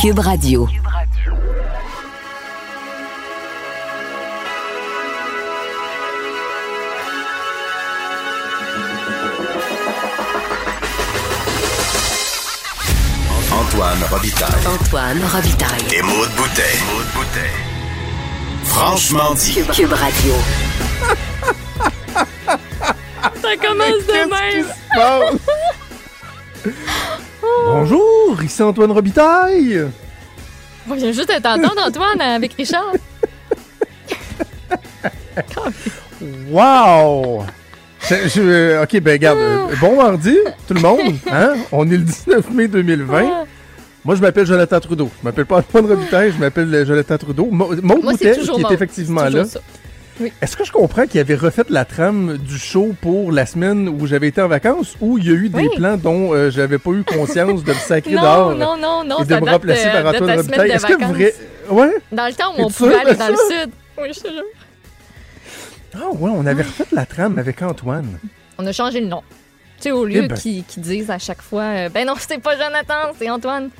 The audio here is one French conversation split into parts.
Cube Radio. Antoine Robitaille. Antoine Robitaille. Et Maude Boutet. Franchement dit. Cube, Cube Radio. Ça commence de même. Bonjour, ici Antoine Robitaille. Moi, je viens juste de t'entendre, Antoine, avec Richard. Wow! Je- je- ok, ben regarde, euh, bon mardi, tout le monde. Hein? On est le 19 mai 2020. Moi, je m'appelle Jonathan Trudeau. Je m'appelle pas Antoine Robitaille, je m'appelle Jonathan Trudeau. Mo- Maud Moi, c'est Boutet, qui est effectivement là. toujours Est-ce que je comprends qu'il avait refait la trame du show pour la semaine où j'avais été en vacances ou il y a eu des Oui. plans dont euh, j'avais pas eu conscience de me sacrer Non, dehors non, non, non, et de me remplacer de- par Antoine ta Robitaille? Est-ce que vacances. vrai. Ouais? Dans le temps où on pouvait aller dans ça? le sud. Oui, je te jure. Ah ouais, on avait refait la trame avec Antoine. On a changé le nom. Tu sais, au lieu Eh ben. qu'ils disent à chaque fois, euh, ben non, c'est pas Jonathan, c'est Antoine.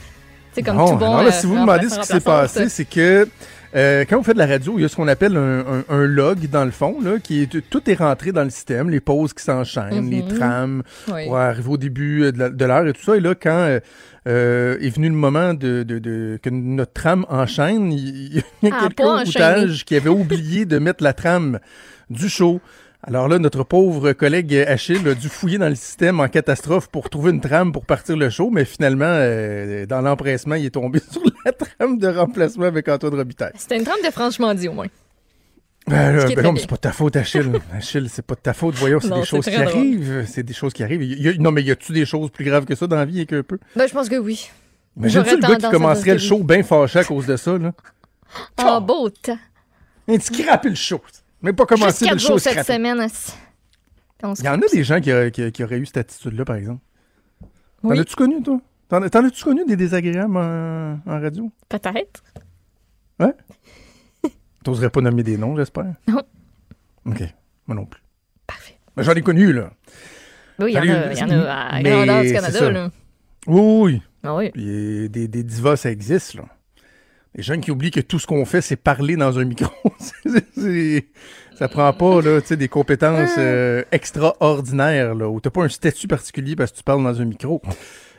C'est comme Bon, tout bon. alors là, euh, si vous me demandez ce qui s'est passé, c'est que euh, quand vous faites de la radio, il y a ce qu'on appelle un, un- un log dans le fond, là, qui est tout est rentré dans le système, les pauses qui s'enchaînent, les Mhm. trams, Oui. pour arriver au début euh, de l'heure et tout ça. Et là, quand euh, est venu le moment de, de- de- que notre trame enchaîne, il, y a Ah, quelqu'un boutage qui avait oublié de mettre la trame du show. Alors là, notre pauvre collègue Achille a dû fouiller dans le système en catastrophe pour trouver une trame pour partir le show, mais finalement, euh, dans l'empressement, il est tombé sur la trame de remplacement avec Antoine Robitaille. C'était une trame de franchement dit au moins. Ben, là, qui est ben non, mais c'est pas de ta faute, Achille. Achille, c'est pas de ta faute. Voyons, c'est des choses qui drôle. arrivent. C'est des choses qui arrivent. Il y a- non, mais y a-tu des choses plus graves que ça dans la vie et qu'un peu? Ben, je pense que oui. Imagine-tu J'aurais le gars qui commencerait le que show bien fâché à cause de ça, là? Ah, beau temps. Scraper le show. Mais pas commencer Juste le 4 show jours cette scraper. semaine. Il y en a des gens qui, a- qui- qui auraient eu cette attitude-là, par exemple. T'en as-tu connu, toi? T'en, t'en as-tu connu des désagréables en, en radio? Peut-être. T'oserais pas nommer des noms, j'espère? Non. OK. Moi non plus. Parfait. Mais j'en ai connu, là. Oui, il y en a, y en a à grandeur du Canada. Là. Oui, oui. Ah oui. Euh, des, des divas, ça existe, là. Les gens qui oublient que tout ce qu'on fait, c'est parler dans un micro. C'est- ça prend pas, là, des compétences euh, extraordinaires, là, où t'as pas un statut particulier parce que tu parles dans un micro.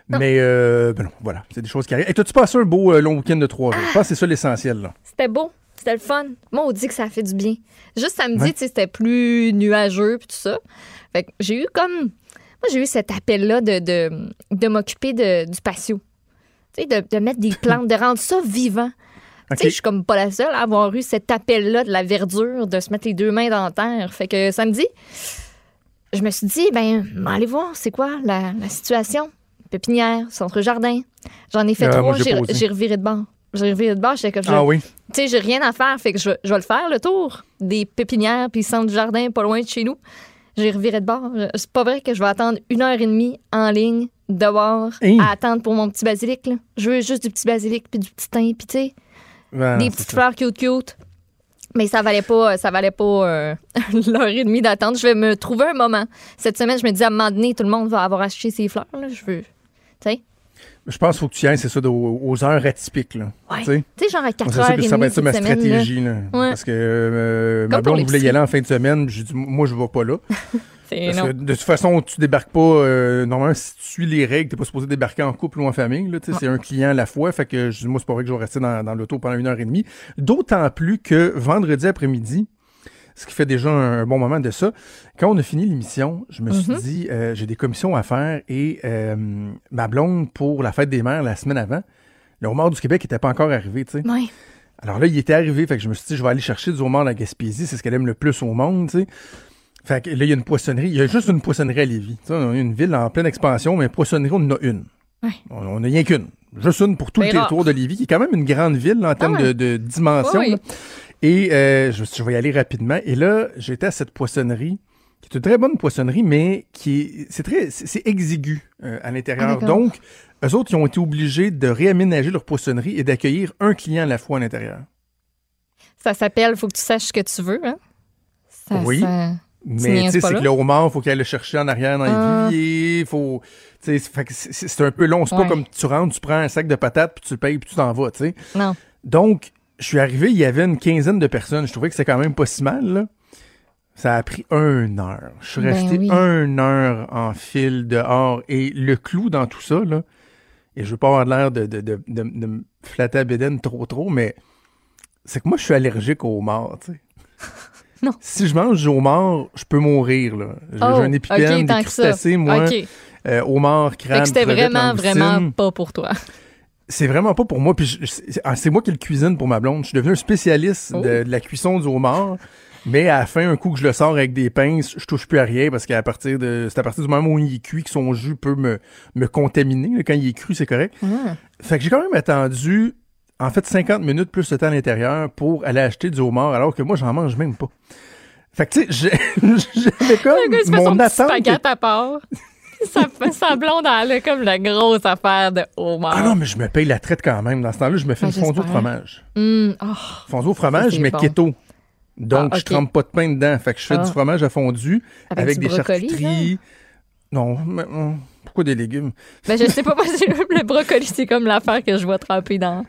Mais, euh, ben non, voilà, c'est des choses qui arrivent. Et t'as-tu passé un beau euh, long week-end de trois jours? Je pense que c'est ça l'essentiel, là. C'était beau. C'était le fun. Moi, on dit que ça a fait du bien. Juste samedi, Ouais. c'était plus nuageux puis tout ça. Fait que j'ai eu comme... Moi, j'ai eu cet appel-là de, de, de m'occuper de- du patio. Tu sais, de, de mettre des plantes, de rendre ça vivant. OK. Tu sais, je suis comme pas la seule à avoir eu cet appel-là de la verdure, de se mettre les deux mains dans la terre. Fait que samedi, je me suis dit, ben, allez voir, c'est quoi la, la situation? Pépinière, centre-jardin. J'en ai fait Ah, trois, j'ai reviré de bord. J'ai reviré de bord, j'étais comme, je- Ah oui? tu sais, j'ai rien à faire, fait que je, vais- je vais le faire, le tour des pépinières puis centre-jardin pas loin de chez nous. J'ai reviré de bord. C'est pas vrai que je vais attendre une heure et demie en ligne, dehors, Hein? à attendre pour mon petit basilic. Là. Je veux juste du petit basilic puis du petit thym, puis tu sais, Ben, des petites fleurs cute cute. Mais ça valait pas, ça valait pas euh, l'heure et demie d'attente. Je vais me trouver un moment. Cette semaine, je me dis à un moment donné, tout le monde va avoir acheté ses fleurs. Là. Je veux, tu sais, Je pense qu'il faut que tu y ailles, c'est ça, aux, heures atypiques, là. Ouais. Tu sais? genre à 4 C'est heures ça va être ça ma semaine, là. stratégie, là. Parce que euh, ma blonde voulait y aller en fin de semaine, j'ai dit, moi, je vais pas là. Parce non. que de toute façon, tu débarques pas. euh, normalement, si tu suis les règles, t'es pas supposé débarquer en couple ou en famille. Là, tu sais, C'est un client à la fois. Fait que moi, c'est pas vrai que je vais rester dans, dans l'auto pendant une heure et demie. D'autant plus que vendredi après-midi, ce qui fait déjà un, bon moment de ça, quand on a fini l'émission, je me suis Mhm. dit, euh, j'ai des commissions à faire et euh, ma blonde, pour la fête des mères la semaine avant, le homard du Québec était pas encore arrivé. tu sais. Ouais. Alors là, il était arrivé, fait que je me suis dit, je vais aller chercher du homard à la Gaspésie, c'est ce qu'elle aime le plus au monde, tu sais. Fait que là, il y a une poissonnerie, il y a juste une poissonnerie à Lévis. On a une ville en pleine expansion, mais poissonnerie, on en a une. Ouais. On on a rien qu'une. juste une pour tout le territoire de Lévis, qui est quand même une grande ville là, en termes ouais. de, de dimension. Oui. Et euh, je, je vais y aller rapidement. Et là, j'étais à cette poissonnerie, qui est une très bonne poissonnerie, mais qui est, c'est très, c'est exigu euh, à Ah, l'intérieur. d'accord. Donc, eux autres, ils ont été obligés de réaménager leur poissonnerie et d'accueillir un client à la fois à l'intérieur. Ça s'appelle Faut que tu saches ce que tu veux. Hein? Ça- Oui. ça- Mais tu sais, c'est là? que le homard, faut qu'il aille le chercher en arrière dans Ah. l'évier. Faut, c'est un peu long. C'est Ouais. pas comme tu rentres, tu prends un sac de patates, puis tu le payes, puis tu t'en vas, tu sais. Non. Donc, je suis arrivé, il y avait une quinzaine de personnes. Je trouvais que c'était quand même pas si mal, là. Ça a pris une heure. Je suis Ben resté oui. une heure en file dehors. Et le clou dans tout ça, là, et je veux pas avoir l'air de, de, de, de, de me flatter à bédaine trop trop, mais c'est que moi, je suis allergique au homard, tu sais. Non. Si je mange du homard, je peux mourir, là. J'ai Oh, un épipène, ok, tant des crustacés, moi. OK. Euh, homard, crabe, c'était vraiment, vraiment pas pour toi. c'est vraiment pas pour moi. Puis je- c'est ah, c'est moi qui le cuisine pour ma blonde. Je suis devenu un spécialiste Oh. de, de la cuisson du homard. Mais à la fin, un coup que je le sors avec des pinces, je touche plus à rien parce qu'à partir de, c'est à partir du moment où il est cuit que son jus peut me, me contaminer. Quand il est cru, c'est correct. Ah. Fait que j'ai quand même attendu, en fait, 50 minutes plus de temps à l'intérieur pour aller acheter du homard alors que moi, j'en mange même pas. Fait que tu sais, j'ai- j'avais Le gars, il comme fait son mon petit à part. sa, sa blonde, elle a comme la grosse affaire de homard. Ah non, mais je me paye la traite quand même. Dans ce temps-là, je me fais Ah, une fondue au fromage. Hum, oh. Fondue au fromage, mais bon. keto. Donc, Ah, je trempe pas de pain dedans. Fait que je fais Ah. du fromage à fondu Avec des brocoli, charcuteries. Non, mais, hum, pourquoi des légumes? Ben, je sais pas, parce que le brocoli, c'est comme l'affaire que je vois tremper dans.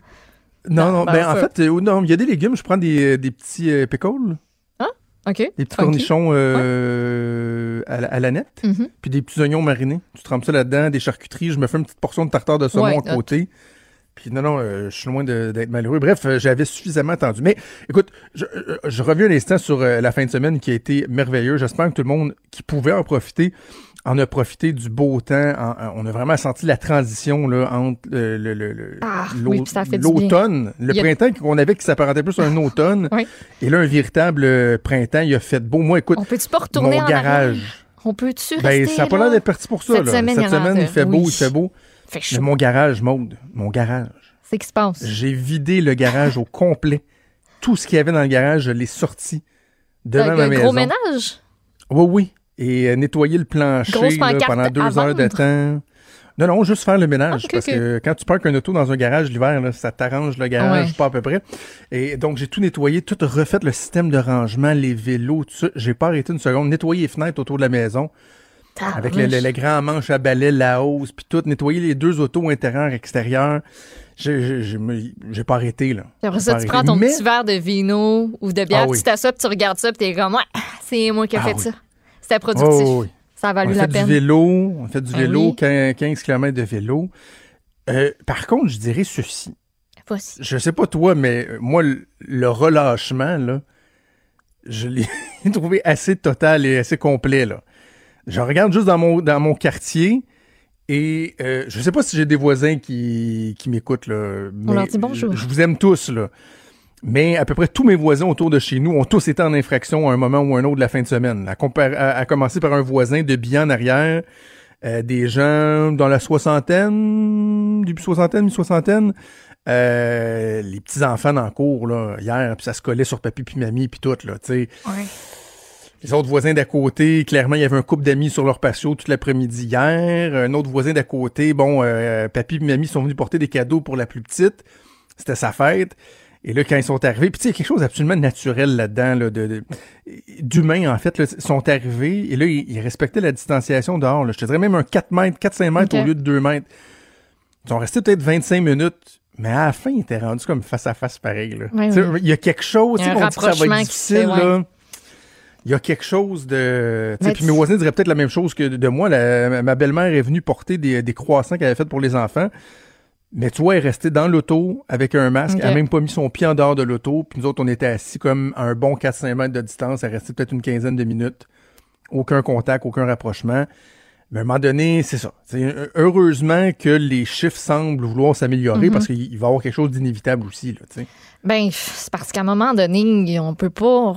Non, Non, ben, ben, en fait, euh, non, il y a des légumes. Je prends des, euh, des petits euh, pickles, OK. des petits cornichons euh, à, la, à la nette, Mhm. puis des petits oignons marinés. Tu trempes ça là-dedans, des charcuteries. Je me fais une petite portion de tartare de saumon Ouais, à côté. Puis non, non, euh, je suis loin d'être malheureux. Bref, euh, j'avais suffisamment attendu. Mais écoute, je, euh, je reviens un instant sur la fin de semaine qui a été merveilleuse. J'espère que tout le monde qui pouvait en profiter en a profité du beau temps. En- on a vraiment senti la transition là, entre euh, le, le- Ah, oui, l'automne, le a- printemps qu'on avait qui s'apparentait plus à un automne. Oui. Et là, un véritable euh, printemps, il a fait beau. Moi, écoute, On peut-tu pas retourner mon en garage. On peut-tu Ben, rester ça n'a pas l'air d'être parti pour ça. Cette là. semaine, il Cette semaine, fait beau, oui. il fait beau. Fait Mais mon garage, Maude, mon garage. C'est qui se passe? J'ai vidé le garage au complet. Tout ce qu'il y avait dans le garage, je l'ai sorti devant Un ma maison. gros ménage? Oui, oui. Et euh, nettoyer le plancher là, pendant deux heures de temps. Non, non, juste faire le ménage. Parce que quand tu parques un auto dans un garage l'hiver, ça t'arrange le garage, Ouais. pas à peu près. Et donc, j'ai tout nettoyé, tout refait le système de rangement, les vélos, tout ça. J'ai pas arrêté une seconde. Nettoyer les fenêtres autour de la maison. Avec le, le, le grand manche à balai, la hausse, puis tout, nettoyer les deux autos intérieurs, extérieurs. J'ai- pas arrêté, là. Après ça, tu prends ton Mais- petit verre de vino ou de bière, Ah oui. tu t'assois, puis tu regardes ça, puis t'es comme, ouais, c'est moi qui ai Ah fait oui. ça. C'était productif. Oh, oui. Ça a On valu a la fait du vélo, on fait du Ah vélo, oui. 15, 15 km de vélo. Euh, par contre, je dirais ceci. Voici. Je sais pas toi, mais moi, le, relâchement, là, je l'ai trouvé assez total et assez complet, là. Je regarde juste dans mon, dans mon quartier et euh, je sais pas si j'ai des voisins qui, qui m'écoutent, là. mais leur dit bonjour. Je, je vous aime tous, là. Mais à peu près tous mes voisins autour de chez nous ont tous été en infraction à un moment ou un autre de la fin de semaine. À, compar- à- à commencer par un voisin de bien en arrière, euh, des gens dans la soixantaine, début soixantaine, mi-soixantaine, euh, les petits-enfants le cours, là, hier, puis ça se collait sur papy puis mamie puis tout, là, tu sais. Ouais. Les autres voisins d'à côté, clairement, il y avait un couple d'amis sur leur patio toute l'après-midi hier. Un autre voisin d'à côté, bon, euh, papy et mamie sont venus porter des cadeaux pour la plus petite. C'était sa fête. Et là, quand ils sont arrivés, puis tu sais, il y a quelque chose d'absolument naturel là-dedans, là, de, d'humain, en fait, là, sont arrivés, et là, ils, ils respectaient la distanciation dehors, là. Je te dirais même un 4 mètres, 4-5 mètres au lieu de 2 mètres. Ils sont restés peut-être 25 minutes, mais à la fin, ils étaient rendus comme face à face pareil, là. Il y a quelque chose, Il y a tu sais, un on dit que ça va être fait, difficile, ouais. là. Il y a quelque chose de. Puis tu- mes voisins diraient peut-être la même chose que de moi. La- ma belle-mère est venue porter des, des croissants qu'elle avait fait pour les enfants. Mais tu vois, elle est restée dans l'auto avec un masque. Ok. Elle n'a même pas mis son pied en dehors de l'auto. Puis nous autres, on était assis comme à un bon 4-5 mètres de distance. Elle restait peut-être une quinzaine de minutes. Aucun contact, aucun rapprochement. Mais à un moment donné, c'est ça. C'est, heureusement que les chiffres semblent vouloir s'améliorer Mhm. parce qu'il il va y avoir quelque chose d'inévitable aussi. Là, tu sais. Ben, c'est parce qu'à un moment donné, on peut pas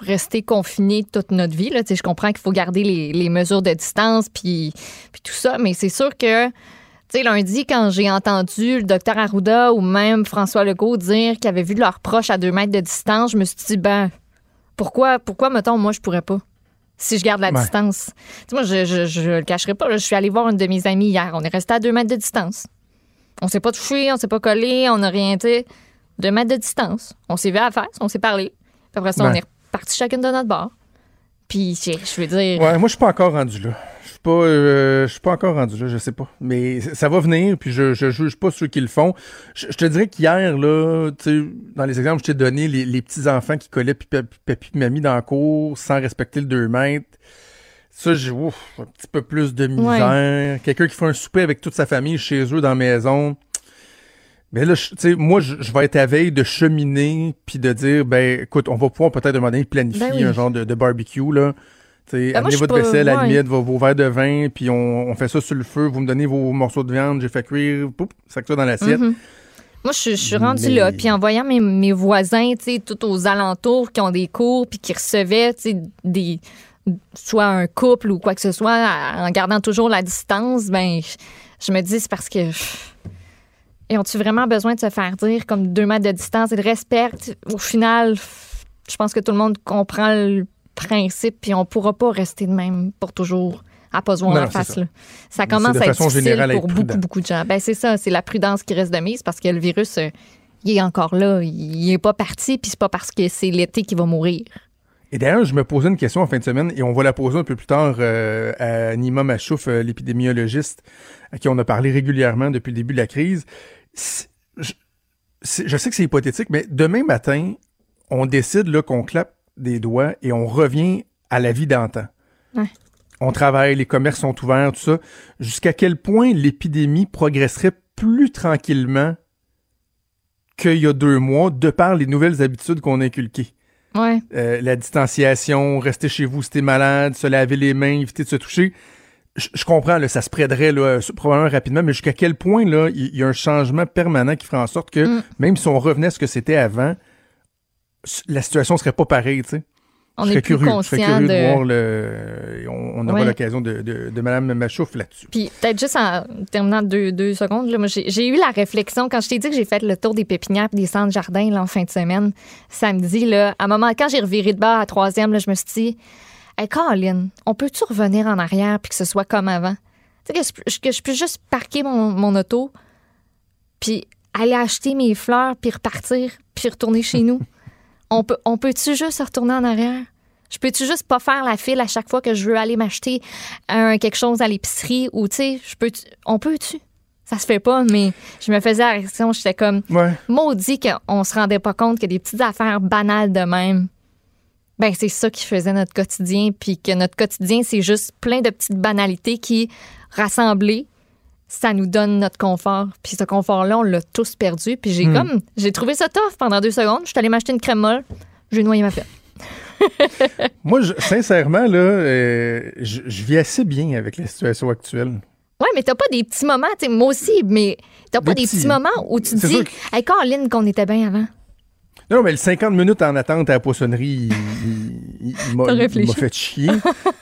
rester confiné toute notre vie. Là. Je comprends qu'il faut garder les, les mesures de distance puis, puis tout ça, mais c'est sûr que Tu sais, lundi, quand j'ai entendu le docteur Arruda ou même François Legault dire qu'ils avaient vu leurs proches à deux mètres de distance, je me suis dit, ben, pourquoi, pourquoi, mettons, moi, je pourrais pas? Si je garde la Ouais. distance. Tu sais, moi, je, je, je le cacherai pas. là. Je suis allée voir une de mes amies hier. On est resté à deux mètres de distance. On s'est pas touché, on s'est pas collé, on n'a rien, sais. Deux mètres de distance. On s'est vu à la face, on s'est parlé. Puis après ça, on est repartis chacune de notre bord. Puis, je je veux dire. Ouais, moi, je suis pas encore rendu là. Je suis pas, euh, je suis pas encore rendu là, je sais pas. Mais ça va venir, puis je, je juge pas ceux qui le font. Je, je te dirais qu'hier, là, dans les exemples que je t'ai donnés, les, les petits-enfants qui collaient pipi, papi et mamie dans la cour sans respecter le 2 mètres, ça, j'ai ouf, un petit peu plus de misère. Quelqu'un qui fait un souper avec toute sa famille chez eux dans la maison. Mais là, tu sais, moi, je, vais être à veille de cheminer, puis de dire, ben, écoute, on va pouvoir peut-être donné planifier Ben oui. un genre de, de barbecue, là. Tu sais, Ben, moi, amenez votre vaisselle, à la limite, vos, vos verres de vin, puis on, on fait ça sur le feu, vous me donnez vos morceaux de viande, j'ai fait cuire, poup, sac ça dans l'assiette. Mhm. Moi, je, je suis rendue Mais- là. Puis en voyant mes, mes voisins, tu sais, tout aux alentours, qui ont des cours, puis qui recevaient, tu sais, des soit un couple ou quoi que ce soit, en gardant toujours la distance, ben, je, je me dis, c'est parce que. Et ont-tu vraiment besoin de se faire dire comme deux mètres de distance et de respect? Au final, je pense que tout le monde comprend le principe, puis on pourra pas rester de même pour toujours à pas se voir en face. ça. Là. Ça Mais commence à être façon difficile générale pour être beaucoup, beaucoup de gens. Ben, c'est ça, c'est la prudence qui reste de mise parce que le virus, euh, il est encore là. Il est pas parti, puis c'est pas parce que c'est l'été qu'il va mourir. Et d'ailleurs, je me posais une question en fin de semaine, et on va la poser un peu plus tard euh, à Nima Machouf, euh, l'épidémiologiste, à qui on a parlé régulièrement depuis le début de la crise. Je, je sais que c'est hypothétique, mais demain matin, on décide qu'on clappe des doigts et on revient à la vie d'antan. Ouais. On travaille, les commerces sont ouverts, tout ça. Jusqu'à quel point l'épidémie progresserait plus tranquillement qu'il y a deux mois, de par les nouvelles habitudes qu'on a inculquées? Ouais. Euh, la distanciation, rester chez vous si t'es malade, se laver les mains, éviter de se toucher. Je, je comprends, là, ça se prêterait là, probablement rapidement, mais jusqu'à quel point là, il y, a un changement permanent qui ferait en sorte que Mm. même si on revenait à ce que c'était avant, la situation serait pas pareille, tu sais. On je est plus curieux, je serais conscient curieux de, de. voir le. On, on aura Ouais. l'occasion de, de, de Mme Machouf là-dessus. Puis peut-être juste en terminant deux, deux secondes, là, moi, j'ai, eu la réflexion quand je t'ai dit que j'ai fait le tour des pépinières et des centres jardins là, en fin de semaine, samedi, là, à un moment, quand j'ai reviré de bord à troisième, là, je me suis dit, hey, Caroline, on peut-tu revenir en arrière puis que ce soit comme avant? Tu sais, que je, que je puisse juste parquer mon, mon auto puis aller acheter mes fleurs puis repartir puis retourner chez nous? On, peut, on peut-tu juste retourner en arrière? Je peux-tu juste pas faire la file à chaque fois que je veux aller m'acheter un, quelque chose à l'épicerie ou, tu sais, je peux on peut-tu? Ça se fait pas, mais je me faisais la réaction, j'étais comme, Ouais. maudit qu'on se rendait pas compte que des petites affaires banales de même, ben c'est ça qui faisait notre quotidien, puis que notre quotidien, c'est juste plein de petites banalités qui, rassemblées, ça nous donne notre confort. Puis ce confort-là, on l'a tous perdu. Puis j'ai Hmm. comme, j'ai trouvé ça tough pendant deux secondes. Je suis allée m'acheter une crème molle, j'ai noyé ma pelle. Moi, je- sincèrement, là, euh, je, je vis assez bien avec la situation actuelle. Ouais, mais t'as pas des petits moments, moi aussi, mais t'as pas Des des, petits, petits moments où tu te dis, que- hey, Caroline, qu'on était bien avant. Non, mais le 50 minutes en attente à la poissonnerie, il, il- il m'a fait chier.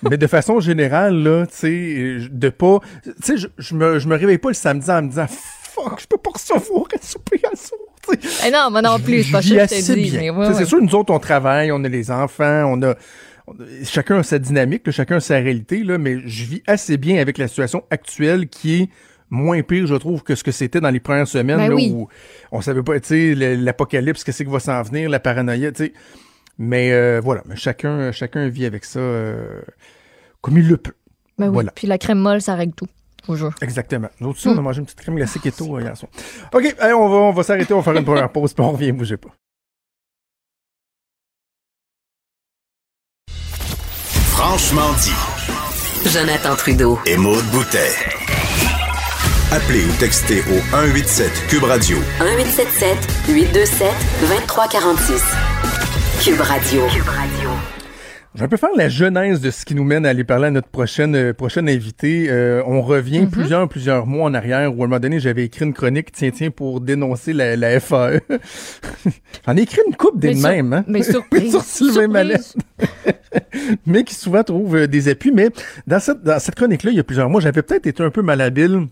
mais de façon générale, là, tu sais, de pas. Tu sais, je, je me, je me réveille pas le samedi en me disant fuck, je peux pas recevoir un souper à sais. Eh non, moi non plus, c'est pas vis que je. Mais Tu ouais. C'est sûr, nous autres, on travaille, on a les enfants, on a. on a- Chacun a sa dynamique, là, chacun a sa réalité, là, mais je vis assez bien avec la situation actuelle qui est moins pire, je trouve, que ce que c'était dans les premières semaines, Ben là, oui. où on savait pas, tu sais, l'apocalypse, qu'est-ce qui va s'en venir, la paranoïa, tu sais. Mais euh, voilà, mais chacun, chacun vit avec ça euh, comme il le peut. Ben oui. Voilà. Puis la crème molle, ça règle tout. Jure. Exactement. Nous aussi, on a mangé une petite crème glacée keto euh, hier soir. OK, allez, on va, on va s'arrêter, on va faire une première pause, puis on revient, bougez pas. Franchement dit. Jonathan Trudeau. Et Maude Boutet. Appelez ou textez au 187 Cube Radio 1877 827 2346. Cube Radio. Cube Radio. Je vais un peu faire la genèse de ce qui nous mène à aller parler à notre prochaine euh, prochaine invité. Euh, on revient plusieurs plusieurs mois en arrière où à un moment donné j'avais écrit une chronique tiens tiens pour dénoncer la, la FAE. J'en ai écrit une coupe des Mais mêmes hein. Mais surprise. Sur Sylvain Mallet. surprise. mais qui souvent trouve euh, des appuis. Mais dans cette, dans cette chronique-là, il y a plusieurs mois, j'avais peut-être été un peu malhabile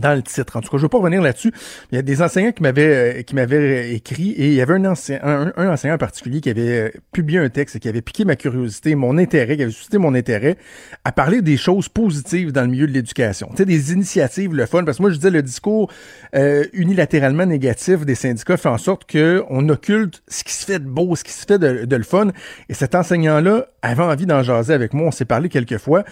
dans le titre. En tout cas, je veux pas revenir là-dessus. Il y a des enseignants qui m'avaient euh, qui m'avaient écrit et il y avait un, enseignant, en particulier qui avait euh, publié un texte qui avait piqué ma curiosité, mon intérêt, qui avait suscité mon intérêt à parler des choses positives dans le milieu de l'éducation. Tu sais, des initiatives, le fun. Parce que moi, je disais, le discours euh, unilatéralement négatif des syndicats fait en sorte que on occulte ce qui se fait de beau, ce qui se fait de, de le fun. Et cet enseignant-là avait envie d'en jaser avec moi. On s'est parlé quelques fois.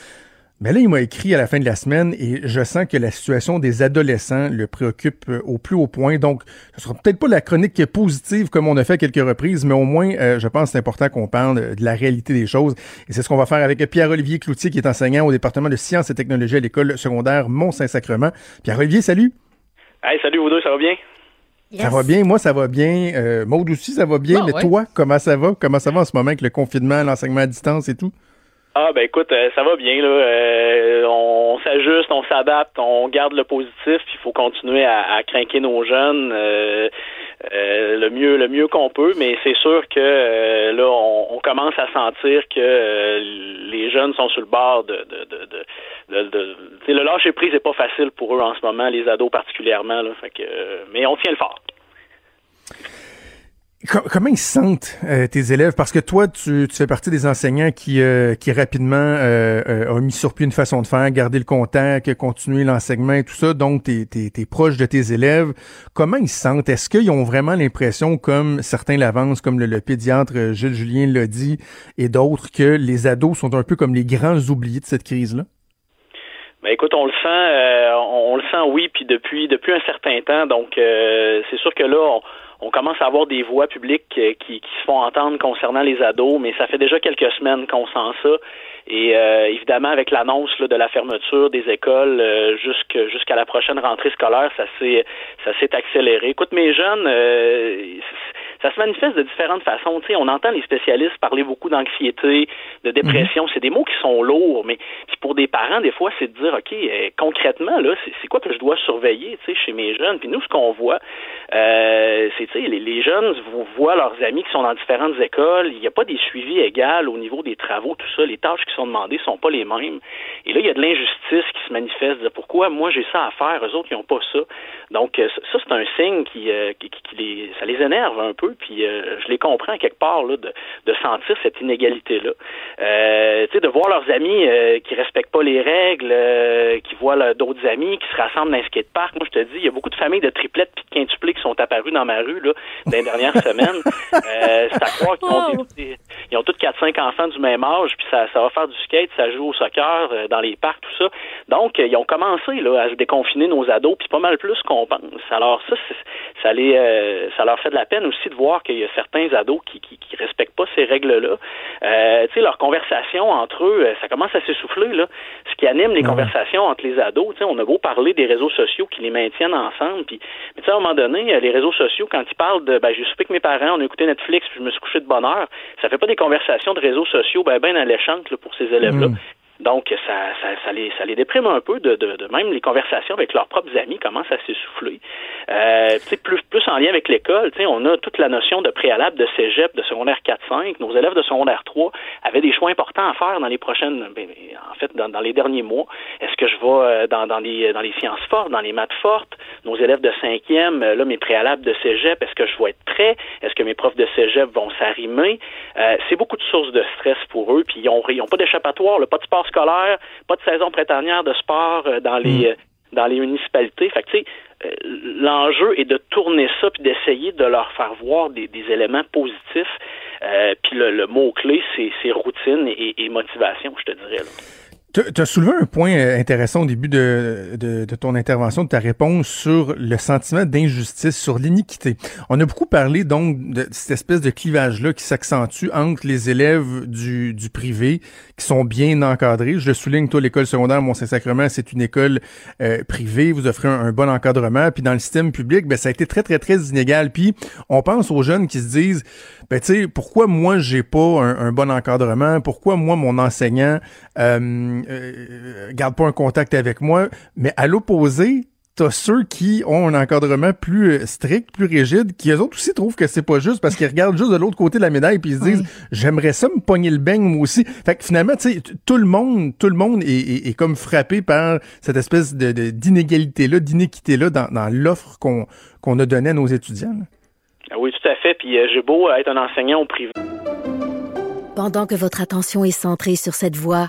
Mais là, il m'a écrit à la fin de la semaine et je sens que la situation des adolescents le préoccupe euh, au plus haut point. Donc, ce sera peut-être pas la chronique positive comme on a fait à quelques reprises, mais au moins, euh, je pense que c'est important qu'on parle de la réalité des choses. Et c'est ce qu'on va faire avec Pierre-Olivier Cloutier, qui est enseignant au département de sciences et technologies à l'école secondaire Mont-Saint-Sacrement. Pierre-Olivier, salut. Hey, salut vous deux, ça va bien? Ça va bien, moi ça va bien. Euh, Maude aussi, ça va bien. mais toi, comment ça va? Comment ça va en ce moment avec le confinement, l'enseignement à distance et tout? Ah ben écoute, euh, ça va bien là. Euh, on s'ajuste, on s'adapte, on garde le positif, puis il faut continuer à, à craquer nos jeunes euh, le mieux le mieux qu'on peut. Mais c'est sûr que là, on, commence à sentir que les jeunes sont sur le bord de de de, de, le lâcher prise n'est pas facile pour eux en ce moment, les ados particulièrement. Là, mais on tient le fort. Comment ils se sentent euh, tes élèves? Parce que toi, tu, tu, fais partie des enseignants qui, euh, qui rapidement euh, ont mis sur pied une façon de faire, garder le contact, continuer l'enseignement et tout ça. Donc, tu es, proche de tes élèves. Comment ils se sentent? Est-ce qu'ils ont vraiment l'impression, comme certains l'avancent, comme le, pédiatre Gilles Julien l'a dit, et d'autres, que les ados sont un peu comme les grands oubliés de cette crise-là? Ben écoute, on le sent, on, le sent oui, puis depuis depuis un certain temps. Donc c'est sûr que là, on, on commence à avoir des voix publiques euh, qui, qui, se font entendre concernant les ados, mais ça fait déjà quelques semaines qu'on sent ça. Et euh, évidemment, avec l'annonce de la fermeture des écoles euh, jusqu'à la prochaine rentrée scolaire, ça s'est ça s'est accéléré. Écoute, mes jeunes, euh, ça se manifeste de différentes façons. Tu sais, on entend les spécialistes parler beaucoup d'anxiété, de dépression. Mhm. C'est des mots qui sont lourds, mais pour des parents, des fois, c'est de dire, OK, concrètement, là, c'est quoi que je dois surveiller, tu sais, chez mes jeunes? Puis nous, ce qu'on voit, sais, les, les jeunes voient leurs amis qui sont dans différentes écoles. Il n'y a pas des suivis égaux au niveau des travaux, tout ça. Les tâches qui sont demandées sont pas les mêmes. Et là, il y a de l'injustice qui se manifeste. pourquoi moi j'ai ça à faire, eux autres, ils n'ont pas ça. Donc, euh, ça, c'est un signe qui, euh, qui, les, ça les énerve un peu, puis euh, je les comprends quelque part, là, de, de sentir cette inégalité-là. tu sais, de voir leurs amis qui respectent pas les règles, qui voient d'autres amis qui se rassemblent dans un skatepark. Moi, je te dis, il y a beaucoup de familles de triplettes puis de quintuplés qui sont apparues dans ma rue, là, dans les dernières semaines. c'est à croire qu'ils ont, des, ils ont tous 4-5 enfants du même âge, puis ça, ça va faire du skate, ça joue au soccer, dans les parcs, tout ça. Donc, ils ont commencé, là, à se déconfiner nos ados, puis pas mal plus qu'on pense. Alors ça, ça, les, euh, ça leur fait de la peine aussi de voir qu'il y a certains ados qui, qui, respectent pas ces règles-là. Euh, tu sais, leur conversation entre eux, euh, ça commence à s'essouffler là. Ce qui anime les conversations entre les ados, tu sais, on a beau parler des réseaux sociaux qui les maintiennent ensemble, puis, mais tu sais, à un moment donné, les réseaux sociaux, quand ils parlent de, ben, j'ai soupé que mes parents, on a écouté Netflix, puis je me suis couché de bonne heure, ça fait pas des conversations de réseaux sociaux ben ben alléchantes pour ces élèves-là. Mm. Donc, ça, ça, ça, les, ça les déprime un peu de, de, de même les conversations avec leurs propres amis commencent à s'essouffler. Euh, plus, plus en lien avec l'école, on a toute la notion de préalable de cégep, de secondaire 4-5. Nos élèves de secondaire 3 avaient des choix importants à faire dans les prochaines, ben, en fait, dans, dans, les derniers mois. Est-ce que je vais euh, dans, dans, les, dans les sciences fortes, dans les maths fortes? Nos élèves de cinquième, euh, là, mes préalables de cégep, est-ce que je vais être prêt? Est-ce que mes profs de cégep vont s'arrimer? Euh, c'est beaucoup de sources de stress pour eux, puis ils n'ont ont pas d'échappatoire, pas de sport scolaire, pas de saison printanière de sport euh, dans les mm. euh, dans les municipalités. Fait que, tu sais, euh, l'enjeu est de tourner ça puis d'essayer de leur faire voir des, éléments positifs. puis le, mot clé, c'est routine et, et, motivation, je te dirais. Là. Tu as soulevé un point euh, intéressant au début de, de, de, ton intervention, de ta réponse sur le sentiment d'injustice, sur l'iniquité. On a beaucoup parlé donc de cette espèce de clivage-là qui s'accentue entre les élèves du, du privé qui sont bien encadrés. Je souligne, toi, l'école secondaire Mont-Saint-Sacrement, c'est une école euh, privée, vous offrez un, bon encadrement. Puis dans le système public, ben, ça a été très, très, très inégal. Puis on pense aux jeunes qui se disent, ben, tu sais, pourquoi moi, j'ai pas un, un, bon encadrement? Pourquoi moi, mon enseignant... Euh, euh, garde pas un contact avec moi. Mais à l'opposé, t'as ceux qui ont un encadrement plus euh, strict, plus rigide, qui eux autres aussi trouvent que c'est pas juste parce qu'ils regardent juste de l'autre côté de la médaille puis ils se disent j'aimerais ça me pogner le beigne moi aussi. Fait que finalement, tu sais, tout le monde, tout le monde est, comme frappé par cette espèce de d'inégalité là, d'inéquité là dans, dans l'offre qu'on qu'on a donnée à nos étudiants. Ah oui, tout à fait. Puis euh, j'ai beau être un enseignant au privé. Pendant que votre attention est centrée sur cette voix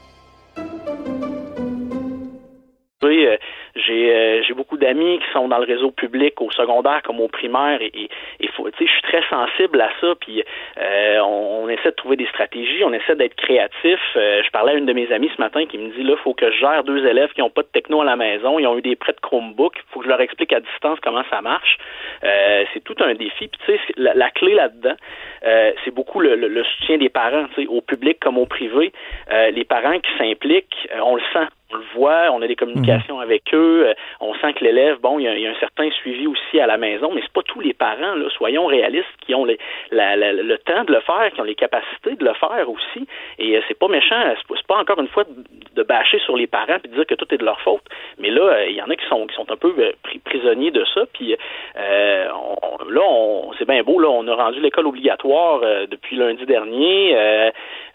J'ai euh, j'ai beaucoup d'amis qui sont dans le réseau public au secondaire comme au primaire et, et, faut, je suis très sensible à ça puis euh, on, essaie de trouver des stratégies on essaie d'être créatif. Je parlais à une de mes amies ce matin qui me dit là faut que je gère deux élèves qui ont pas de techno à la maison ils ont eu des prêts de Chromebook faut que je leur explique à distance comment ça marche. C'est tout un défi puis tu sais la, clé là-dedans c'est beaucoup le, le, soutien des parents sais au public comme au privé. Les parents qui s'impliquent on le sent on le voit, on a des communications mhm. avec eux, euh, on sent que l'élève, bon, il y, a, un certain suivi aussi à la maison, mais c'est pas tous les parents, là, soyons réalistes, qui ont les, le temps de le faire, qui ont les capacités de le faire aussi. Et euh, c'est pas méchant, c'est pas encore une fois de, bâcher sur les parents puis de dire que tout est de leur faute. Mais là, euh, il y en a qui sont qui sont un peu prisonniers de ça. Puis là, on, c'est bien beau, là, on a rendu l'école obligatoire depuis lundi dernier.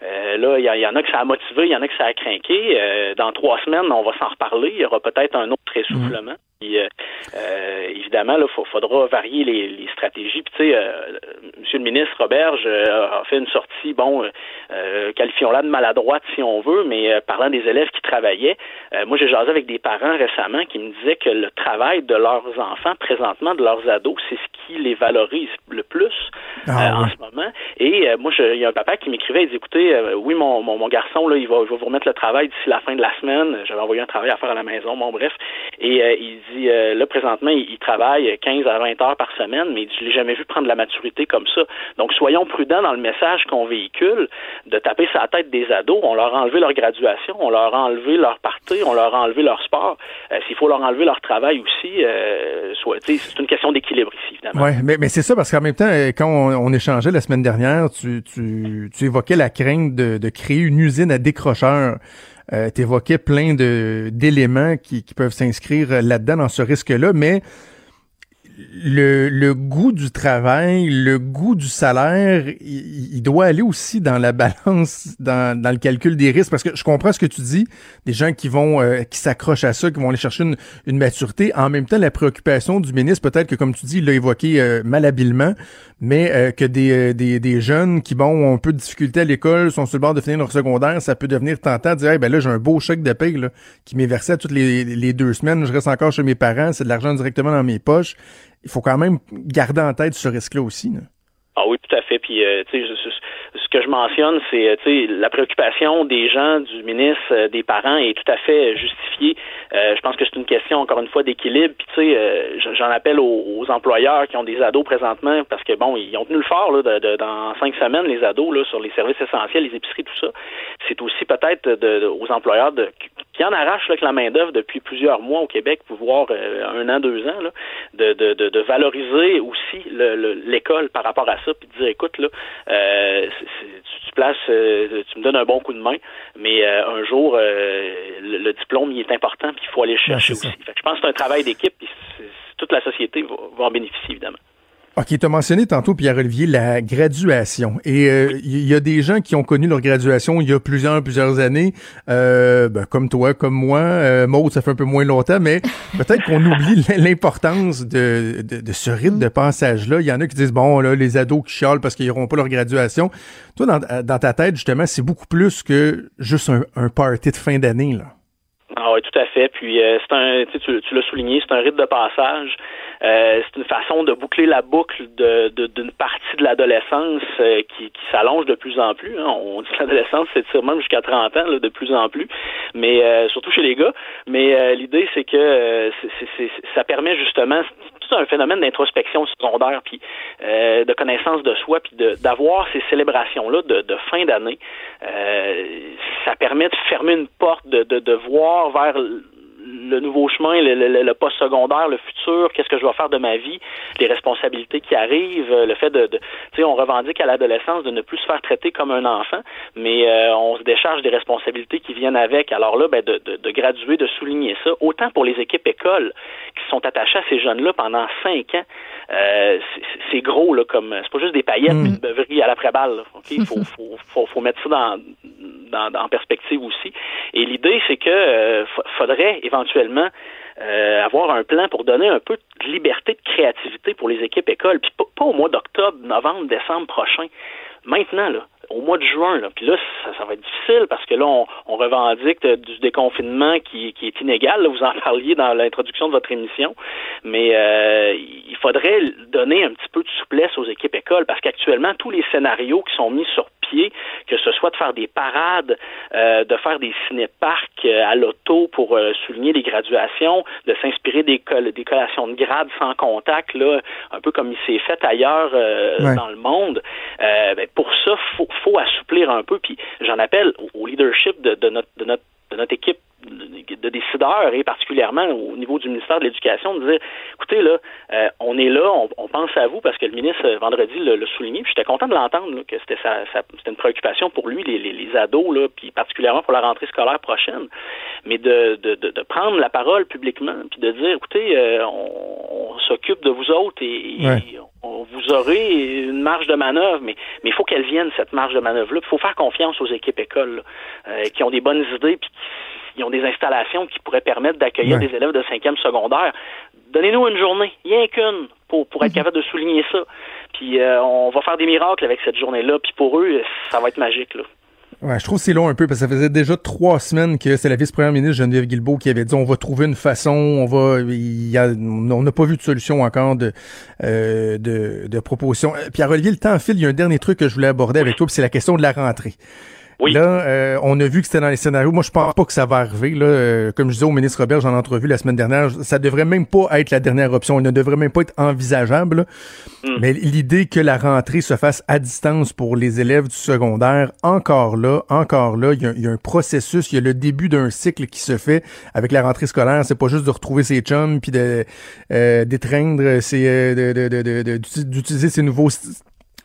là, il y, y, en a que ça a motivé, il y en a que ça a craqué. dans trois semaines, on va s'en reparler. Il y aura peut-être un autre essoufflement. Euh, euh, évidemment, il faudra varier les, stratégies. Puis, tu sais, euh, Monsieur le ministre Roberge a fait une sortie, bon, qualifions-la de maladroite si on veut, mais parlant des élèves qui travaillaient, moi j'ai jasé avec des parents récemment qui me disaient que le travail de leurs enfants, présentement de leurs ados, c'est ce qui les valorise le plus ah en ce moment. Et moi, il y a un papa qui m'écrivait, il dit, écoutez, oui, mon, mon, garçon, là, il va, je vais vous remettre le travail d'ici la fin de la semaine. J'avais envoyé un travail à faire à la maison, bon, bref. Et il dit euh, là présentement il, travaille 15 à 20 heures par semaine, mais je l'ai jamais vu prendre la maturité comme ça. Donc soyons prudents dans le message qu'on véhicule, de taper sa tête des ados. On leur a enlevé leur graduation, on leur a enlevé leur partie, on leur a enlevé leur sport. Euh, s'il faut leur enlever leur travail aussi, euh, c'est une question d'équilibre ici évidemment. Ouais, mais, mais c'est ça parce qu'en même temps, quand on, échangeait la semaine dernière, tu, tu, tu évoquais la crainte de, de créer une usine à décrocheurs. Euh, tu évoquais plein de d'éléments qui, qui peuvent s'inscrire là-dedans dans ce risque-là, mais le, le, goût du travail, le goût du salaire, il, doit aller aussi dans la balance, dans, dans, le calcul des risques. Parce que je comprends ce que tu dis, des gens qui vont, euh, qui s'accrochent à ça, qui vont aller chercher une, une, maturité. En même temps, la préoccupation du ministre, peut-être que comme tu dis, il l'a évoqué euh, malhabilement, mais euh, que des, des, des, jeunes qui, bon, ont un peu de difficulté à l'école, sont sur le bord de finir leur secondaire, ça peut devenir tentant de dire, ben là, j'ai un beau chèque de paye là, qui m'est versé toutes les, deux semaines, je reste encore chez mes parents, c'est de l'argent directement dans mes poches il faut quand même garder en tête ce risque-là aussi. Ah oui, tout à fait. Puis, euh, tu sais, ce que je mentionne, c'est, euh, la préoccupation des gens, du ministre, euh, des parents est tout à fait justifiée. je pense que c'est une question, encore une fois, d'équilibre. Puis, tu sais, j'en appelle aux, employeurs qui ont des ados présentement, parce que, bon, ils ont tenu le fort, là, de, dans cinq semaines, les ados, là, sur les services essentiels, les épiceries, tout ça. C'est aussi peut-être aux employeurs de qui en arrache avec la main-d'œuvre depuis plusieurs mois au Québec, pour voir un an, deux ans, là, de, de, de, valoriser aussi l'école par rapport à ça, puis de dire écoute, là, euh, tu, places, euh, tu me donnes un bon coup de main, mais euh, un jour, le, diplôme, il est important, puis il faut aller le chercher aussi. je pense que c'est un travail d'équipe, puis toute la société va en bénéficier, évidemment. OK, tu as mentionné tantôt, Pierre-Olivier, la graduation. Et il euh, y a des gens qui ont connu leur graduation il y a plusieurs, plusieurs années, euh, ben, comme toi, comme moi. Euh, Maud, ça fait un peu moins longtemps, mais peut-être qu'on oublie l'importance de, de, ce rythme de passage-là. Il y en a qui disent, bon, là, les ados qui chialent parce qu'ils n'auront pas leur graduation. Toi, dans, dans ta tête, justement, c'est beaucoup plus que juste un, un party de fin d'année, là. Ah oui, tout à fait. Puis euh, c'est un, tu, tu l'as souligné, c'est un rite de passage. Euh, c'est une façon de boucler la boucle de, d'une partie de l'adolescence euh, qui, qui s'allonge de plus en plus. Hein. On dit que l'adolescence s'étire même jusqu'à 30 ans là, de plus en plus, mais surtout chez les gars. Mais l'idée, c'est que c'est, ça permet justement tout un phénomène d'introspection secondaire, puis euh, de connaissance de soi, puis d'avoir ces célébrations-là de, fin d'année. Euh, ça permet de fermer une porte, de, de, de voir vers le nouveau chemin, le, le, le post secondaire, le futur, qu'est-ce que je vais faire de ma vie, les responsabilités qui arrivent, le fait de, de tu sais, on revendique à l'adolescence de ne plus se faire traiter comme un enfant, mais euh, on se décharge des responsabilités qui viennent avec. Alors là, ben, de, de, de, graduer, de souligner ça, autant pour les équipes écoles qui sont attachées à ces jeunes-là pendant cinq ans, euh, c'est gros là, comme c'est pas juste des paillettes, mmh. une beuverie à l'après-balle. Il faut, faut, faut, faut mettre ça dans dans, dans, perspective aussi. Et l'idée, c'est que euh, faudrait éventuellement euh, avoir un plan pour donner un peu de liberté de créativité pour les équipes écoles, puis pas au mois d'octobre, novembre, décembre prochain. Maintenant, là, au mois de juin. Là. Puis là, ça, ça, va être difficile parce que là, on, on revendique du déconfinement qui, qui est inégal. Là, vous en parliez dans l'introduction de votre émission. Mais euh, il faudrait donner un petit peu de souplesse aux équipes écoles parce qu'actuellement, tous les scénarios qui sont mis sur pied, que ce soit de faire des parades, euh, de faire des ciné-parcs euh, à l'auto pour euh, souligner les graduations, de s'inspirer des, coll des collations de grades sans contact, là, un peu comme il s'est fait ailleurs euh, ouais. dans le monde. Ben, pour ça, faut, faut assouplir un peu. Puis j'en appelle au leadership de, de, notre, de, notre, de notre équipe de décideurs et particulièrement au niveau du ministère de l'Éducation de dire écoutez là euh, on est là on, on, pense à vous parce que le ministre euh, vendredi l'a souligné puis j'étais content de l'entendre que c'était sa, sa c'était une préoccupation pour lui les, les, les, ados là puis particulièrement pour la rentrée scolaire prochaine mais de, de, de, de prendre la parole publiquement puis de dire écoutez euh, on, on s'occupe de vous autres et, ouais. et on, vous aurez une marge de manœuvre mais mais il faut qu'elle vienne cette marge de manœuvre là il faut faire confiance aux équipes écoles là, qui ont des bonnes idées puis ils ont des installations qui pourraient permettre d'accueillir ouais. des élèves de cinquième secondaire. Donnez-nous une journée, rien qu'une, pour, pour être -hmm. capable de souligner ça. Puis euh, on va faire des miracles avec cette journée-là. Puis pour eux, ça va être magique. Là. Ouais, je trouve que c'est long un peu parce que ça faisait déjà trois semaines que c'est la vice-première ministre Geneviève Guilbeault qui avait dit on va trouver une façon, on va, il y a, on n'a pas vu de solution encore de, euh, de, de proposition. Puis à relier le temps fil, il y a un dernier truc que je voulais aborder avec toi, c'est la question de la rentrée. Oui. Là, euh, on a vu que c'était dans les scénarios. Moi, je pense pas que ça va arriver. Là, euh, comme je disais au ministre Robert, j'en ai entrevu la semaine dernière, ça devrait même pas être la dernière option. Il ne devrait même pas être envisageable. Mm. Mais l'idée que la rentrée se fasse à distance pour les élèves du secondaire, encore là, encore là, il y a, il y a un processus, il y a le début d'un cycle qui se fait avec la rentrée scolaire. C'est pas juste de retrouver ses chums puis de euh, d'étreindre, euh, d'utiliser ces nouveaux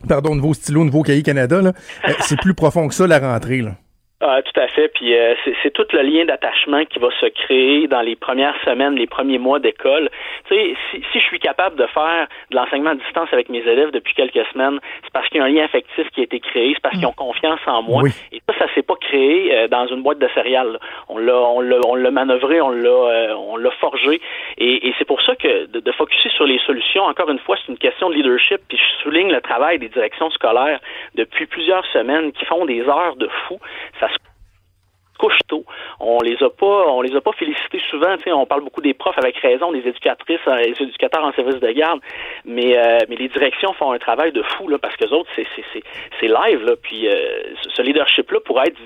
pardon, nouveau stylo, nouveau cahier Canada, euh, c'est plus profond que ça, la rentrée. Là. Ah, tout à fait. Puis euh, c'est tout le lien d'attachement qui va se créer dans les premières semaines, les premiers mois d'école. Tu sais, si, si je suis capable de faire de l'enseignement à distance avec mes élèves depuis quelques semaines, c'est parce qu'il y a un lien affectif qui a été créé, c'est parce qu'ils ont confiance en moi. Oui. Et ça, ça s'est pas créé euh, dans une boîte de céréales. On l'a, on l'a, on l'a manœuvré, on l'a, euh, on l'a forgé. Et, et c'est pour ça que de, de focuser sur les solutions, encore une fois, c'est une question de leadership. Puis je souligne le travail des directions scolaires depuis plusieurs semaines qui font des heures de fou. Ça couche tôt. On les a pas, on les a pas félicités souvent. Tu on parle beaucoup des profs avec raison, des éducatrices, des euh, éducateurs en service de garde, mais euh, mais les directions font un travail de fou là parce que autres c'est c'est c'est c'est live là. Puis euh, ce leadership là pourrait être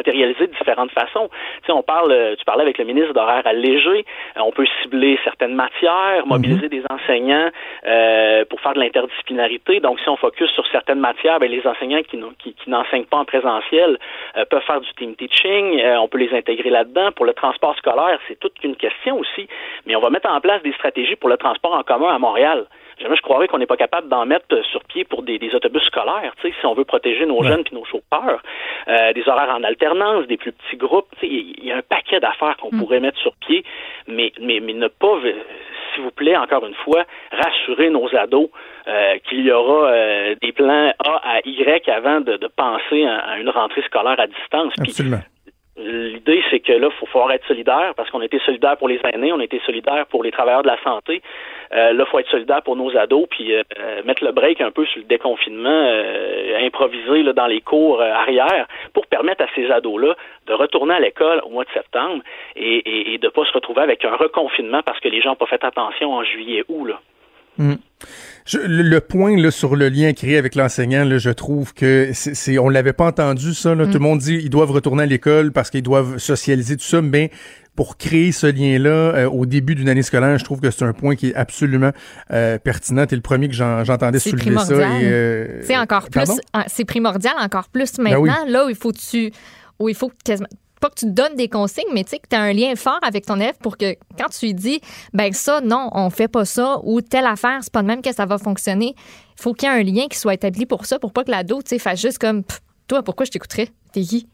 matérialiser de différentes façons. Tu sais, on parle, tu parlais avec le ministre d'horaires allégés, on peut cibler certaines matières, mobiliser mm -hmm. des enseignants euh, pour faire de l'interdisciplinarité. Donc, si on focus sur certaines matières, ben, les enseignants qui, qui, qui n'enseignent pas en présentiel euh, peuvent faire du team teaching, euh, on peut les intégrer là-dedans. Pour le transport scolaire, c'est toute une question aussi, mais on va mettre en place des stratégies pour le transport en commun à Montréal. Jamais je croirais qu'on n'est pas capable d'en mettre sur pied pour des, des autobus scolaires, tu sais, si on veut protéger nos ouais. jeunes et nos chauffeurs, euh, des horaires en alternance, des plus petits groupes, tu sais, il y, y, a un paquet d'affaires qu'on mm. pourrait mettre sur pied, mais, mais, mais ne pas, s'il vous plaît, encore une fois, rassurer nos ados euh, qu'il y aura euh, des plans A à Y avant de, de penser à, à, une rentrée scolaire à distance. Absolument. Puis, L'idée, c'est que là, il faut falloir être solidaire parce qu'on été solidaire pour les aînés, on a été solidaire pour les travailleurs de la santé. Euh, là, il faut être solidaire pour nos ados, puis euh, mettre le break un peu sur le déconfinement, euh, improviser là, dans les cours euh, arrière pour permettre à ces ados-là de retourner à l'école au mois de septembre et, et, et de ne pas se retrouver avec un reconfinement parce que les gens n'ont pas fait attention en juillet août. Là. Hmm. le, point là, sur le lien créé avec l'enseignant, je trouve que c'est, on l'avait pas entendu ça. Là. Tout le hmm. monde dit ils doivent retourner à l'école parce qu'ils doivent socialiser tout ça, mais pour créer ce lien-là euh, au début d'une année scolaire, je trouve que c'est un point qui est absolument euh, pertinent. T'es le premier que j'entendais soulever ça. Euh, c'est encore plus, c'est primordial encore plus ben maintenant. Là où il faut tu, où il faut quasiment pas que tu te donnes des consignes, mais tu sais que tu as un lien fort avec ton élève pour que quand tu lui dis ben ça non, on fait pas ça ou telle affaire, c'est pas de même que ça va fonctionner. Il faut qu'il y ait un lien qui soit établi pour ça pour pas que l'ado tu sais fasse juste comme toi pourquoi je t'écouterais? T'es qui?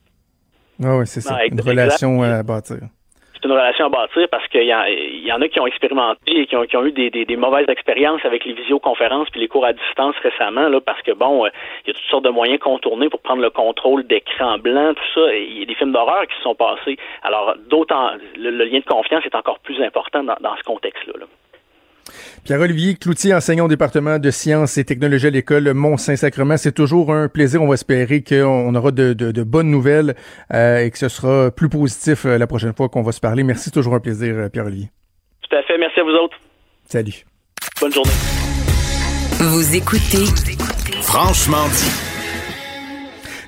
Ah oui, c'est ça, une relation à bâtir c'est une relation à bâtir parce qu'il y, en a qui ont expérimenté et qui ont, eu des, mauvaises expériences avec les visioconférences puis les cours à distance récemment, là, parce que bon, euh, il y a toutes sortes de moyens contournés pour prendre le contrôle d'écran blanc, tout ça. Il y a des films d'horreur qui se sont passés. Alors, d'autant, le, lien de confiance est encore plus important dans, ce contexte-là. là Pierre-Olivier Cloutier, enseignant au département de sciences et technologies à l'école Mont-Saint-Sacrement. C'est toujours un plaisir. On va espérer qu'on aura de, bonnes nouvelles euh, et que ce sera plus positif euh, la prochaine fois qu'on va se parler. Merci, toujours un plaisir, euh, Pierre-Olivier. Tout à fait. Merci à vous autres. Salut. Bonne journée. Vous écoutez Franchement dit.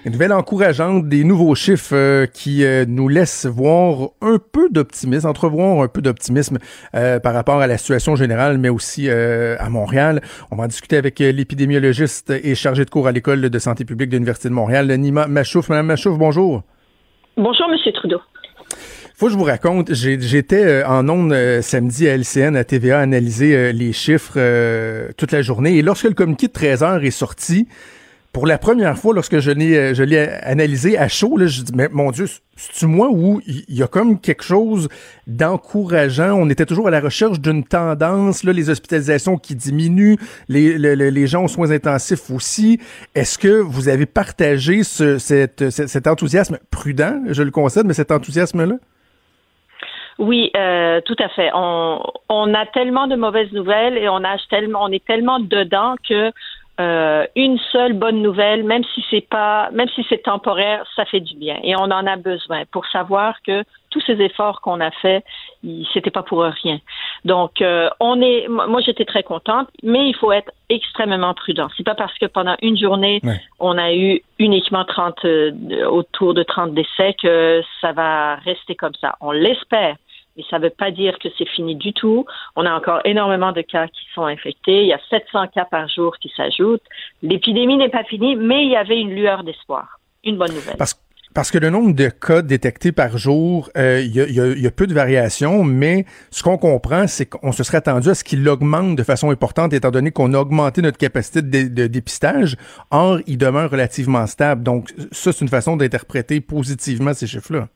Une nouvelle encourageante, des nouveaux chiffres euh, qui euh, nous laissent voir un peu d'optimisme, entrevoir un peu d'optimisme euh, par rapport à la situation générale, mais aussi à Montréal. On va en discuter avec l'épidémiologiste et chargé de cours à l'École de santé publique de l'Université de Montréal, Nima Machouf. Madame Machouf, bonjour. Bonjour, Monsieur Trudeau. Faut que je vous raconte, j'étais en ondes samedi à LCN, à TVA, analyser les chiffres toute la journée. Et lorsque le communiqué de 13 heures est sorti, pour la première fois, lorsque je l'ai, euh, je l'ai analysé à chaud, là, je dis, mais mon Dieu, c'est-tu moi où il y a comme quelque chose d'encourageant? On était toujours à la recherche d'une tendance, là, les hospitalisations qui diminuent, les, gens aux soins intensifs aussi. Est-ce que vous avez partagé ce, cet, cet enthousiasme prudent, je le concède, mais cet enthousiasme-là? Oui, euh, tout à fait. On, on a tellement de mauvaises nouvelles et on a tellement, on est tellement dedans que euh, une seule bonne nouvelle, même si c'est pas, même si c'est temporaire, ça fait du bien. Et on en a besoin pour savoir que tous ces efforts qu'on a faits, c'était pas pour rien. Donc, euh, on est, moi j'étais très contente, mais il faut être extrêmement prudent. C'est pas parce que pendant une journée on a eu uniquement 30, euh, autour de 30 décès que ça va rester comme ça. On l'espère, mais ça ne veut pas dire que c'est fini du tout. On a encore énormément de cas qui sont infectés. Il y a 700 cas par jour qui s'ajoutent. L'épidémie n'est pas finie, mais il y avait une lueur d'espoir. Une bonne nouvelle. Parce que le nombre de cas détectés par jour, euh, il y, a, peu de variations, mais ce qu'on comprend, c'est qu'on se serait attendu à ce qu'il augmente de façon importante, étant donné qu'on a augmenté notre capacité de, dépistage. Or, il demeure relativement stable. Donc, ça, c'est une façon d'interpréter positivement ces chiffres-là.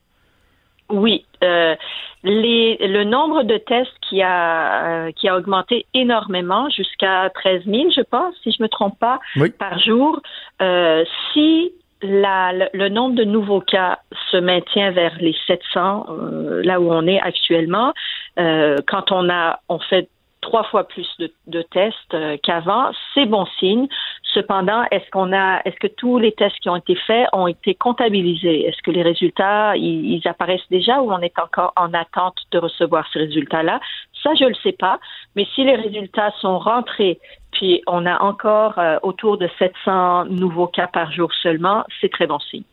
Oui. Euh, les, le nombre de tests qui a, euh, qui a augmenté énormément jusqu'à 13 000, je pense, si je me trompe pas, par jour. Euh, si la, le, nombre de nouveaux cas se maintient vers les 700, euh, là où on est actuellement, euh, quand on a on fait trois fois plus de, de tests euh, qu'avant, c'est bon signe. Cependant, est-ce qu'on a, est-ce que tous les tests qui ont été faits ont été comptabilisés? Est-ce que les résultats ils, apparaissent déjà ou on est encore en attente de recevoir ces résultats-là? Ça, je le sais pas. Mais si les résultats sont rentrés, puis on a encore euh, autour de 700 nouveaux cas par jour seulement, c'est très bon signe.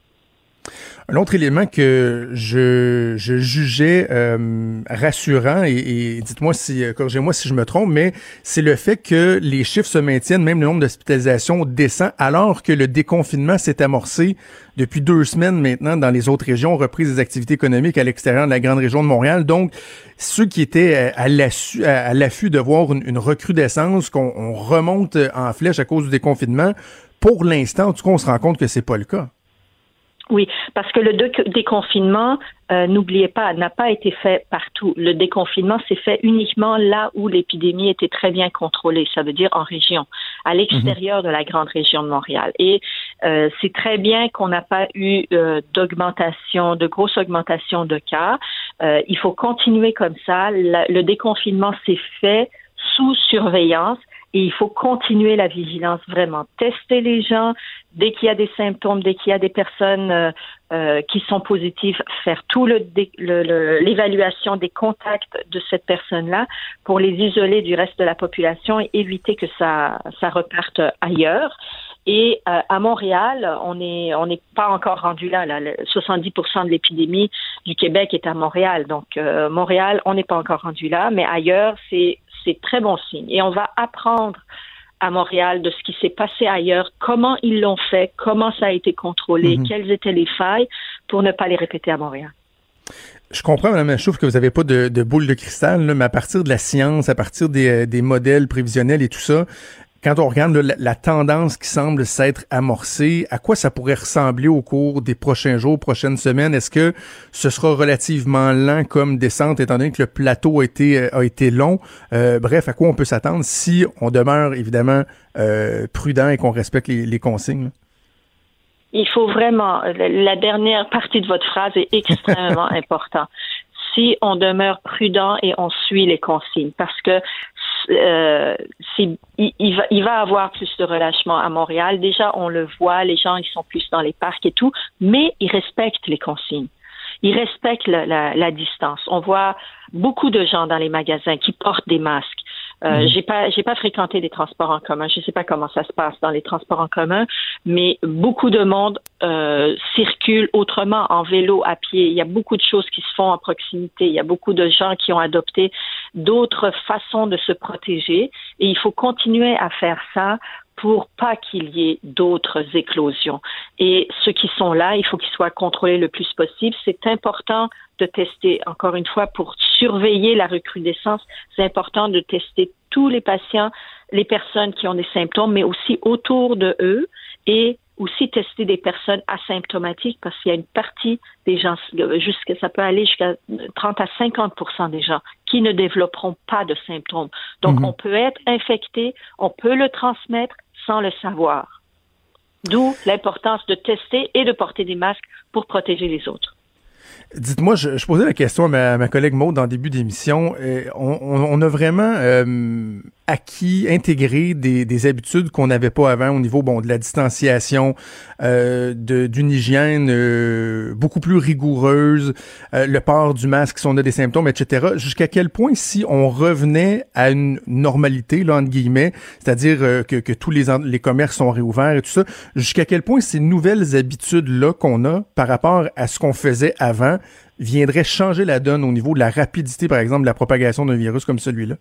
Un autre élément que je, jugeais euh, rassurant, et, dites-moi si, euh, corrigez-moi si je me trompe, mais c'est le fait que les chiffres se maintiennent, même le nombre d'hospitalisations descend, alors que le déconfinement s'est amorcé depuis deux semaines maintenant dans les autres régions, reprise des activités économiques à l'extérieur de la grande région de Montréal. Donc, ceux qui étaient à l'affût de voir une, une recrudescence, qu'on remonte en flèche à cause du déconfinement, pour l'instant, en tout cas, on se rend compte que c'est pas le cas. Oui, parce que le déconfinement, euh, n'oubliez pas, n'a pas été fait partout. Le déconfinement s'est fait uniquement là où l'épidémie était très bien contrôlée, ça veut dire en région, à l'extérieur de la grande région de Montréal. Et euh, c'est très bien qu'on n'a pas eu euh, d'augmentation, de grosse augmentation de cas. il faut continuer comme ça. le déconfinement s'est fait sous surveillance Et il faut continuer la vigilance vraiment. Tester les gens dès qu'il y a des symptômes, dès qu'il y a des personnes euh, euh, qui sont positives, faire tout l'évaluation des contacts de cette personne-là pour les isoler du reste de la population et éviter que ça, reparte ailleurs. Et euh, à Montréal, on n'est pas encore rendu là. là. 70% de l'épidémie du Québec est à Montréal. Donc euh, Montréal, on n'est pas encore rendu là, mais ailleurs, c'est c'est très bon signe. Et on va apprendre à Montréal de ce qui s'est passé ailleurs, comment ils l'ont fait, comment ça a été contrôlé, mhm. quelles étaient les failles pour ne pas les répéter à Montréal. Je comprends, Mme trouve que vous n'avez pas de, boule de cristal, mais à partir de la science, à partir des, euh, des modèles prévisionnels et tout ça, quand on regarde la, tendance qui semble s'être amorcée, à quoi ça pourrait ressembler au cours des prochains jours, prochaines semaines? Est-ce que ce sera relativement lent comme descente, étant donné que le plateau a été, euh, a été long? Euh, bref, à quoi on peut s'attendre si on demeure évidemment euh, prudent et qu'on respecte les, consignes? Il faut vraiment, la dernière partie de votre phrase est extrêmement importante si on demeure prudent et on suit les consignes. Parce que euh, il, va, il va avoir plus de relâchement à Montréal. Déjà, on le voit, les gens ils sont plus dans les parcs et tout, mais ils respectent les consignes. Ils respectent la, la distance. On voit beaucoup de gens dans les magasins qui portent des masques. Euh, mhm. J'ai pas, j'ai pas fréquenté les transports en commun. Je sais pas comment ça se passe dans les transports en commun, mais beaucoup de monde euh, circule autrement en vélo, à pied. Il y a beaucoup de choses qui se font en proximité. Il y a beaucoup de gens qui ont adopté d'autres façons de se protéger, et il faut continuer à faire ça pour pas qu'il y ait d'autres éclosions. Et ceux qui sont là, il faut qu'ils soient contrôlés le plus possible. C'est important de tester, encore une fois, pour surveiller la recrudescence, c'est important de tester tous les patients, les personnes qui ont des symptômes, mais aussi autour de eux et aussi tester des personnes asymptomatiques parce qu'il y a une partie des gens, jusqu'à, ça peut aller jusqu'à 30 à 50% des gens qui ne développeront pas de symptômes. Donc, mhm. on peut être infecté, on peut le transmettre sans le savoir. D'où l'importance de tester et de porter des masques pour protéger les autres. Dites-moi, je, je, posais la question à ma, collègue Maud le début d'émission. On, on, a vraiment euh, acquis, intégré des, des habitudes qu'on n'avait pas avant au niveau bon de la distanciation, euh, d'une hygiène euh, beaucoup plus rigoureuse, euh, le port du masque si on a des symptômes, etc. Jusqu'à quel point, si on revenait à une normalité, là, entre guillemets, c'est-à-dire euh, que, que, tous les, les commerces sont réouverts et tout ça, jusqu'à quel point ces nouvelles habitudes-là qu'on a par rapport à ce qu'on faisait avant viendraient changer la donne au niveau de la rapidité, par exemple, de la propagation d'un virus comme celui-là?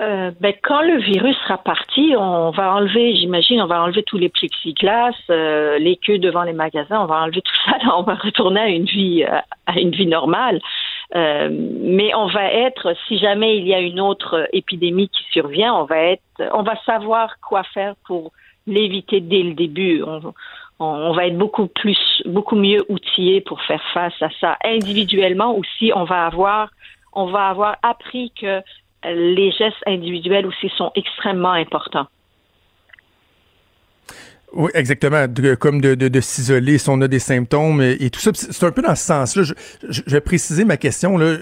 Euh, ben, quand le virus sera parti, on va enlever, j'imagine, on va enlever tous les plexiglas, euh, les queues devant les magasins, on va enlever tout ça, on va retourner à une vie, euh, à une vie normale. Euh, mais on va être, si jamais il y a une autre épidémie qui survient, on va être, on va savoir quoi faire pour l'éviter dès le début. On, on, va être beaucoup plus, beaucoup mieux outillé pour faire face à ça. Individuellement aussi, on va avoir, on va avoir appris que les gestes individuels aussi sont extrêmement importants. Oui, exactement. comme de, de, de s'isoler si on a des symptômes et, tout ça. C'est un peu dans ce sens-là. Je, je, vais préciser ma question. Là.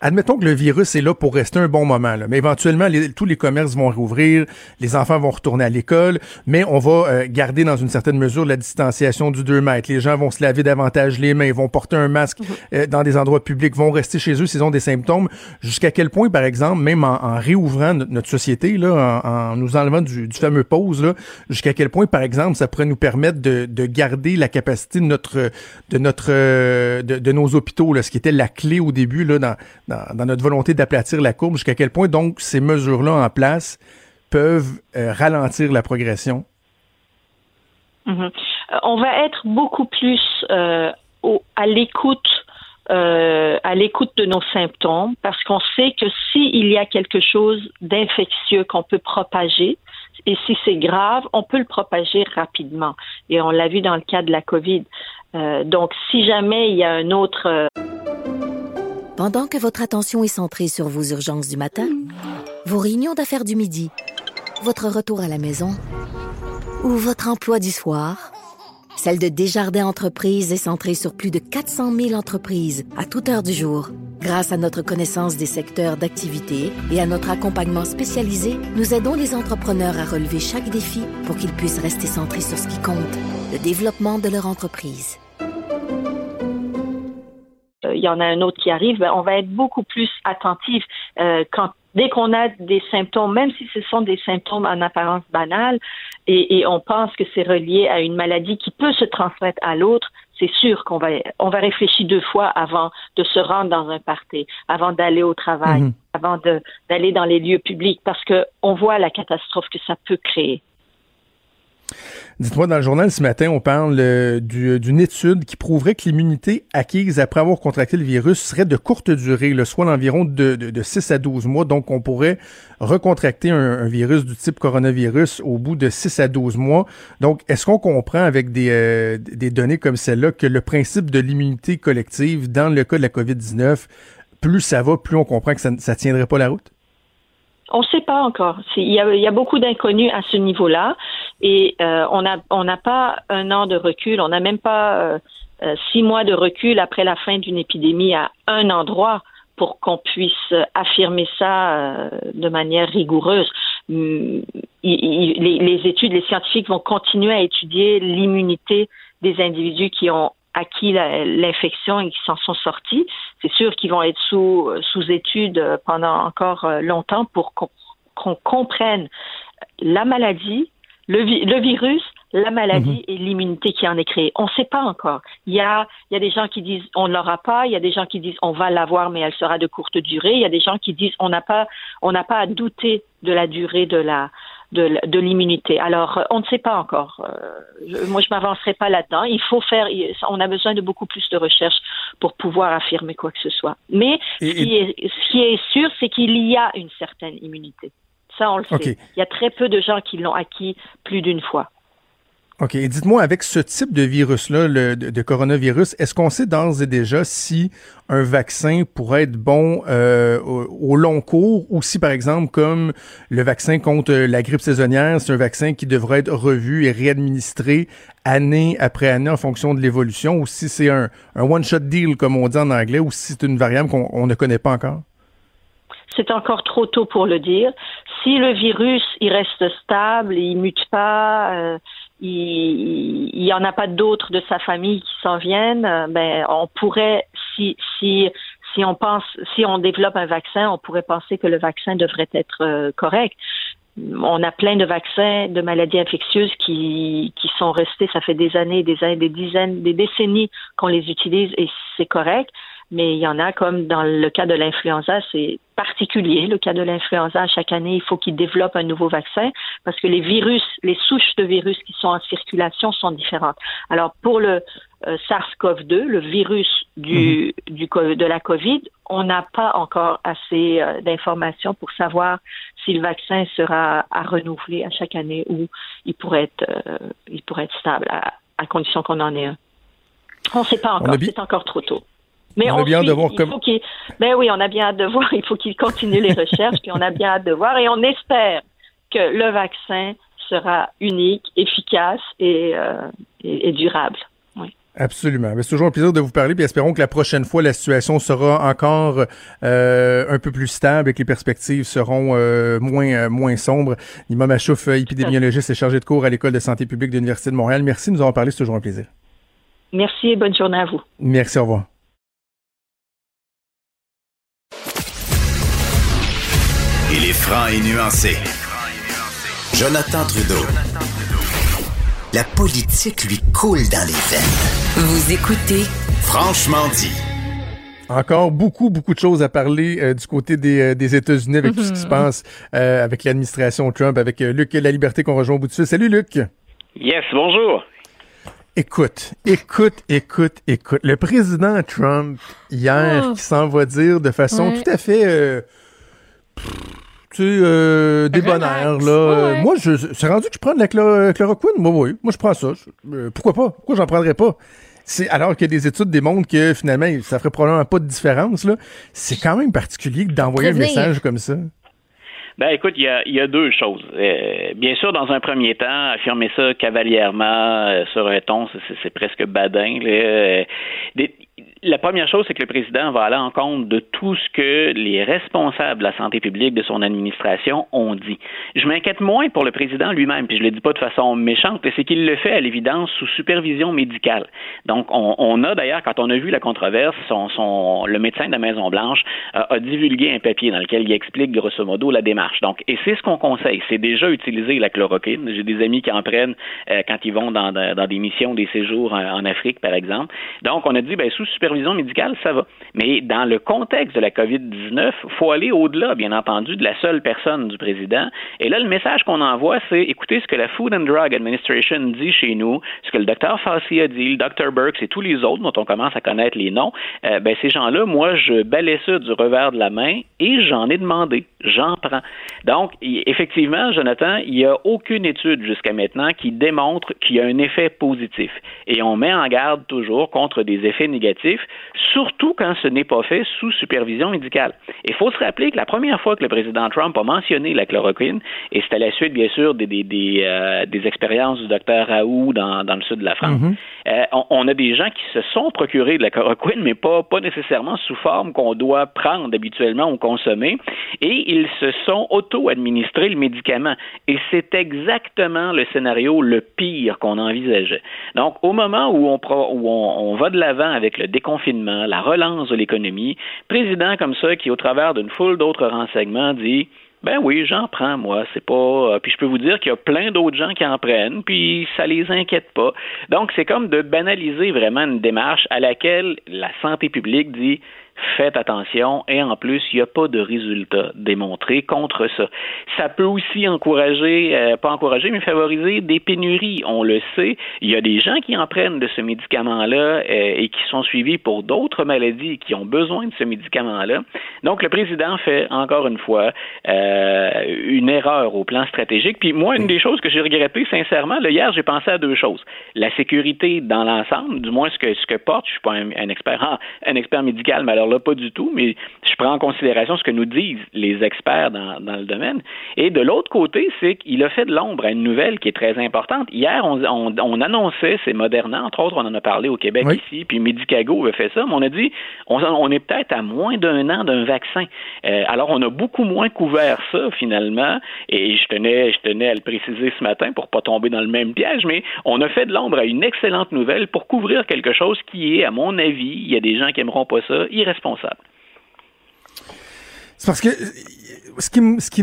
admettons que le virus est là pour rester un bon moment, là. mais éventuellement, tous les commerces vont rouvrir, les enfants vont retourner à l'école, mais on va euh, garder dans une certaine mesure la distanciation du 2 mètres. Les gens vont se laver davantage les mains, vont porter un masque mhm. euh, dans des endroits publics, vont rester chez eux s'ils ont des symptômes. Jusqu'à quel point, par exemple, même en, réouvrant notre, société, là, en, en nous enlevant du, du fameux pause, jusqu'à quel point, par exemple, ça pourrait nous permettre de, garder la capacité de de, nos hôpitaux, ce qui était la clé au début dans, notre volonté d'aplatir la courbe, jusqu'à quel point donc ces mesures-là en place peuvent euh, ralentir la progression? Mm-hmm. Euh, on va être beaucoup plus euh, à l'écoute à l'écoute de nos symptômes parce qu'on sait que s'il y a quelque chose d'infectieux qu'on peut propager, et si c'est grave, on peut le propager rapidement. Et on l'a vu dans le cas de la COVID. Euh, donc, si jamais il y a un autre... Euh, Pendant que votre attention est centrée sur vos urgences du matin, vos réunions d'affaires du midi, votre retour à la maison ou votre emploi du soir, celle de Desjardins Entreprises est centrée sur plus de 400 000 entreprises à toute heure du jour. Grâce à notre connaissance des secteurs d'activité et à notre accompagnement spécialisé, nous aidons les entrepreneurs à relever chaque défi pour qu'ils puissent rester centrés sur ce qui compte, le développement de leur entreprise. Euh, il y en a un autre qui arrive, ben, on va être beaucoup plus attentif euh, quand dès qu'on a des symptômes, même si ce sont des symptômes en apparence banals, et, on pense que c'est relié à une maladie qui peut se transmettre à l'autre, c'est sûr qu'on va, on va réfléchir deux fois avant de se rendre dans un party, avant d'aller au travail, mhm. avant d'aller dans les lieux publics, parce qu'on voit la catastrophe que ça peut créer. Dites-moi, dans le journal ce matin, on parle euh, d'une étude qui prouverait que l'immunité acquise après avoir contracté le virus serait de courte durée, le soit d'environ de, de, 6 à 12 mois. Donc, on pourrait recontracter un, virus du type coronavirus au bout de 6 à 12 mois. Donc, est-ce qu'on comprend avec des, euh, des données comme celle-là que le principe de l'immunité collective, dans le cas de la COVID-19, plus ça va, plus on comprend que ça ne tiendrait pas la route? On ne sait pas encore. Il il y a beaucoup d'inconnus à ce niveau-là et euh, on n'a on pas un an de recul, on n'a même pas euh, euh, six mois de recul après la fin d'une épidémie à un endroit pour qu'on puisse affirmer ça de manière rigoureuse. Hum, les, études, les scientifiques vont continuer à étudier l'immunité des individus qui ont acquis l'infection et qui s'en sont sortis. C'est sûr qu'ils vont être sous, sous étude pendant encore longtemps pour qu'on comprenne la maladie, le, le virus, la maladie mhm. et l'immunité qui en est créée. On ne sait pas encore. Il y a, il y a des gens qui disent on ne l'aura pas, il y a des gens qui disent on va l'avoir mais elle sera de courte durée, il y a des gens qui disent on n'a pas on n'a pas à douter de la durée de la de, l'immunité. Alors, euh, on ne sait pas encore. Euh, moi, je m'avancerai pas là-dedans. Il faut faire. On a besoin de beaucoup plus de recherches pour pouvoir affirmer quoi que ce soit. Mais ce, qui est, ce qui est sûr, c'est qu'il y a une certaine immunité. Ça, on le sait. Il y a très peu de gens qui l'ont acquis plus d'une fois. OK. Dites-moi, avec ce type de virus-là, le, de, coronavirus, est-ce qu'on sait d'ores et déjà si un vaccin pourrait être bon euh, au, long cours ou si, par exemple, comme le vaccin contre la grippe saisonnière, c'est un vaccin qui devrait être revu et réadministré année après année en fonction de l'évolution ou si c'est un, un one-shot deal, comme on dit en anglais, ou si c'est une variable qu'on ne connaît pas encore? C'est encore trop tôt pour le dire. Si le virus il reste stable, il mute pas, euh, il n'y en a pas d'autres de sa famille qui s'en viennent, euh, ben on pourrait si si si on pense si on développe un vaccin, on pourrait penser que le vaccin devrait être euh, correct. On a plein de vaccins de maladies infectieuses qui, qui sont restés, ça fait des années, des années, des dizaines, des décennies qu'on les utilise et c'est correct mais il y en a comme dans le cas de l'influenza, c'est particulier. Le cas de l'influenza, chaque année, il faut qu'ils développent un nouveau vaccin parce que les virus, les souches de virus qui sont en circulation sont différentes. Alors pour le euh, SARS-CoV-2, le virus du, mhm. du, de la COVID, on n'a pas encore assez euh, d'informations pour savoir si le vaccin sera à renouveler à chaque année ou il pourrait être, euh, il pourrait être stable à, à condition qu'on en ait un. On ne sait pas encore, c'est encore trop tôt. Mais on, a bien de voir. Ben oui, on a bien hâte de voir. Il faut qu'il continue les recherches, puis on a bien hâte de voir, et on espère que le vaccin sera unique, efficace et, euh, et, durable. Oui. Absolument. C'est toujours un plaisir de vous parler, puis espérons que la prochaine fois, la situation sera encore euh, un peu plus stable et que les perspectives seront euh, moins, moins sombres. Nima Machouf, épidémiologiste et chargé de cours à l'École de santé publique de l'Université de Montréal. Merci de nous avoir parlé, c'est toujours un plaisir. Merci et bonne journée à vous. Merci, au revoir. Franc et nuancé. Jonathan Trudeau. La politique lui coule dans les veines. Vous écoutez Franchement dit. Encore beaucoup, beaucoup de choses à parler euh, du côté des, euh, des États-Unis avec tout ce qui se passe euh, avec l'administration Trump, avec Luc La Liberté qu'on rejoint au bout de fil. Salut Luc. Yes, bonjour. Écoute, écoute, écoute, écoute. Le président Trump, hier, oh. qui s'en va dire de façon tout à fait tu sais, euh, des bonheurs, là. Moi, je, c'est rendu que je prends de la chloroquine. Moi, oui. Moi, je prends ça. Euh, pourquoi pas? Pourquoi j'en prendrais pas? C'est, alors que des études démontrent que finalement, ça ferait probablement pas de différence, là. C'est quand même particulier d'envoyer un message comme ça. Ben écoute, il y a, y a, deux choses. Euh, bien sûr, dans un premier temps, affirmer ça cavalièrement sur un ton, c'est, presque badin. Là. La première chose, c'est que le président va aller en compte de tout ce que les responsables de la santé publique de son administration ont dit. Je m'inquiète moins pour le président lui-même, puis je le dis pas de façon méchante, c'est qu'il le fait à l'évidence sous supervision médicale. Donc, on, a d'ailleurs, quand on a vu la controverse, son, le médecin de la Maison Blanche a divulgué un papier dans lequel il explique grosso modo la démarche. Donc, et c'est ce qu'on conseille. C'est déjà utiliser la chloroquine. J'ai des amis qui en prennent euh, quand ils vont dans, dans, des missions, des séjours en, en Afrique, par exemple. Donc, on a dit, ben, sous supervision médicale, ça va. Mais dans le contexte de la COVID-19, il faut aller au-delà, bien entendu, de la seule personne du président. Et là, le message qu'on envoie, c'est écoutez ce que la Food and Drug Administration dit chez nous, ce que le docteur Fauci a dit, le docteur Burks et tous les autres dont on commence à connaître les noms. Euh, ben, ces gens-là, moi, je balais ça du revers de la main et j'en ai demandé. J'en prends. Donc, effectivement, Jonathan, il n'y a aucune étude jusqu'à maintenant qui démontre qu'il y a un effet positif. Et on met en garde toujours contre des effets négatifs, surtout quand ce n'est pas fait sous supervision médicale. Il faut se rappeler que la première fois que le président Trump a mentionné la chloroquine, et c'est à la suite, bien sûr, des, euh, expériences du docteur Raoult dans, le sud de la France, mm-hmm. Euh, on, a des gens qui se sont procurés de la chloroquine, mais pas, pas nécessairement sous forme qu'on doit prendre habituellement ou consommer, et ils se sont auto-administrés le médicament. Et c'est exactement le scénario le pire qu'on envisageait. Donc, au moment où on, où on, on va de l'avant avec le déconfinement, la relance de l'économie, président comme ça qui, au travers d'une foule d'autres renseignements, dit ben oui, j'en prends, moi. C'est pas. Euh, puis je peux vous dire qu'il y a plein d'autres gens qui en prennent, puis ça les inquiète pas. Donc, c'est comme de banaliser vraiment une démarche à laquelle la santé publique dit faites attention et en plus, il n'y a pas de résultat démontré contre ça. Ça peut aussi encourager, euh, pas encourager, mais favoriser des pénuries. On le sait, il y a des gens qui en prennent de ce médicament-là euh, et qui sont suivis pour d'autres maladies qui ont besoin de ce médicament-là. Donc, le président fait encore une fois euh, une erreur au plan stratégique. Puis moi, une des choses que j'ai regrettées, sincèrement, là, hier, j'ai pensé à deux choses. La sécurité dans l'ensemble, du moins ce que, ce que porte, je suis pas un, expert, un expert médical, mais alors là, pas du tout, mais je prends en considération ce que nous disent les experts dans, le domaine. Et de l'autre côté, c'est qu'il a fait de l'ombre à une nouvelle qui est très importante. Hier, on, annonçait, c'est Moderna, entre autres, on en a parlé au Québec ici, puis Medicago a fait ça, mais on a dit, on, est peut-être à moins d'un an d'un vaccin. Euh, alors, on a beaucoup moins couvert ça, finalement, et je tenais, je tenais à le préciser ce matin pour pas tomber dans le même piège, mais on a fait de l'ombre à une excellente nouvelle pour couvrir quelque chose qui est, à mon avis, il y a des gens qui aimeront pas ça, C'est parce que ce qui, ce qui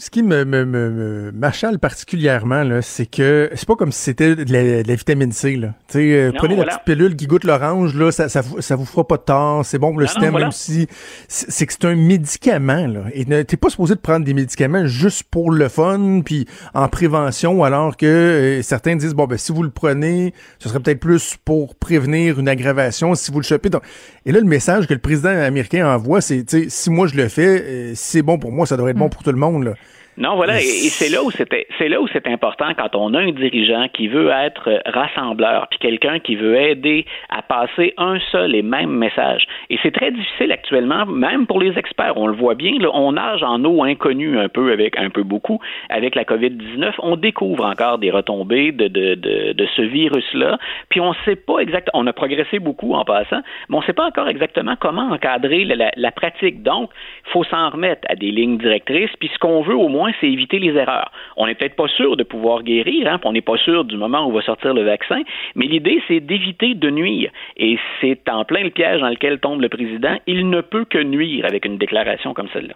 ce qui me, me, me, m'achale particulièrement, là, c'est que c'est pas comme si c'était de la, vitamine C. Là. Euh, prenez la petite pilule qui goûte l'orange, là, ça, ça, ça, vous fera pas de tort, c'est bon pour le système, même si c'est que c'est un médicament. Là, et t'es pas supposé de prendre des médicaments juste pour le fun, puis en prévention, alors que euh, certains disent, bon, ben si vous le prenez, ce serait peut-être plus pour prévenir une aggravation si vous le chopez. Donc, et là, le message que le président américain envoie, c'est, si moi je le fais, euh, c'est bon pour moi, ça devrait être bon mm. pour tout le monde. Là. Non, voilà, et, c'est là où c'était, c'est là où c'est important quand on a un dirigeant qui veut être rassembleur, puis quelqu'un qui veut aider à passer un seul et même message. Et c'est très difficile actuellement, même pour les experts. On le voit bien, là, on nage en eau inconnue un peu avec un peu beaucoup avec la COVID-19. On découvre encore des retombées de, de, de, de ce virus-là, puis on ne sait pas exactement. On a progressé beaucoup en passant, mais on ne sait pas encore exactement comment encadrer la, la pratique. Donc, il faut s'en remettre à des lignes directrices. Puis ce qu'on veut au moins c'est éviter les erreurs. On n'est peut-être pas sûr de pouvoir guérir, hein, on n'est pas sûr du moment où va sortir le vaccin, mais l'idée, c'est d'éviter de nuire. Et c'est en plein le piège dans lequel tombe le président. Il ne peut que nuire avec une déclaration comme celle-là.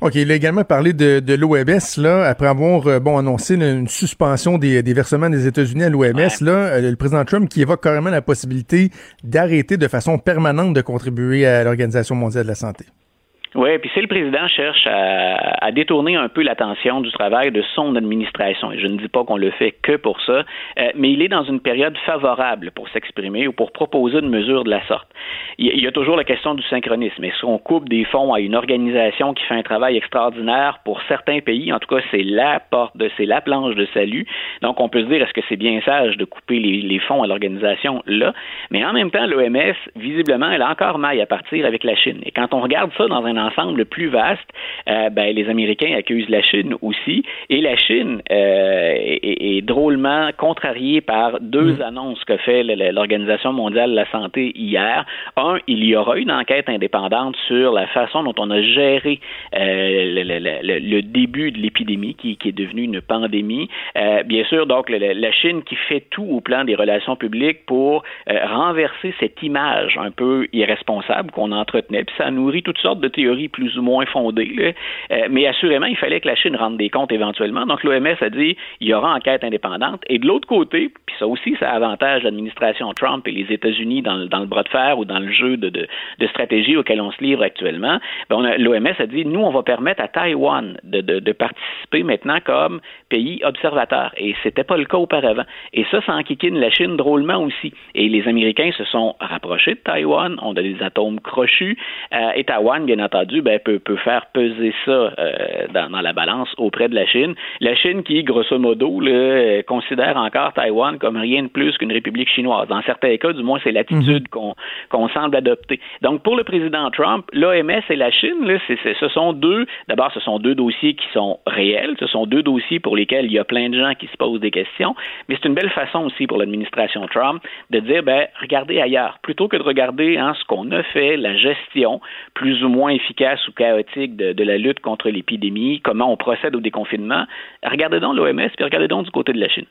OK, il a également parlé de, de l'OMS, là, après avoir euh, bon, annoncé une, suspension des, versements des États-Unis à l'OMS, là, euh, le président Trump qui évoque carrément la possibilité d'arrêter de façon permanente de contribuer à l'Organisation mondiale de la santé. Oui, puis si le président cherche à, à détourner un peu l'attention du travail de son administration, et je ne dis pas qu'on le fait que pour ça, euh, mais il est dans une période favorable pour s'exprimer ou pour proposer une mesure de la sorte. Il, y a toujours la question du synchronisme. Est-ce qu'on coupe des fonds à une organisation qui fait un travail extraordinaire pour certains pays? En tout cas, c'est la porte, de, c'est la planche de salut. Donc, on peut se dire, est-ce que c'est bien sage de couper les, les fonds à l'organisation là? Mais en même temps, l'OMS, visiblement, elle a encore maille à partir avec la Chine. Et quand on regarde ça dans un ensemble plus vaste, euh, ben, les Américains accusent la Chine aussi. Et la Chine euh, est, drôlement contrariée par deux mm. annonces que fait l'Organisation mondiale de la santé hier. Un, il y aura une enquête indépendante sur la façon dont on a géré euh, le, début de l'épidémie qui, est devenue une pandémie. bien sûr, donc la Chine qui fait tout au plan des relations publiques pour renverser cette image un peu irresponsable qu'on entretenait. Puis ça nourrit toutes sortes de théories plus ou moins fondées. Euh, mais assurément, il fallait que la Chine rende des comptes éventuellement. Donc l'OMS a dit il y aura enquête indépendante. Et de l'autre côté, puis ça aussi, ça avantage l'administration Trump et les États-Unis dans, le bras de fer ou dans le jeu de, de, stratégie auquel on se livre actuellement. Ben, L'OMS a dit nous, on va permettre à Taïwan de, de, participer maintenant comme pays observateur. Et c'était pas le cas auparavant. Et ça, ça enquiquine la Chine drôlement aussi. Et les Américains se sont rapprochés de Taïwan, ont des atomes crochus. Euh, et Taïwan, bien entendu, ben, peut, peut faire peser ça euh, dans, dans, la balance auprès de la Chine. La Chine qui, grosso modo, là, considère encore Taïwan comme rien de plus qu'une république chinoise. Dans certains cas, du moins, c'est l'attitude mhm. qu'on semble adopter. Donc, pour le président Trump, l'OMS et la Chine, là, ce sont deux, d'abord, ce sont deux dossiers qui sont réels. Ce sont deux dossiers pour lesquels il y a plein de gens qui se posent des questions. Mais c'est une belle façon aussi pour l'administration Trump de dire, ben, regardez ailleurs. Plutôt que de regarder hein, ce qu'on a fait, la gestion plus ou moins efficace ou chaotique de, de la lutte contre l'épidémie, comment on procède au déconfinement, regardez donc l'OMS, puis regardez donc du côté de la Chine.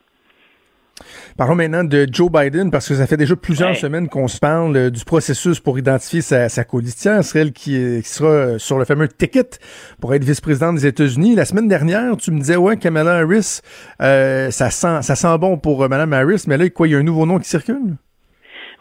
Parlons maintenant de Joe Biden, parce que ça fait déjà plusieurs semaines qu'on se parle euh, du processus pour identifier sa, sa coditière, celle qui, qui, sera euh, sur le fameux ticket pour être vice-présidente des États-Unis. La semaine dernière, tu me disais, ouais, Kamala Harris, euh, ça, sent, ça sent bon pour Mme Harris, mais là, quoi, il y a un nouveau nom qui circule?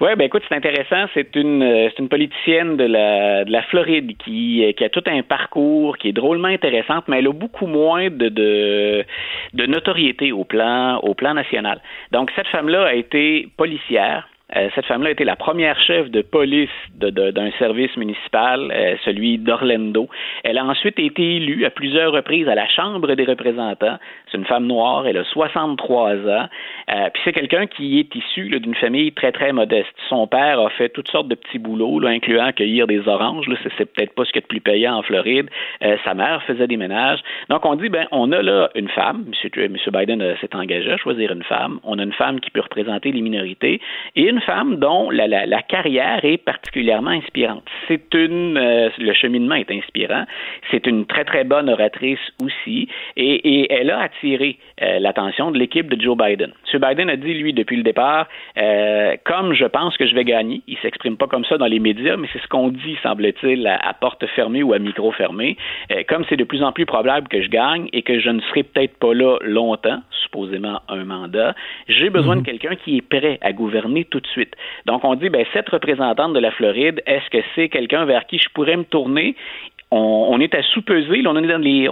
Oui, ben écoute, c'est intéressant. C'est une euh, c'est une politicienne de la de la Floride qui euh, qui a tout un parcours qui est drôlement intéressante, mais elle a beaucoup moins de de, de notoriété au plan au plan national. Donc cette femme-là a été policière. Euh, cette femme-là été la première chef de police d'un service municipal, euh, celui d'Orlando. Elle a ensuite été élue à plusieurs reprises à la Chambre des représentants. C'est une femme noire, elle a 63 ans. Euh, puis c'est quelqu'un qui est issu d'une famille très, très modeste. Son père a fait toutes sortes de petits boulots, là, incluant cueillir des oranges. C'est, peut-être pas ce qu'il y a de plus payant en Floride. sa mère faisait des ménages. Donc on dit, ben, on a là une femme. M. Biden s'est engagé à choisir une femme. On a une femme qui peut représenter les minorités et une femme dont la, la, carrière est particulièrement inspirante. C'est une, euh, le cheminement est inspirant. C'est une très très bonne oratrice aussi, et, et elle a attiré euh, l'attention de l'équipe de Joe Biden. M. Biden a dit lui depuis le départ, euh, comme je pense que je vais gagner, il s'exprime pas comme ça dans les médias, mais c'est ce qu'on dit semble-t-il à, porte fermée ou à micro fermé. comme c'est de plus en plus probable que je gagne et que je ne serai peut-être pas là longtemps, supposément un mandat, j'ai besoin de mhm. quelqu'un qui est prêt à gouverner tout de Donc, on dit, ben, cette représentante de la Floride, est-ce que c'est quelqu'un vers qui je pourrais me tourner? On, est à sous-peser, on,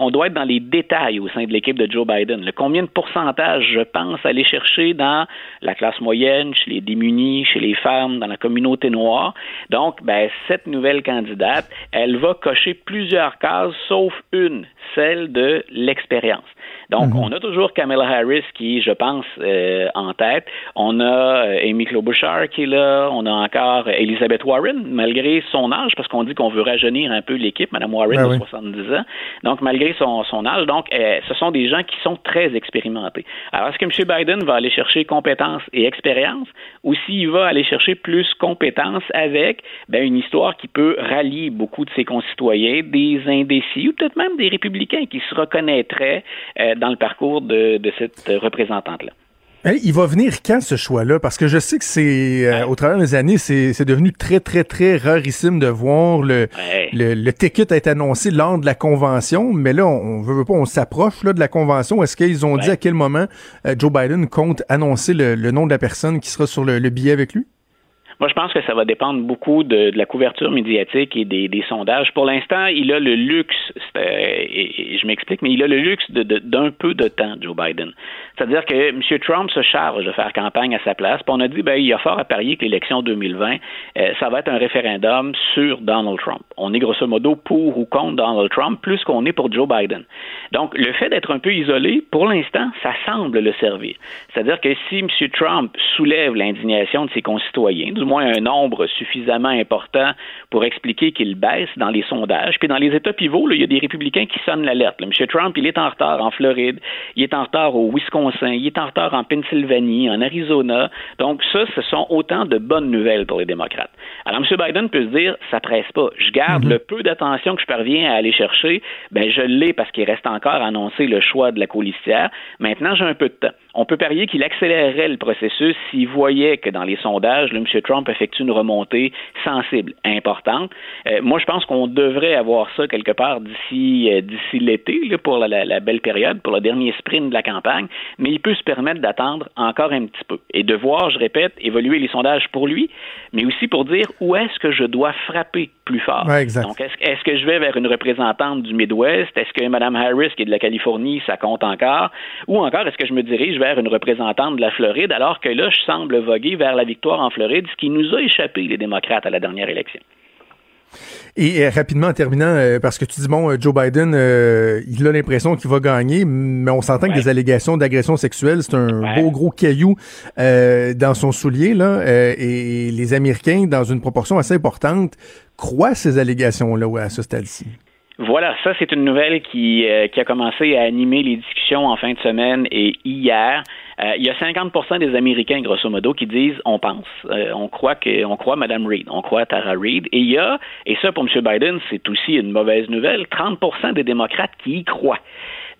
on doit être dans les détails au sein de l'équipe de Joe Biden. Le combien de pourcentage, je pense, aller chercher dans la classe moyenne, chez les démunis, chez les femmes, dans la communauté noire. Donc, ben, cette nouvelle candidate, elle va cocher plusieurs cases, sauf une, celle de l'expérience. Donc, mhm. on a toujours Kamala Harris qui, je pense, euh, en tête. On a euh, Amy Klobuchar qui est là. On a encore Elizabeth Warren, malgré son âge, parce qu'on dit qu'on veut rajeunir un peu l'équipe. Madame Warren ben a 70 ans. Donc, malgré son, son âge, donc, euh, ce sont des gens qui sont très expérimentés. Alors, est-ce que M. Biden va aller chercher compétences et expérience ou s'il va aller chercher plus compétences avec ben, une histoire qui peut rallier beaucoup de ses concitoyens, des indécis ou peut-être même des républicains qui se reconnaîtraient dans le parcours de, cette représentante-là? Il va venir quand ce choix-là? Parce que je sais que c'est euh, au travers des années, c'est devenu très, très, très rarissime de voir le, le, ticket être annoncé lors de la convention, mais là, on veut pas, on s'approche de la convention. Est-ce qu'ils ont dit à quel moment euh, Joe Biden compte annoncer le, nom de la personne qui sera sur le billet avec lui? Moi, je pense que ça va dépendre beaucoup de, la couverture médiatique et des, sondages. Pour l'instant, il a le luxe, euh, et, je m'explique, mais il a le luxe d'un peu de temps, Joe Biden. C'est-à-dire que M. Trump se charge de faire campagne à sa place. Puis on a dit, ben, il y a fort à parier que l'élection 2020, euh, ça va être un référendum sur Donald Trump. On est grosso modo pour ou contre Donald Trump, plus qu'on est pour Joe Biden. Donc, le fait d'être un peu isolé, pour l'instant, ça semble le servir. C'est-à-dire que si M. Trump soulève l'indignation de ses concitoyens, du moins un nombre suffisamment important pour expliquer qu'il baisse dans les sondages. Puis dans les États pivots, il y a des républicains qui sonnent l'alerte. M. Trump, il est en retard en Floride, il est en retard au Wisconsin, il est en retard en Pennsylvanie, en Arizona. Donc ça, ce sont autant de bonnes nouvelles pour les démocrates. Alors M. Biden peut se dire, ça presse pas. Je garde mhm. le peu d'attention que je parviens à aller chercher, ben je l'ai parce qu'il reste encore à annoncer le choix de la colistière. Maintenant, j'ai un peu de temps. On peut parier qu'il accélérerait le processus s'il voyait que dans les sondages, le M. Trump effectue une remontée sensible, importante. Euh, moi, je pense qu'on devrait avoir ça quelque part d'ici euh, d'ici l'été, pour la, belle période, pour le dernier sprint de la campagne, mais il peut se permettre d'attendre encore un petit peu et de voir, je répète, évoluer les sondages pour lui, mais aussi pour dire où est-ce que je dois frapper plus fort. Donc, est-ce que je vais vers une représentante du Midwest? Est-ce que Mme Harris, qui est de la Californie, ça compte encore? Ou encore, est-ce que je me dirige vers une représentante de la Floride, alors que là, je semble voguer vers la victoire en Floride, ce qui nous a échappé, les démocrates, à la dernière élection? Et, euh, rapidement en terminant, euh, parce que tu dis, bon, euh, Joe Biden, il a l'impression qu'il va gagner, mais on s'entend que des allégations d'agression sexuelle, c'est un beau gros caillou dans son soulier, là, et les Américains, dans une proportion assez importante, croient ces allégations-là à ce stade-ci. Voilà, ça c'est une nouvelle qui, qui a commencé à animer les discussions en fin de semaine et hier. Euh, il y a 50% des Américains, grosso modo, qui disent on pense, euh, on croit que, on croit Mme Reid, on croit Tara Reid. Et il y a, et ça pour M. Biden, c'est aussi une mauvaise nouvelle, 30% des démocrates qui y croient.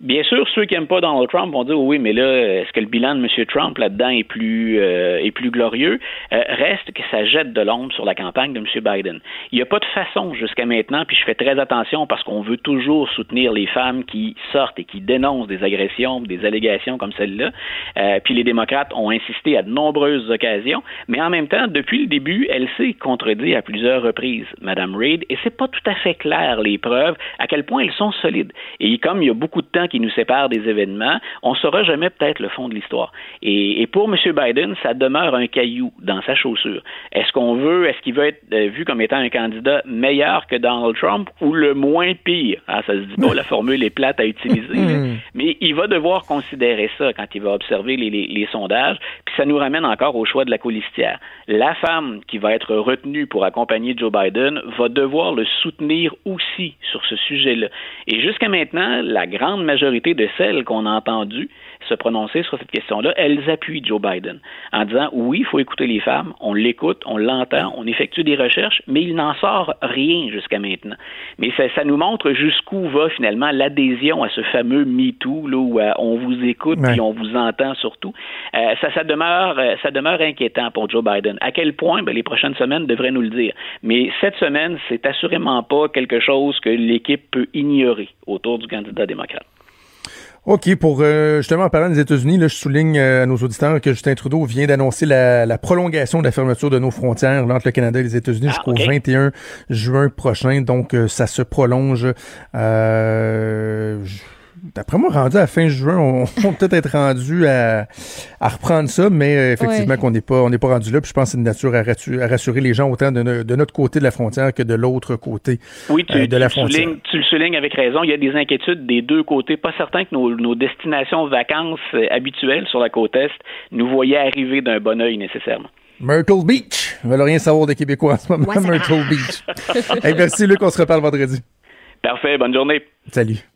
Bien sûr, ceux qui n'aiment pas Donald Trump vont dire oui, mais là, est-ce que le bilan de M. Trump là-dedans est plus euh, est plus glorieux? Euh, Reste que ça jette de l'ombre sur la campagne de M. Biden. Il n'y a pas de façon jusqu'à maintenant, puis je fais très attention parce qu'on veut toujours soutenir les femmes qui sortent et qui dénoncent des agressions, des allégations comme celle-là. Euh, puis les démocrates ont insisté à de nombreuses occasions, mais en même temps, depuis le début, elle s'est contredit à plusieurs reprises, Mme Reid, et c'est pas tout à fait clair les preuves à quel point elles sont solides. Et comme il y a beaucoup de temps qui nous sépare des événements, on ne saura jamais peut-être le fond de l'histoire. Et, pour M. Biden, ça demeure un caillou dans sa chaussure. Est-ce qu'on veut, est-ce qu'il veut être euh, vu comme étant un candidat meilleur que Donald Trump ou le moins pire? Ah, ça se dit pas, la formule est plate à utiliser, hmm. mais il va devoir considérer ça quand il va observer les, sondages, puis ça nous ramène encore au choix de la colistière. La femme qui va être retenue pour accompagner Joe Biden va devoir le soutenir aussi sur ce sujet-là. Et jusqu'à maintenant, la grande majorité majorité de celles qu'on a entendues se prononcer sur cette question-là, elles appuient Joe Biden en disant oui, il faut écouter les femmes, on l'écoute, on l'entend, on effectue des recherches, mais il n'en sort rien jusqu'à maintenant. Mais ça, nous montre jusqu'où va finalement l'adhésion à ce fameux MeToo, là, où euh, on vous écoute et on vous entend surtout. Euh, ça, ça, demeure, euh, ça demeure inquiétant pour Joe Biden. À quel point, ben, les prochaines semaines devraient nous le dire. Mais cette semaine, c'est assurément pas quelque chose que l'équipe peut ignorer autour du candidat démocrate. OK, pour euh, justement en parlant des États-Unis, là, je souligne euh, à nos auditeurs que Justin Trudeau vient d'annoncer la, prolongation de la fermeture de nos frontières entre le Canada et les États-Unis ah, jusqu'au 21 juin prochain. Donc, euh, ça se prolonge. Euh, D'après moi, rendu à fin juin, on, va peut-être être rendu à, reprendre ça, mais euh, effectivement qu'on n'est pas on n'est pas rendu là. Puis je pense que c'est une nature à, rassurer, les gens autant de, notre côté de la frontière que de l'autre côté oui, tu, euh, de la frontière. Soulignes, tu le soulignes avec raison. Il y a des inquiétudes des deux côtés. Pas certain que nos, destinations vacances euh, habituelles sur la côte est nous voyaient arriver d'un bon oeil nécessairement. Myrtle Beach. Ils veulent rien savoir des Québécois en ce moment. Myrtle Beach. merci Luc, on se reparle vendredi. Parfait, bonne journée. Salut.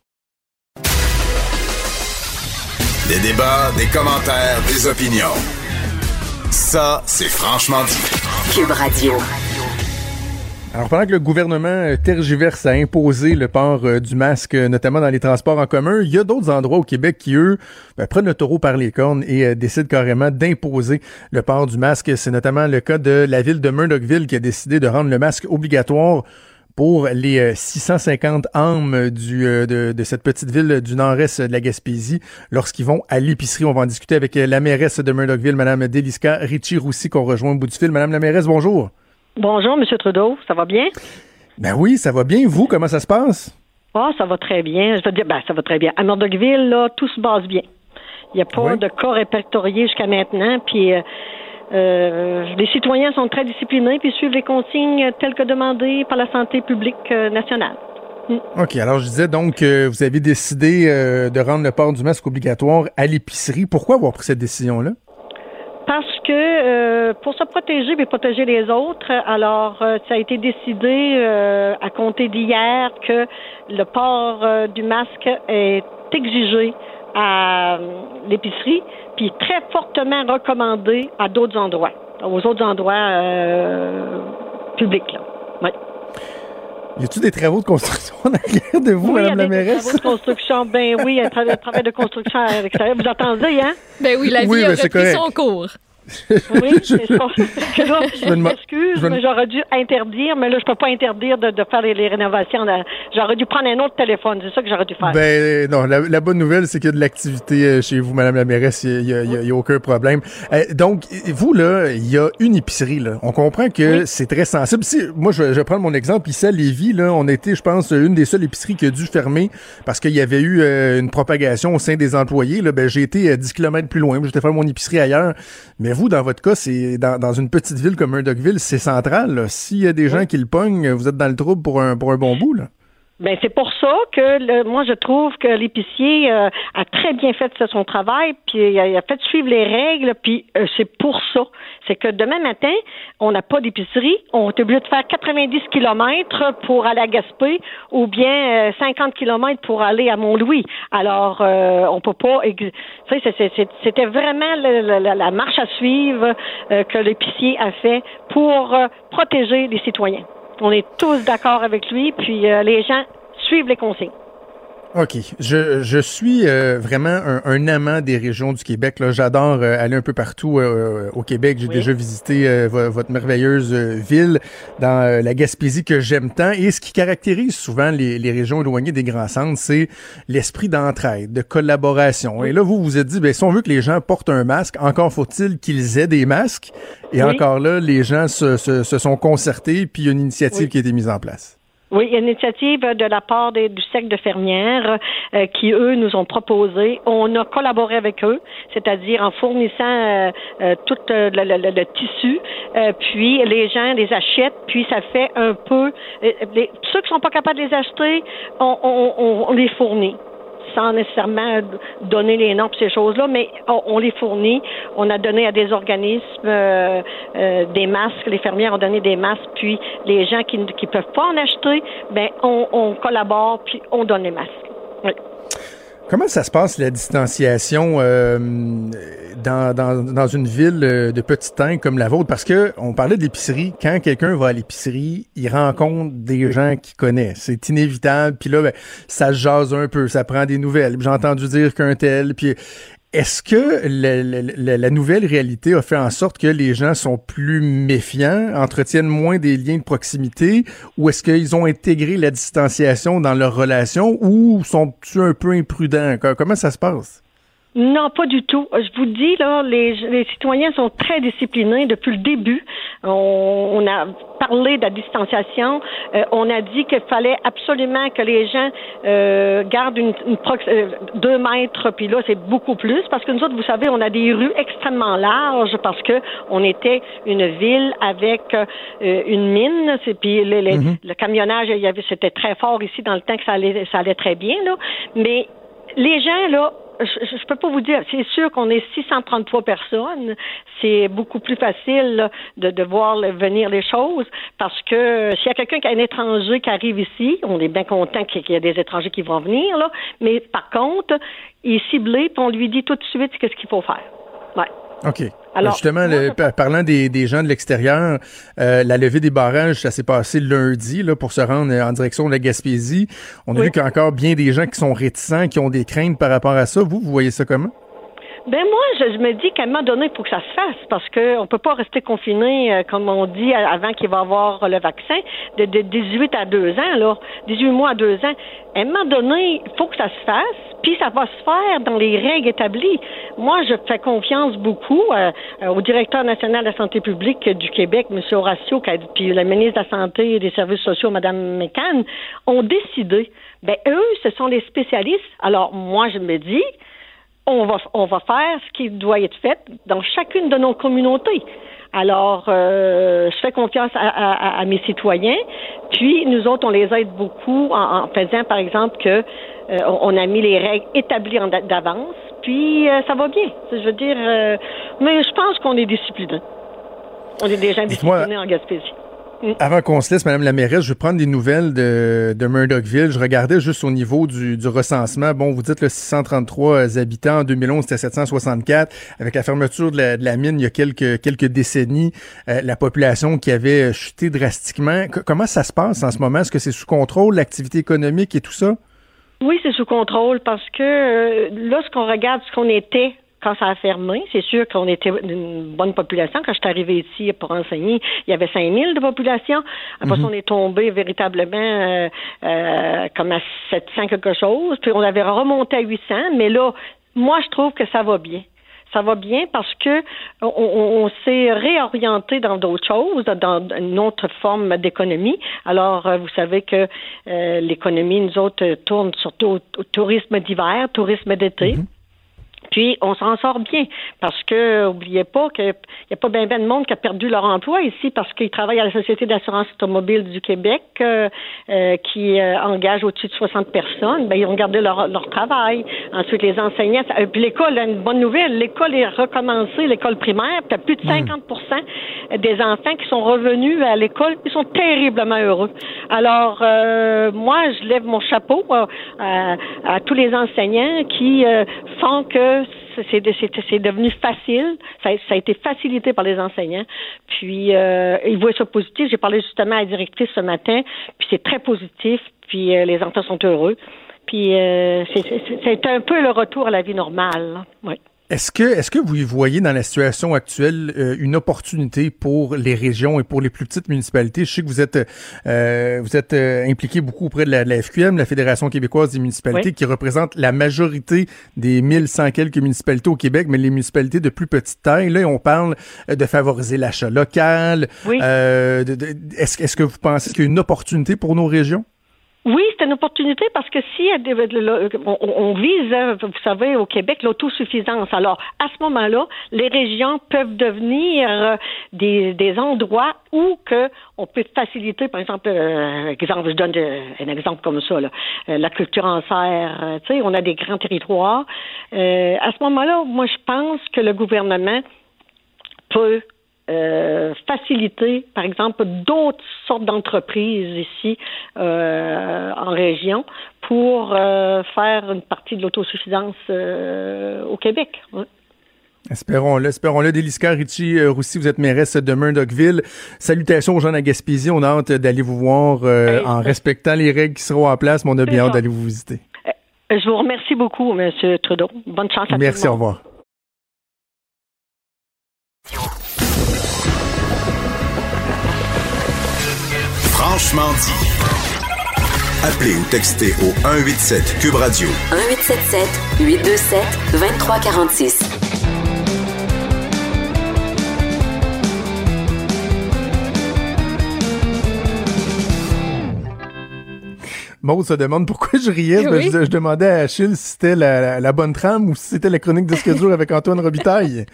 Des débats, des commentaires, des opinions. Ça, c'est franchement dit. Cube Radio. Alors, pendant que le gouvernement euh, tergiverse à imposer le port euh, du masque, euh, notamment dans les transports en commun, il y a d'autres endroits au Québec qui, eux, ben, prennent le taureau par les cornes et décident carrément d'imposer le port du masque. C'est notamment le cas de la ville de Murdochville qui a décidé de rendre le masque obligatoire pour les 650 euh, âmes du, euh, de, cette petite ville du nord-est de la Gaspésie lorsqu'ils vont à l'épicerie. On va en discuter avec euh, la mairesse de Murdochville, Mme Deliska Ritchie-Roussi, qu'on rejoint au bout du fil. Madame la mairesse, bonjour. Bonjour, M. Trudeau. Ça va bien? Ben oui, ça va bien. Vous, comment ça se passe? Ah, ça va très bien. Je veux dire, ben, ça va très bien. À Murdochville, là, tout se passe bien. Il n'y a pas de cas répertoriés jusqu'à maintenant. Puis, euh, les citoyens sont très disciplinés puis suivent les consignes telles que demandées par la santé publique euh, nationale. Mm. OK. Alors, je disais donc que vous avez décidé euh, de rendre le port du masque obligatoire à l'épicerie. Pourquoi avoir pris cette décision-là? parce que euh, pour se protéger et protéger les autres, alors euh, ça a été décidé euh, à compter d'hier que le port du masque est exigé à l'épicerie, puis très fortement recommandé à d'autres endroits, aux autres endroits publics. Là. Ouais. Y a-t-il des travaux de construction en arrière de vous, oui, Mme la mairesse? Des travaux de construction, ben oui, un travail de construction à l'extérieur. Vous entendez, hein? Ben oui, la vie a repris son cours. Oui, c'est ça. je m'excuse, mais j'aurais dû interdire, mais là, je peux pas interdire de, faire les, rénovations. J'aurais dû prendre un autre téléphone. C'est ça que j'aurais dû faire. Ben non, la, bonne nouvelle, c'est qu'il y a de l'activité euh, chez vous, Madame la mairesse. Il n'y a, aucun problème. Euh, donc, vous, là, il y a une épicerie. Là. On comprend que c'est très sensible. Si, moi, je, vais prendre mon exemple. Ici, à Lévis, là, on était, je pense, une des seules épiceries qui a dû fermer parce qu'il y avait eu euh, une propagation au sein des employés. Là, ben, j'ai été 10 km plus loin. J'étais faire mon épicerie ailleurs. Mais vous, dans votre cas, c'est dans, une petite ville comme Murdochville, c'est central. S'il y a des gens qui le pognent, vous êtes dans le trouble pour un, pour un bon bout. Là. Ben c'est pour ça que moi je trouve que l'épicier euh, a très bien fait son travail, puis il a, fait suivre les règles, puis euh, c'est pour ça. C'est que demain matin, on n'a pas d'épicerie, on est obligé de faire 90 kilomètres pour aller à Gaspé ou bien 50 euh, kilomètres pour aller à Mont-Louis. Alors on peut pas. C'était vraiment la, marche à suivre que l'épicier a fait pour protéger les citoyens. On est tous d'accord avec lui, puis euh, les gens suivent les consignes. OK. Je, je suis euh, vraiment un, un, amant des régions du Québec. J'adore euh, aller un peu partout au Québec. J'ai déjà visité votre merveilleuse ville dans la Gaspésie que j'aime tant. Et ce qui caractérise souvent les, les régions éloignées des grands centres, c'est l'esprit d'entraide, de collaboration. Et là, vous vous êtes dit, ben, si on veut que les gens portent un masque, encore faut-il qu'ils aient des masques. Et encore là, les gens se, se, se sont concertés, puis il y a une initiative qui a été mise en place. Oui, une initiative de la part des, du secte de fermières euh, qui, eux, nous ont proposé. On a collaboré avec eux, c'est-à-dire en fournissant euh, euh, tout le, tissu, puis les gens les achètent, puis ça fait un peu... Les, ceux qui sont pas capables de les acheter, on, on, on les fournit sans nécessairement donner les noms ces choses-là, mais on, les fournit. On a donné à des organismes euh, euh, des masques. Les fermières ont donné des masques, puis les gens qui ne peuvent pas en acheter, ben on, on collabore puis on donne les masques. Oui. Comment ça se passe, la distanciation euh, dans, dans, dans, une ville euh, de petite taille comme la vôtre? Parce que on parlait d'épicerie. Quand quelqu'un va à l'épicerie, il rencontre des gens qu'il connaît. C'est inévitable. Puis là, ben, ça se jase un peu, ça prend des nouvelles. J'ai entendu dire qu'un tel. Puis est-ce que la, nouvelle réalité a fait en sorte que les gens sont plus méfiants, entretiennent moins des liens de proximité, ou est-ce qu'ils ont intégré la distanciation dans leur relation, ou sont-ils un peu imprudents? Comment ça se passe? Non, pas du tout. Je vous dis, là, les, les citoyens sont très disciplinés depuis le début. On, a parlé de la distanciation. Euh, on a dit qu'il fallait absolument que les gens euh, gardent une, une euh, deux mètres, puis là, c'est beaucoup plus, parce que nous autres, vous savez, on a des rues extrêmement larges parce que on était une ville avec une mine, puis mm-hmm. le camionnage, il y avait, c'était très fort ici dans le temps que ça allait, ça allait très bien, là. Mais les gens, là, je, ne peux pas vous dire. C'est sûr qu'on est 633 personnes. C'est beaucoup plus facile de, de voir venir les choses parce que s'il y a quelqu'un qui a un étranger qui arrive ici, on est bien content qu'il y ait des étrangers qui vont venir là. Mais par contre, il est ciblé, puis on lui dit tout de suite qu'est-ce qu'il faut faire. Ouais. OK. Alors, Justement, parlant des, des, gens de l'extérieur, euh, la levée des barrages, ça s'est passé lundi là, pour se rendre en direction de la Gaspésie. On a vu qu'il y a encore bien des gens qui sont réticents, qui ont des craintes par rapport à ça. Vous, vous voyez ça comment? Ben moi, je, me dis qu'à un moment donné, il faut que ça se fasse parce qu'on ne peut pas rester confiné, euh, comme on dit, avant qu'il va avoir le vaccin, de, de 18 à 2 ans, là, 18 mois à 2 ans. À un moment donné, il faut que ça se fasse, puis ça va se faire dans les règles établies. Moi, je fais confiance beaucoup euh, au directeur national de la santé publique du Québec, M. Horacio, puis le ministre de la Santé et des Services sociaux, Mme McCann, ont décidé. Ben eux, ce sont les spécialistes. Alors moi, je me dis, on va, on va faire ce qui doit être fait dans chacune de nos communautés. Alors, euh, je fais confiance à, mes citoyens. Puis, nous autres, on les aide beaucoup en, faisant, par exemple, que euh, on a mis les règles établies d'avance. Puis, euh, ça va bien. Je veux dire, mais je pense qu'on est disciplinés. On est déjà disciplinés en Gaspésie. Avant qu'on se laisse, Madame la mairesse, je vais prendre des nouvelles de, de Murdochville. Je regardais juste au niveau du, du recensement. Bon, vous dites le 633 habitants. En 2011, c'était 764. Avec la fermeture de la, mine il y a quelques, quelques décennies, euh, la population qui avait chuté drastiquement. comment ça se passe en ce moment? Est-ce que c'est sous contrôle, l'activité économique et tout ça? Oui, c'est sous contrôle parce que euh, lorsqu'on regarde ce qu'on était quand ça a fermé, c'est sûr qu'on était une bonne population. Quand je suis arrivée ici pour enseigner, il y avait 5000 de population. Après mhm. on est tombé véritablement euh, euh, comme à 700 quelque chose. Puis on avait remonté à 800. Mais là, moi, je trouve que ça va bien ça va bien parce que on, s'est réorienté dans d'autres choses, dans une autre forme d'économie. Alors, euh, vous savez que l'économie, nous autres, tourne surtout au, tourisme d'hiver, tourisme d'été. Mhm. Puis on s'en sort bien parce que oubliez pas qu'il n'y a pas bien ben de monde qui a perdu leur emploi ici parce qu'ils travaillent à la Société d'assurance automobile du Québec euh, euh, qui euh, engage au-dessus de 60 personnes. Ben, ils ont gardé leur, leur travail. Ensuite, les enseignants. puis l'école, une bonne nouvelle, l'école est recommencée, l'école primaire. Puis plus de 50% hmm. des enfants qui sont revenus à l'école, ils sont terriblement heureux. Alors, moi, je lève mon chapeau à, à tous les enseignants qui font que c'est devenu facile. Ça, a été facilité par les enseignants. Puis, euh, ils voient ça positif. J'ai parlé justement à la directrice ce matin, puis c'est très positif. Puis, euh, les enfants sont heureux. Puis, euh, c'est un peu le retour à la vie normale. Oui. Est-ce que, est-ce que vous y voyez dans la situation actuelle euh, une opportunité pour les régions et pour les plus petites municipalités? Je sais que vous êtes, euh, vous êtes euh, impliqué beaucoup auprès de la, FQM, la Fédération québécoise des municipalités, qui représente la majorité des 1100 quelques municipalités au Québec, mais les municipalités de plus petite taille. Là, on parle de favoriser l'achat local. est-ce, est-ce que vous pensez qu'il y a une opportunité pour nos régions? Oui, c'est une opportunité parce que si on, vise, hein, vous savez, au Québec, l'autosuffisance. Alors, à ce moment-là, les régions peuvent devenir euh, des, endroits où on peut faciliter, par exemple, euh, exemple, je donne un exemple comme ça, là, euh, la culture en serre. tu sais, on a des grands territoires. à ce moment-là, moi, je pense que le gouvernement peut euh, faciliter, par exemple, d'autres sortes d'entreprises ici euh, en région pour euh, faire une partie de l'autosuffisance au Québec. Espérons-le, espérons-le. Délisca Ritchie Roussy, vous êtes mairesse de Murdochville. Salutations aux gens à Gaspésie. On a hâte d'aller vous voir en respectant les règles qui seront en place, mais on a bien hâte d'aller vous visiter. Je vous remercie beaucoup, M. Trudeau. Bonne chance à Merci, tout le monde. au revoir. Franchement dit. Appelez ou textez au 187 Cube Radio. 1877 827 2346. Maud se demande pourquoi je riais. Je, demandais à Achille si c'était la, bonne trame ou si c'était la chronique de dur avec Antoine Robitaille.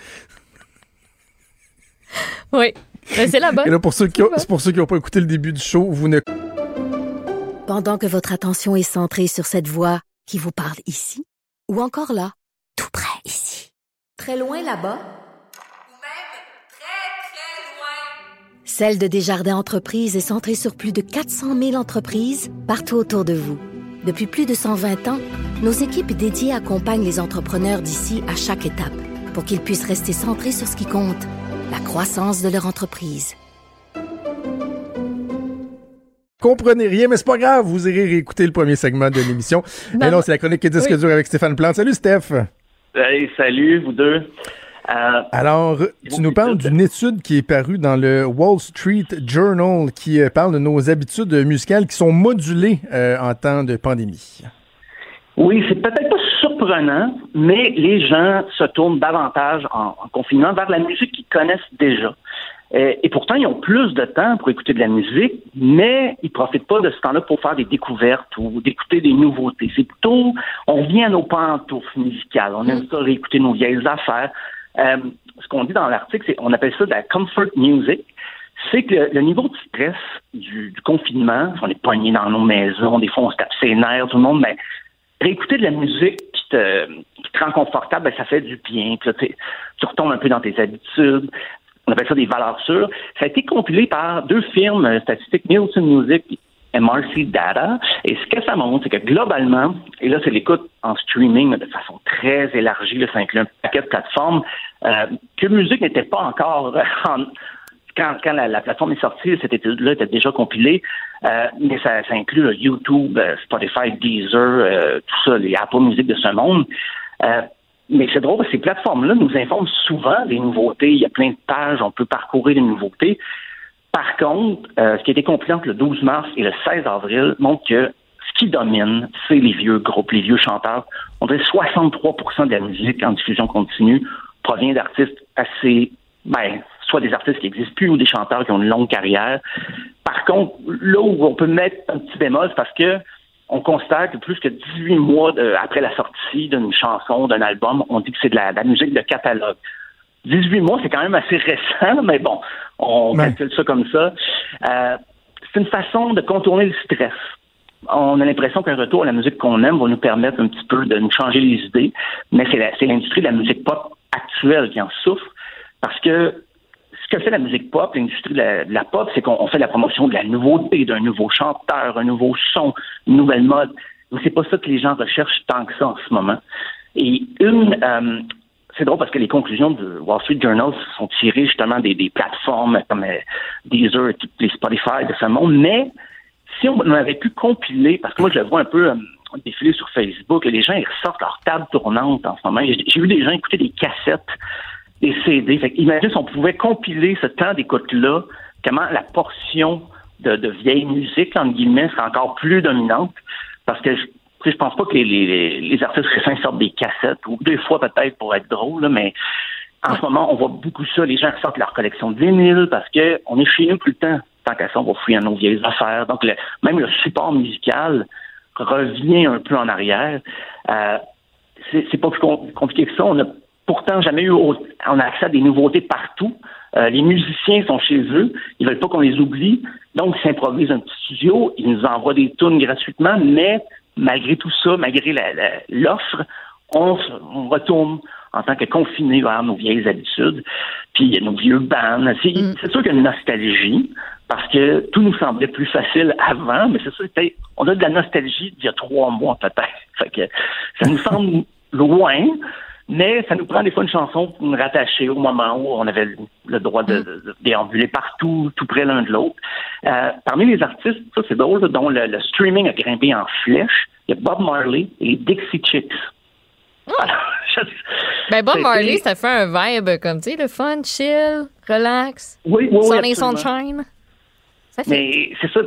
Oui. Ben, c'est la bonne. Et là, pour ceux qui c'est pour ceux qui n'ont pas écouté le début du show, vous ne. Pendant que votre attention est centrée sur cette voix qui vous parle ici, ou encore là, tout près ici, très loin là-bas, ou même très, très loin, Celle de Desjardins Entreprises est centrée sur plus de 400 000 entreprises partout autour de vous. Depuis plus de 120 ans, nos équipes dédiées accompagnent les entrepreneurs d'ici à chaque étape pour qu'ils puissent rester centrés sur ce qui compte la croissance de leur entreprise. Comprenez rien, mais c'est pas grave, vous irez réécouter le premier segment de l'émission. Mais non, c'est la chronique qui disque dur avec Stéphane Plante. Salut Steph. salut, vous deux. Euh, Alors, tu nous parles d'une étude qui est parue dans le Wall Street Journal qui euh, parle de nos habitudes musicales qui sont modulées euh, en temps de pandémie. Oui, c'est peut-être pas surprenant, mais les gens se tournent davantage en, confinement vers la musique qu'ils connaissent déjà. Euh, et pourtant, ils ont plus de temps pour écouter de la musique, mais ils profitent pas de ce temps-là pour faire des découvertes ou d'écouter des nouveautés. C'est plutôt, on vient à nos pantoufles musicales. On aime ça réécouter nos vieilles affaires. Euh, ce qu'on dit dans l'article, c'est on appelle ça de la comfort music. C'est que le, niveau de stress du, confinement, on est poigné dans nos maisons, des fois on se tape ses nerfs, tout le monde, mais réécouter de la musique qui te, qui te rend confortable, ben, ça fait du bien. Tu retombes un peu dans tes habitudes. On appelle ça des valeurs sûres. Ça a été compilé par deux firmes statistiques, Nielsen Music MRC Data. Et ce que ça montre, c'est que globalement, et là, c'est l'écoute en streaming de façon très élargie, ça inclut un paquet de plateformes, euh, que musique n'était pas encore en, quand, quand la, plateforme est sortie, cette étude-là était déjà compilée, euh, mais ça, ça inclut YouTube, euh, Spotify, Deezer, tout ça, les Apple Music de ce monde. mais c'est drôle, ces plateformes-là nous informent souvent des nouveautés. Il y a plein de pages, on peut parcourir les nouveautés. Par contre, euh, ce qui a été compris entre le 12 mars et le 16 avril montre que ce qui domine, c'est les vieux groupes, les vieux chanteurs. On dirait 63% de la musique en diffusion continue provient d'artistes assez, ben, soit des artistes qui n'existent plus ou des chanteurs qui ont une longue carrière. Par contre, là où on peut mettre un petit bémol, c'est parce que on constate que plus que 18 mois après la sortie d'une chanson, d'un album, on dit que c'est de la musique de catalogue. 18 mois, c'est quand même assez récent, mais bon, on calcule ça comme ça. Euh, c'est une façon de contourner le stress. On a l'impression qu'un retour à la musique qu'on aime va nous permettre un petit peu de nous changer les idées, mais c'est l'industrie de la musique pop actuelle qui en souffre, parce que ce que fait la musique pop, l'industrie de, la, pop, c'est qu'on fait la promotion de la nouveauté, d'un nouveau chanteur, un nouveau son, une nouvelle mode. Mais c'est pas ça que les gens recherchent tant que ça en ce moment. Et une, euh, c'est drôle parce que les conclusions de Wall Street Journal sont tirées justement des, plateformes comme euh, Deezer les Spotify de ce monde. Mais si on avait pu compiler, parce que moi je le vois un peu euh, défiler sur Facebook, et les gens ils ressortent leur table tournante en ce moment. J'ai vu des gens écouter des cassettes, des CD. Fait imagine si on pouvait compiler ce temps d'écoute-là, comment la portion de, de vieille musique, entre guillemets, serait encore plus dominante. Parce que je pense pas que les, les, artistes récents sortent des cassettes, ou deux fois peut-être pour être drôle, mais en ce moment, on voit beaucoup ça. Les gens sortent leur collection de vinyle parce qu'on est chez nous plus le temps. Tant qu'à ça, on va fouiller nos vieilles affaires. Donc, même le support musical revient un peu en arrière. Euh, c'est pas plus compliqué que ça. On a pourtant jamais eu on a accès à des nouveautés partout. Euh, les musiciens sont chez eux, ils veulent pas qu'on les oublie, donc ils s'improvisent un petit studio, ils nous envoient des tunes gratuitement, mais malgré tout ça, malgré l'offre, on, retourne en tant que confiné vers nos vieilles habitudes, puis nos vieux bands. Mm. C'est sûr qu'il y a une nostalgie, parce que tout nous semblait plus facile avant, mais c'est sûr, on a de la nostalgie d'il y a trois mois peut-être. ça nous semble loin, mais ça nous prend des fois une chanson pour nous rattacher au moment où on avait le droit de, mm. déambuler partout, tout près l'un de l'autre. Euh, parmi les artistes, ça c'est drôle, dont le, streaming a grimpé en flèche, il y a Bob Marley et Dixie Chicks. Oh. ben Bob Marley, ça fait un vibe comme, tu sais, le fun, chill, relax, oui, oui, sunny sunshine. Mais c'est ça,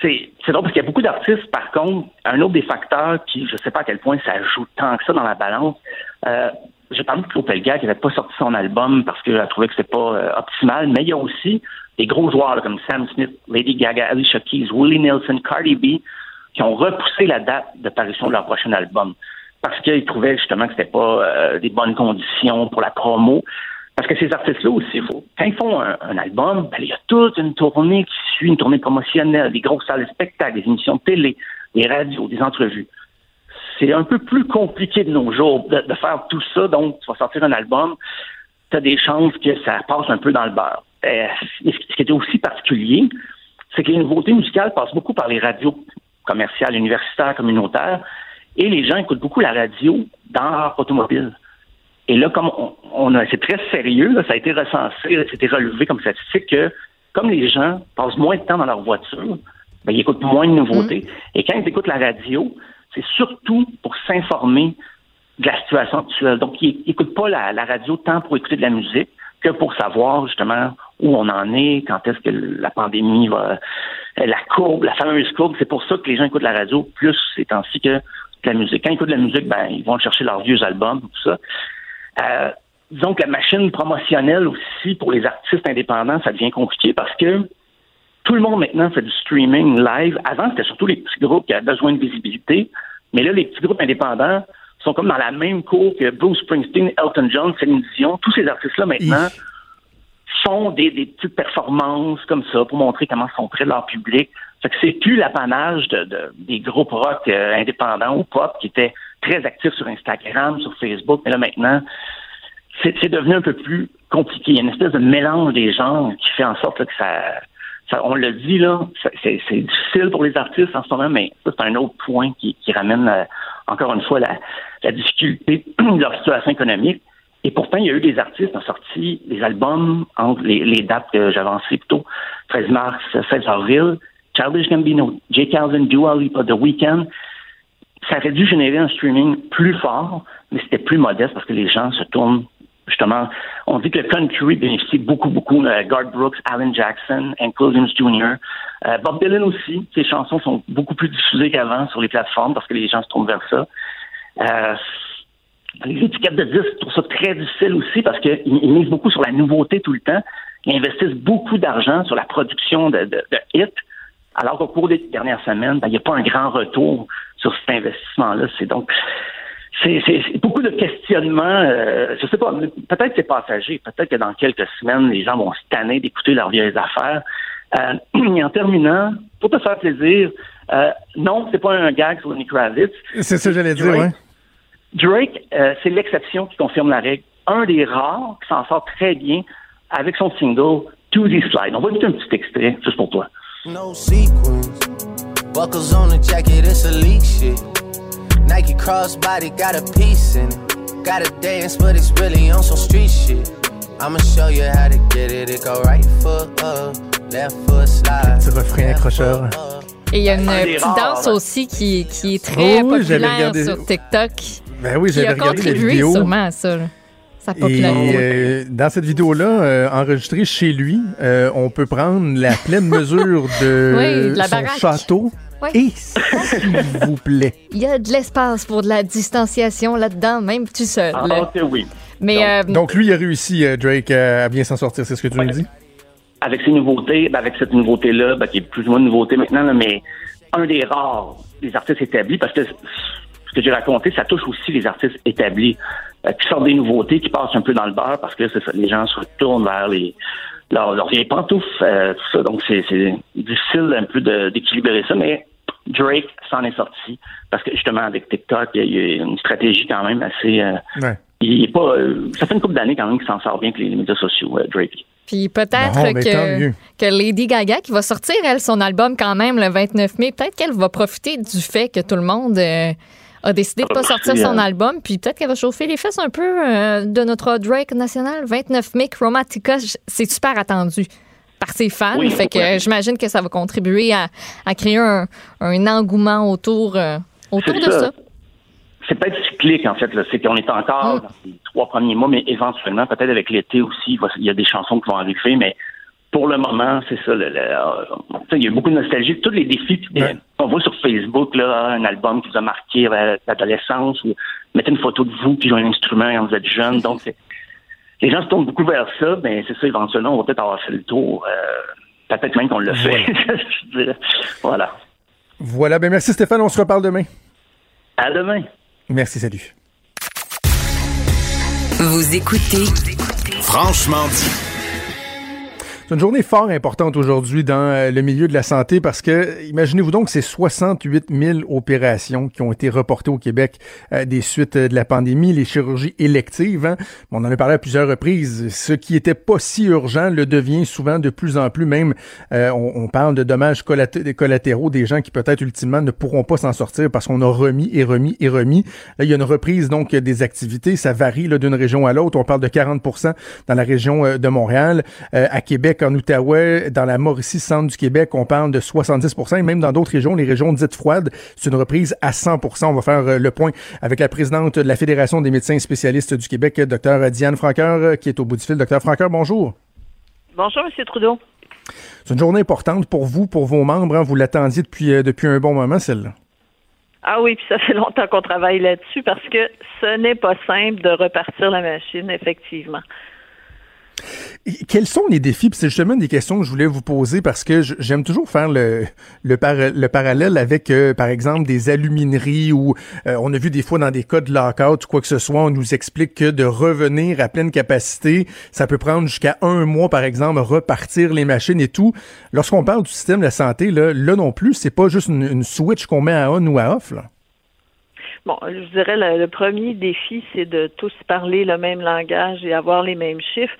c'est drôle parce qu'il y a beaucoup d'artistes, par contre, un autre des facteurs qui, je ne sais pas à quel point ça joue tant que ça dans la balance, euh, j'ai parlé de Claude Pelgag qui n'avait pas sorti son album parce qu'elle trouvait que c'était pas euh, optimal, mais il y a aussi des gros joueurs comme Sam Smith, Lady Gaga, Alicia Keys, Willie Nelson, Cardi B, qui ont repoussé la date de parution de leur prochain album parce qu'ils trouvaient justement que c'était pas euh, des bonnes conditions pour la promo. Parce que ces artistes-là aussi, quand ils font un, album, ben, il y a toute une tournée qui suit, une tournée promotionnelle, des grosses salles de spectacle, des émissions de télé, des radios, des entrevues c'est un peu plus compliqué de nos jours de, faire tout ça. Donc, tu vas sortir un album, tu as des chances que ça passe un peu dans le beurre. Euh, ce qui était aussi particulier, c'est que les nouveautés musicales passent beaucoup par les radios commerciales, universitaires, communautaires, et les gens écoutent beaucoup la radio dans leur automobile. Et là, comme on, a, c'est très sérieux, ça a été recensé, c'était relevé comme statistique que comme les gens passent moins de temps dans leur voiture, ben, ils écoutent moins de nouveautés. Mmh. Et quand ils écoutent la radio, c'est surtout pour s'informer de la situation actuelle. Donc, ils n'écoutent pas la, radio tant pour écouter de la musique que pour savoir justement où on en est, quand est-ce que la pandémie va, la courbe, la fameuse courbe. C'est pour ça que les gens écoutent la radio plus ces temps-ci que la musique. Quand ils écoutent de la musique, ben, ils vont chercher leurs vieux albums, tout ça. Euh, disons que la machine promotionnelle aussi pour les artistes indépendants, ça devient compliqué parce que tout le monde maintenant fait du streaming live. Avant, c'était surtout les petits groupes qui avaient besoin de visibilité. Mais là, les petits groupes indépendants sont comme dans la même cour que Bruce Springsteen, Elton John, Céline Dion. Tous ces artistes-là, maintenant, font des, des, petites performances comme ça pour montrer comment ils sont de leur public. Fait que c'est plus l'apanage de, de, des groupes rock euh, indépendants ou pop qui étaient très actifs sur Instagram, sur Facebook, mais là maintenant, c'est devenu un peu plus compliqué. Il y a une espèce de mélange des genres qui fait en sorte que ça, ça, on le dit là, c'est difficile pour les artistes en ce moment, mais c'est un autre point qui, qui ramène euh, encore une fois la, la difficulté de leur situation économique. Et pourtant, il y a eu des artistes qui ont sorti des albums entre les, les dates que annoncées plus tôt, 13 mars, 16 avril, Childish Gambino, J. Calvin, Dua Lipa, The Weeknd. Ça aurait dû générer un streaming plus fort, mais c'était plus modeste parce que les gens se tournent justement. On dit que le country bénéficie beaucoup, beaucoup de Garth Brooks, Alan Jackson, Hank Williams Jr., euh, Bob Dylan aussi. Ses chansons sont beaucoup plus diffusées qu'avant sur les plateformes parce que les gens se tournent vers ça. Euh, les étiquettes de disques trouvent ça très difficile aussi parce qu'ils misent beaucoup sur la nouveauté tout le temps. Ils investissent beaucoup d'argent sur la production de, de, de hits alors qu'au cours des dernières semaines, ben, il n'y a pas un grand retour sur cet investissement-là. C'est donc c'est beaucoup de questionnements. Euh, je sais pas, peut-être c'est passager, peut-être que dans quelques semaines, les gens vont se tanner d'écouter leurs vieilles affaires. Euh, et en terminant, pour te faire plaisir, euh, non, c'est pas un gag sur Lenny Kravitz. C'est ça que j'allais dire, oui. Drake, euh, c'est l'exception qui confirme la règle. Un des rares qui s'en sort très bien avec son single To The Slide. On va écouter un petit extrait juste pour toi. No sequence. Buckles on the jacket, it's elite shit. Nike crossbody got a piece in it. Got a dance, but it's really on some street shit. I'ma show you how to get it. It go right foot up, left foot slide. Petit refrain accrocheur? Et il y a une petite danse aussi qui, qui est très oh oui, populaire sur TikTok. Ben oui, j'avais regardé la vidéo. sûrement à ça. Là. Et euh, dans cette vidéo-là, euh, enregistrée chez lui, euh, on peut prendre la pleine mesure de, son château. Et s'il vous plaît. Il y a de l'espace pour de la distanciation là-dedans, même tout seul. Ah, oui. Mais, donc, donc, lui, il a réussi, Drake, à bien s'en sortir, c'est ce que tu me dis? Avec ces nouveautés, ben, avec cette nouveauté-là, ben, qui est plus ou moins une nouveauté maintenant, mais un des rares des artistes établis, parce que ce que j'ai raconté, ça touche aussi les artistes établis. Euh, qui sortent des nouveautés, qui passent un peu dans le beurre parce que les gens se retournent vers les leurs vieilles pantoufles, euh, tout ça. Donc c'est difficile un peu d'équilibrer ça, mais Drake s'en est sorti parce que justement avec TikTok, il y a, une stratégie quand même assez. Euh, il est pas. ça fait une couple d'années quand même qu'il s'en sort bien que les médias sociaux, Drake. Puis peut-être que, que Lady Gaga, qui va sortir, elle, son album quand même le 29 mai, peut-être qu'elle va profiter du fait que tout le monde a décidé de pas sortir son album, puis peut-être qu'elle va chauffer les fesses un peu euh, de notre Drake national. 29 mai, Chromatica, c'est super attendu par ses fans. fait que j'imagine que ça va contribuer à, créer un, engouement autour, euh, autour de ça. C'est peut-être cyclique, en fait. C'est qu'on est encore mm. dans les trois premiers mois, mais éventuellement, peut-être avec l'été aussi, il y a des chansons qui vont arriver, mais pour le moment, c'est ça. Euh, il y a beaucoup de nostalgie. Tous les défis on voit sur Facebook là, un album qui vous a marqué l'adolescence, ou mettez une photo de vous qui jouez un instrument quand vous êtes jeune. Donc, les gens se tournent beaucoup vers ça, mais c'est ça, éventuellement, on va peut-être avoir fait le tour. Euh, peut-être même qu'on le fait. voilà. Voilà. Ben merci Stéphane, on se reparle demain. À demain. Merci, salut. Vous écoutez Franchement dit. C'est une journée fort importante aujourd'hui dans euh, le milieu de la santé parce que, imaginez-vous donc, c'est 68 000 opérations qui ont été reportées au Québec euh, des suites euh, de la pandémie, les chirurgies électives. Hein. On en a parlé à plusieurs reprises. Ce qui était pas si urgent le devient souvent de plus en plus. Même, on, parle de dommages collatéraux, des gens qui peut-être ultimement ne pourront pas s'en sortir parce qu'on a remis et remis et remis. Là, il y a une reprise donc des activités. Ça varie d'une région à l'autre. On parle de 40 dans la région de Montréal. à Québec, en Outaouais, dans la Mauricie, centre du Québec, on parle de 70 et même dans d'autres régions, les régions dites froides, c'est une reprise à 100% On va faire euh, le point avec la présidente de la Fédération des médecins spécialistes du Québec, Dr Diane Franqueur, euh, qui est au bout du fil. Dr Franqueur, bonjour. Bonjour, M. Trudeau. C'est une journée importante pour vous, pour vos membres. Hein. Vous l'attendiez depuis, euh, depuis un bon moment, celle-là. Ah oui, puis ça fait longtemps qu'on travaille là-dessus parce que ce n'est pas simple de repartir la machine, effectivement. Quels sont les défis? C'est justement des questions que je voulais vous poser parce que j'aime toujours faire le, le, le parallèle avec, euh, par exemple, des alumineries où euh, on a vu des fois dans des cas de lockout ou quoi que ce soit, on nous explique que de revenir à pleine capacité, ça peut prendre jusqu'à un mois, par exemple, repartir les machines et tout. Lorsqu'on parle du système de la santé, là, là non plus, c'est pas juste une, switch qu'on met à on ou à off. Là. Bon, je dirais le, le premier défi, c'est de tous parler le même langage et avoir les mêmes chiffres.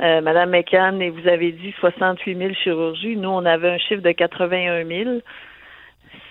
Euh, Madame McCann, et vous avez dit 68 000 chirurgies. Nous, on avait un chiffre de 81 0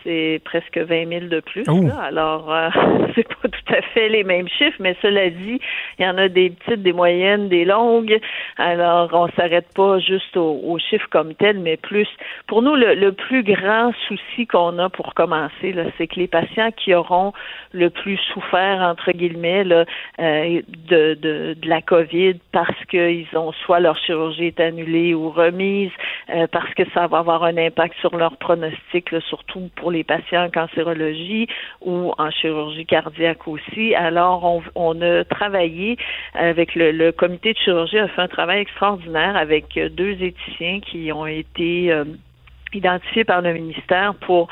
c'est presque 20 000 de plus. Alors, euh, c'est pas tout à fait les mêmes chiffres, mais cela dit, il y en a des petites, des moyennes, des longues. Alors, on s'arrête pas juste aux, chiffres comme tels, mais plus. Pour nous, le, plus grand souci qu'on a pour commencer, c'est que les patients qui auront le plus souffert, entre guillemets, là, euh, de, de, de, la COVID parce qu'ils ont soit leur chirurgie est annulée ou remise, euh, parce que ça va avoir un impact sur leur pronostic, surtout pour les patients en cancérologie ou en chirurgie cardiaque aussi. Alors, on, a travaillé avec le, comité de chirurgie, a fait un travail extraordinaire avec deux éthiciens qui ont été euh, identifiés par le ministère pour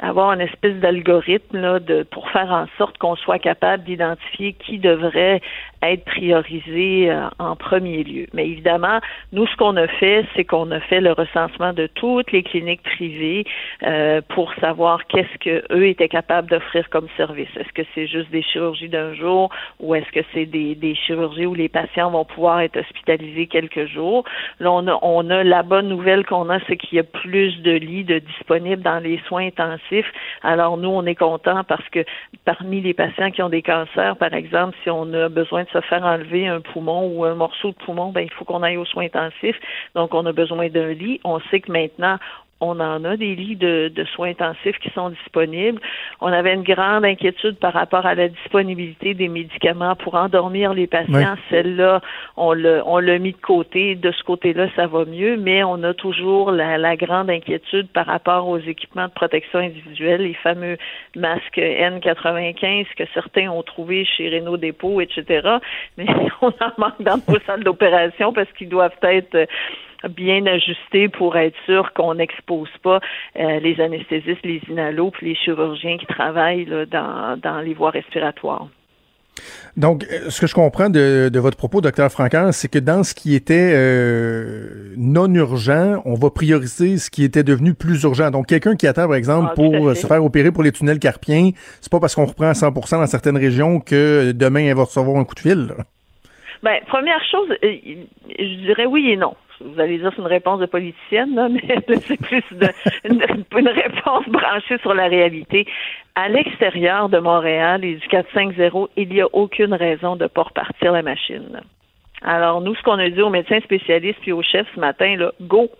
avoir une espèce d'algorithme pour faire en sorte qu'on soit capable d'identifier qui devrait être priorisé euh, en premier lieu. Mais évidemment, nous, ce qu'on a fait, c'est qu'on a fait le recensement de toutes les cliniques privées euh, pour savoir qu'est-ce que eux étaient capables d'offrir comme service. Est-ce que c'est juste des chirurgies d'un jour ou est-ce que c'est des, des chirurgies où les patients vont pouvoir être hospitalisés quelques jours? Là, on a, on a la bonne nouvelle qu'on a, c'est qu'il y a plus de lits de disponibles dans les soins intensifs. Alors, nous, on est contents parce que parmi les patients qui ont des cancers, par exemple, si on a besoin de se faire enlever un poumon ou un morceau de poumon, ben, il faut qu'on aille aux soins intensifs. Donc, on a besoin d'un lit. On sait que maintenant, on en a des lits de, soins intensifs qui sont disponibles. On avait une grande inquiétude par rapport à la disponibilité des médicaments pour endormir les patients. Celle-là, on l'a, on l'a mis de côté. De ce côté-là, ça va mieux, mais on a toujours la, la, grande inquiétude par rapport aux équipements de protection individuelle, les fameux masques N95 que certains ont trouvés chez Renault Dépôt, etc. Mais on en manque dans nos salles d'opération parce qu'ils doivent être bien ajusté pour être sûr qu'on n'expose pas euh, les anesthésistes, les inalos, puis les chirurgiens qui travaillent dans, dans les voies respiratoires. Donc, euh, ce que je comprends de, votre propos, docteur Francaire, c'est que dans ce qui était euh, non urgent, on va prioriser ce qui était devenu plus urgent. Donc, quelqu'un qui attend, par exemple, ah, pour se faire opérer pour les tunnels carpiens, c'est pas parce qu'on reprend à 100% dans certaines régions que demain, elle va recevoir un coup de fil. Ben, première chose, je dirais oui et non vous allez dire c'est une réponse de politicienne, là, mais c'est plus une, réponse branchée sur la réalité. À l'extérieur de Montréal et du 450, il n'y a aucune raison de ne pas repartir la machine. Alors, nous, ce qu'on a dit aux médecins spécialistes puis aux chefs ce matin, là, go,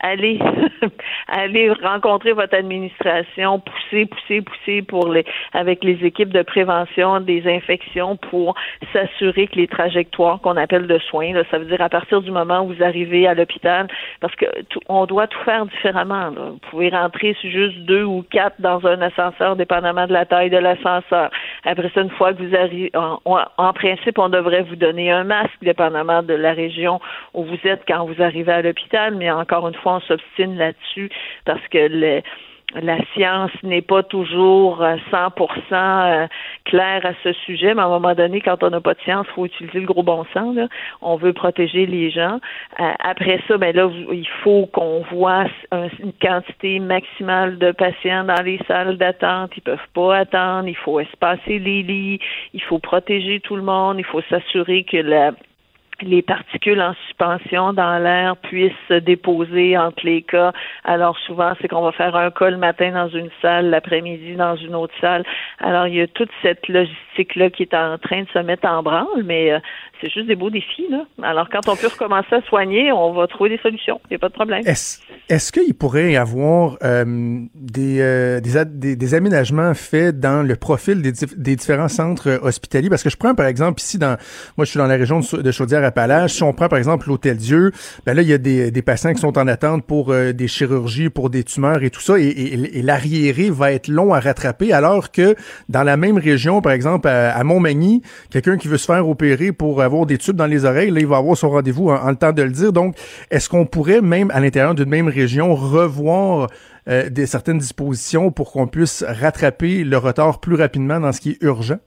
allez, allez rencontrer votre administration, pousser, pousser, pousser pour les, avec les équipes de prévention des infections pour s'assurer que les trajectoires qu'on appelle de soins, là, ça veut dire à partir du moment où vous arrivez à l'hôpital, parce que on doit tout faire différemment. Vous pouvez rentrer juste deux ou quatre dans un ascenseur, dépendamment de la taille de l'ascenseur. Après ça, une fois que vous arrivez, en, principe, on devrait vous donner un masque, dépendamment de la région où vous êtes quand vous arrivez à l'hôpital, mais encore une fois, on s'obstine là-dessus parce que la science n'est pas toujours 100% euh, claire à ce sujet, mais à un moment donné, quand on n'a pas de science, faut utiliser le gros bon sens. On veut protéger les gens. Euh, après ça, ben là, il faut qu'on voit une quantité maximale de patients dans les salles d'attente. Ils peuvent pas attendre. Il faut espacer les lits. Il faut protéger tout le monde. Il faut s'assurer que la les particules en suspension dans l'air puissent se déposer entre les cas. Alors souvent, c'est qu'on va faire un cas le matin dans une salle, l'après-midi dans une autre salle. Alors il y a toute cette logistique-là qui est en train de se mettre en branle, mais euh, c'est juste des beaux défis. Là. Alors quand on peut recommencer à soigner, on va trouver des solutions. Il n'y a pas de problème. Est-ce qu'il pourrait y avoir euh, des, euh, des, des, aménagements faits dans le profil des, des, différents centres hospitaliers? Parce que je prends, par exemple, ici, dans moi, je suis dans la région de Chaudière-Appalaches. Si on prend, par exemple, l'Hôtel Dieu, ben là, il y a des, patients qui sont en attente pour euh, des chirurgies, pour des tumeurs et tout ça. Et, et, l'arriéré va être long à rattraper, alors que dans la même région, par exemple, à, Montmagny, quelqu'un qui veut se faire opérer pour avoir des tubes dans les oreilles, là, il va avoir son rendez-vous en, le temps de le dire. Donc, est-ce qu'on pourrait, même à l'intérieur d'une même région revoir euh, des certaines dispositions pour qu'on puisse rattraper le retard plus rapidement dans ce qui est urgent?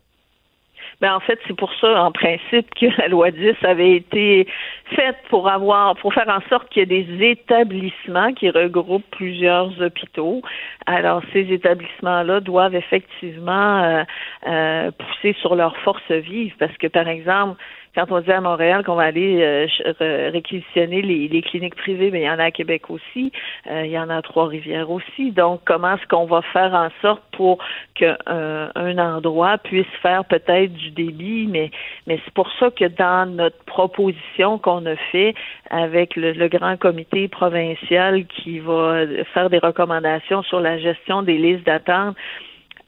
Ben en fait, c'est pour ça, en principe, que la loi 10 avait été faite pour avoir, pour faire en sorte qu'il y ait des établissements qui regroupent plusieurs hôpitaux. Alors, ces établissements-là doivent effectivement euh, euh, pousser sur leur force vive, parce que, par exemple, quand on dit à Montréal qu'on va aller euh, réquisitionner les, cliniques privées, mais il y en a à Québec aussi, euh, il y en a à Trois-Rivières aussi. Donc, comment est-ce qu'on va faire en sorte pour qu'un euh, endroit puisse faire peut-être du débit, mais, mais c'est pour ça que dans notre proposition qu'on a fait avec le, le grand comité provincial qui va faire des recommandations sur la gestion des listes d'attente,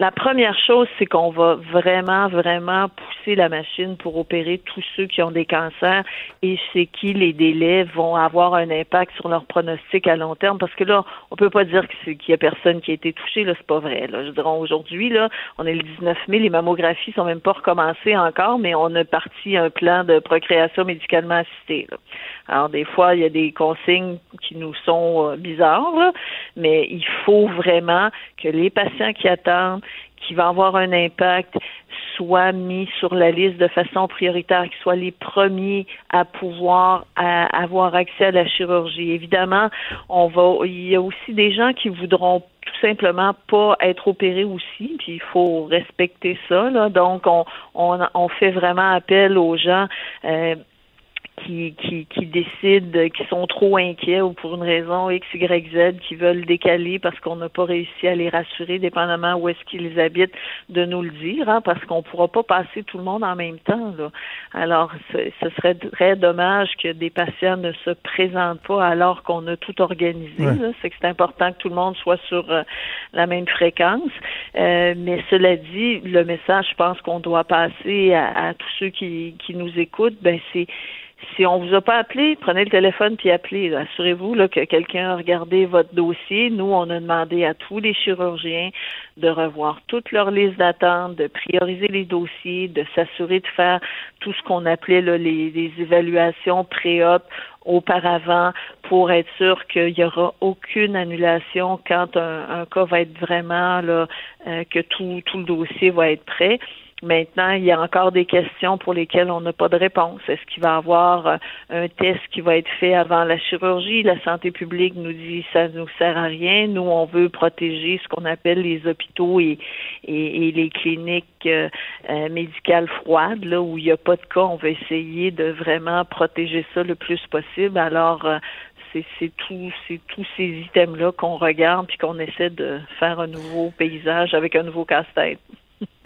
la première chose, c'est qu'on va vraiment, vraiment pousser la machine pour opérer tous ceux qui ont des cancers et chez qui les délais vont avoir un impact sur leur pronostic à long terme. Parce que là, on peut pas dire qu'il y a personne qui a été touché. Là, c'est pas vrai. Là. Je dirais aujourd'hui, là, on est le 19 000. Les mammographies sont même pas recommencées encore, mais on a parti un plan de procréation médicalement assistée. Alors, des fois, il y a des consignes qui nous sont euh, bizarres, mais il faut vraiment que les patients qui attendent qui va avoir un impact soit mis sur la liste de façon prioritaire, qu'ils soient les premiers à pouvoir avoir accès à la chirurgie. Évidemment, on va, il y a aussi des gens qui voudront tout simplement pas être opérés aussi, puis il faut respecter ça. Là. Donc, on, on, on fait vraiment appel aux gens. Euh, qui, qui, qui décident, qui sont trop inquiets ou pour une raison X, Y, Z, qui veulent décaler parce qu'on n'a pas réussi à les rassurer, dépendamment où est-ce qu'ils habitent, de nous le dire, hein, parce qu'on ne pourra pas passer tout le monde en même temps. Là. Alors, ce serait très dommage que des patients ne se présentent pas alors qu'on a tout organisé. C'est que c'est important que tout le monde soit sur euh, la même fréquence. Euh, mais cela dit, le message, je pense qu'on doit passer à, à tous ceux qui, qui nous écoutent, ben c'est si on vous a pas appelé, prenez le téléphone puis appelez. Assurez-vous que quelqu'un a regardé votre dossier. Nous, on a demandé à tous les chirurgiens de revoir toute leur liste d'attente, de prioriser les dossiers, de s'assurer de faire tout ce qu'on appelait là, les, évaluations pré-op auparavant pour être sûr qu'il n'y aura aucune annulation quand un, cas va être vraiment là, euh, que tout, tout le dossier va être prêt. Maintenant, il y a encore des questions pour lesquelles on n'a pas de réponse. Est-ce qu'il va y avoir euh, un test qui va être fait avant la chirurgie? La santé publique nous dit ça ne nous sert à rien. Nous, on veut protéger ce qu'on appelle les hôpitaux et, les cliniques euh, euh, médicales froides, là où il n'y a pas de cas. On veut essayer de vraiment protéger ça le plus possible. Alors, c'est tout, tous ces items-là qu'on regarde puis qu'on essaie de faire un nouveau paysage avec un nouveau casse-tête.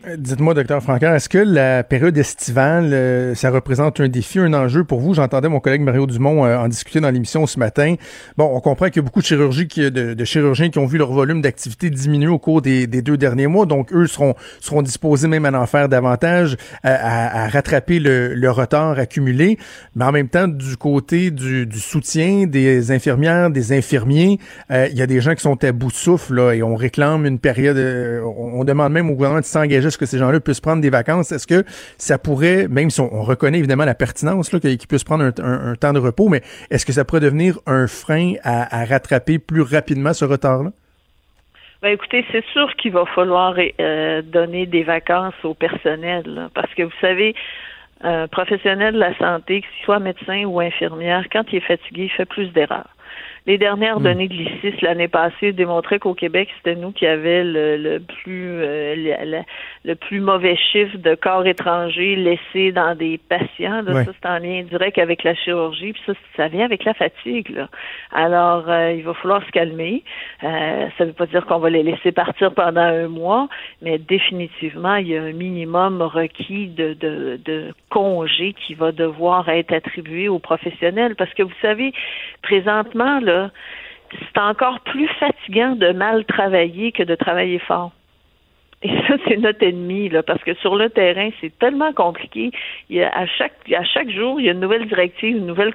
Dites-moi, docteur Francaire, est-ce que la période estivale, euh, ça représente un défi, un enjeu pour vous? J'entendais mon collègue Mario Dumont euh, en discuter dans l'émission ce matin. Bon, on comprend qu'il y a beaucoup de, chirurgie qui, de, chirurgiens qui ont vu leur volume d'activité diminuer au cours des, deux derniers mois, donc eux seront, seront disposés même à en faire davantage, à, à, rattraper le, le, retard accumulé. Mais en même temps, du côté du, du soutien des infirmières, des infirmiers, euh, il y a des gens qui sont à bout de souffle là, et on réclame une période, on, on demande même au gouvernement de s'engager que ces gens-là puissent prendre des vacances? Est-ce que ça pourrait, même si on, reconnaît évidemment la pertinence qu'ils puissent prendre un, temps de repos, mais est-ce que ça pourrait devenir un frein à, rattraper plus rapidement ce retard-là? Ben écoutez, c'est sûr qu'il va falloir euh, donner des vacances au personnel, parce que vous savez, un professionnel de la santé, ce soit médecin ou infirmière, quand il est fatigué, il fait plus d'erreurs. Les dernières hmm. données de l'ICIS l'année passée démontraient qu'au Québec, c'était nous qui avions le, plus euh, le, plus mauvais chiffre de corps étrangers laissés dans des patients. Ça, c'est en lien direct avec la chirurgie. Puis ça, ça vient avec la fatigue. Là. Alors, euh, il va falloir se calmer. Euh, ça ne veut pas dire qu'on va les laisser partir pendant un mois, mais définitivement, il y a un minimum requis de, de, de congé qui va devoir être attribué aux professionnels. Parce que vous savez, présentement, c'est encore plus fatigant de mal travailler que de travailler fort. Et ça, c'est notre ennemi, là, parce que sur le terrain, c'est tellement compliqué. Il y a, à chaque à chaque jour, il y a une nouvelle directive, une nouvelle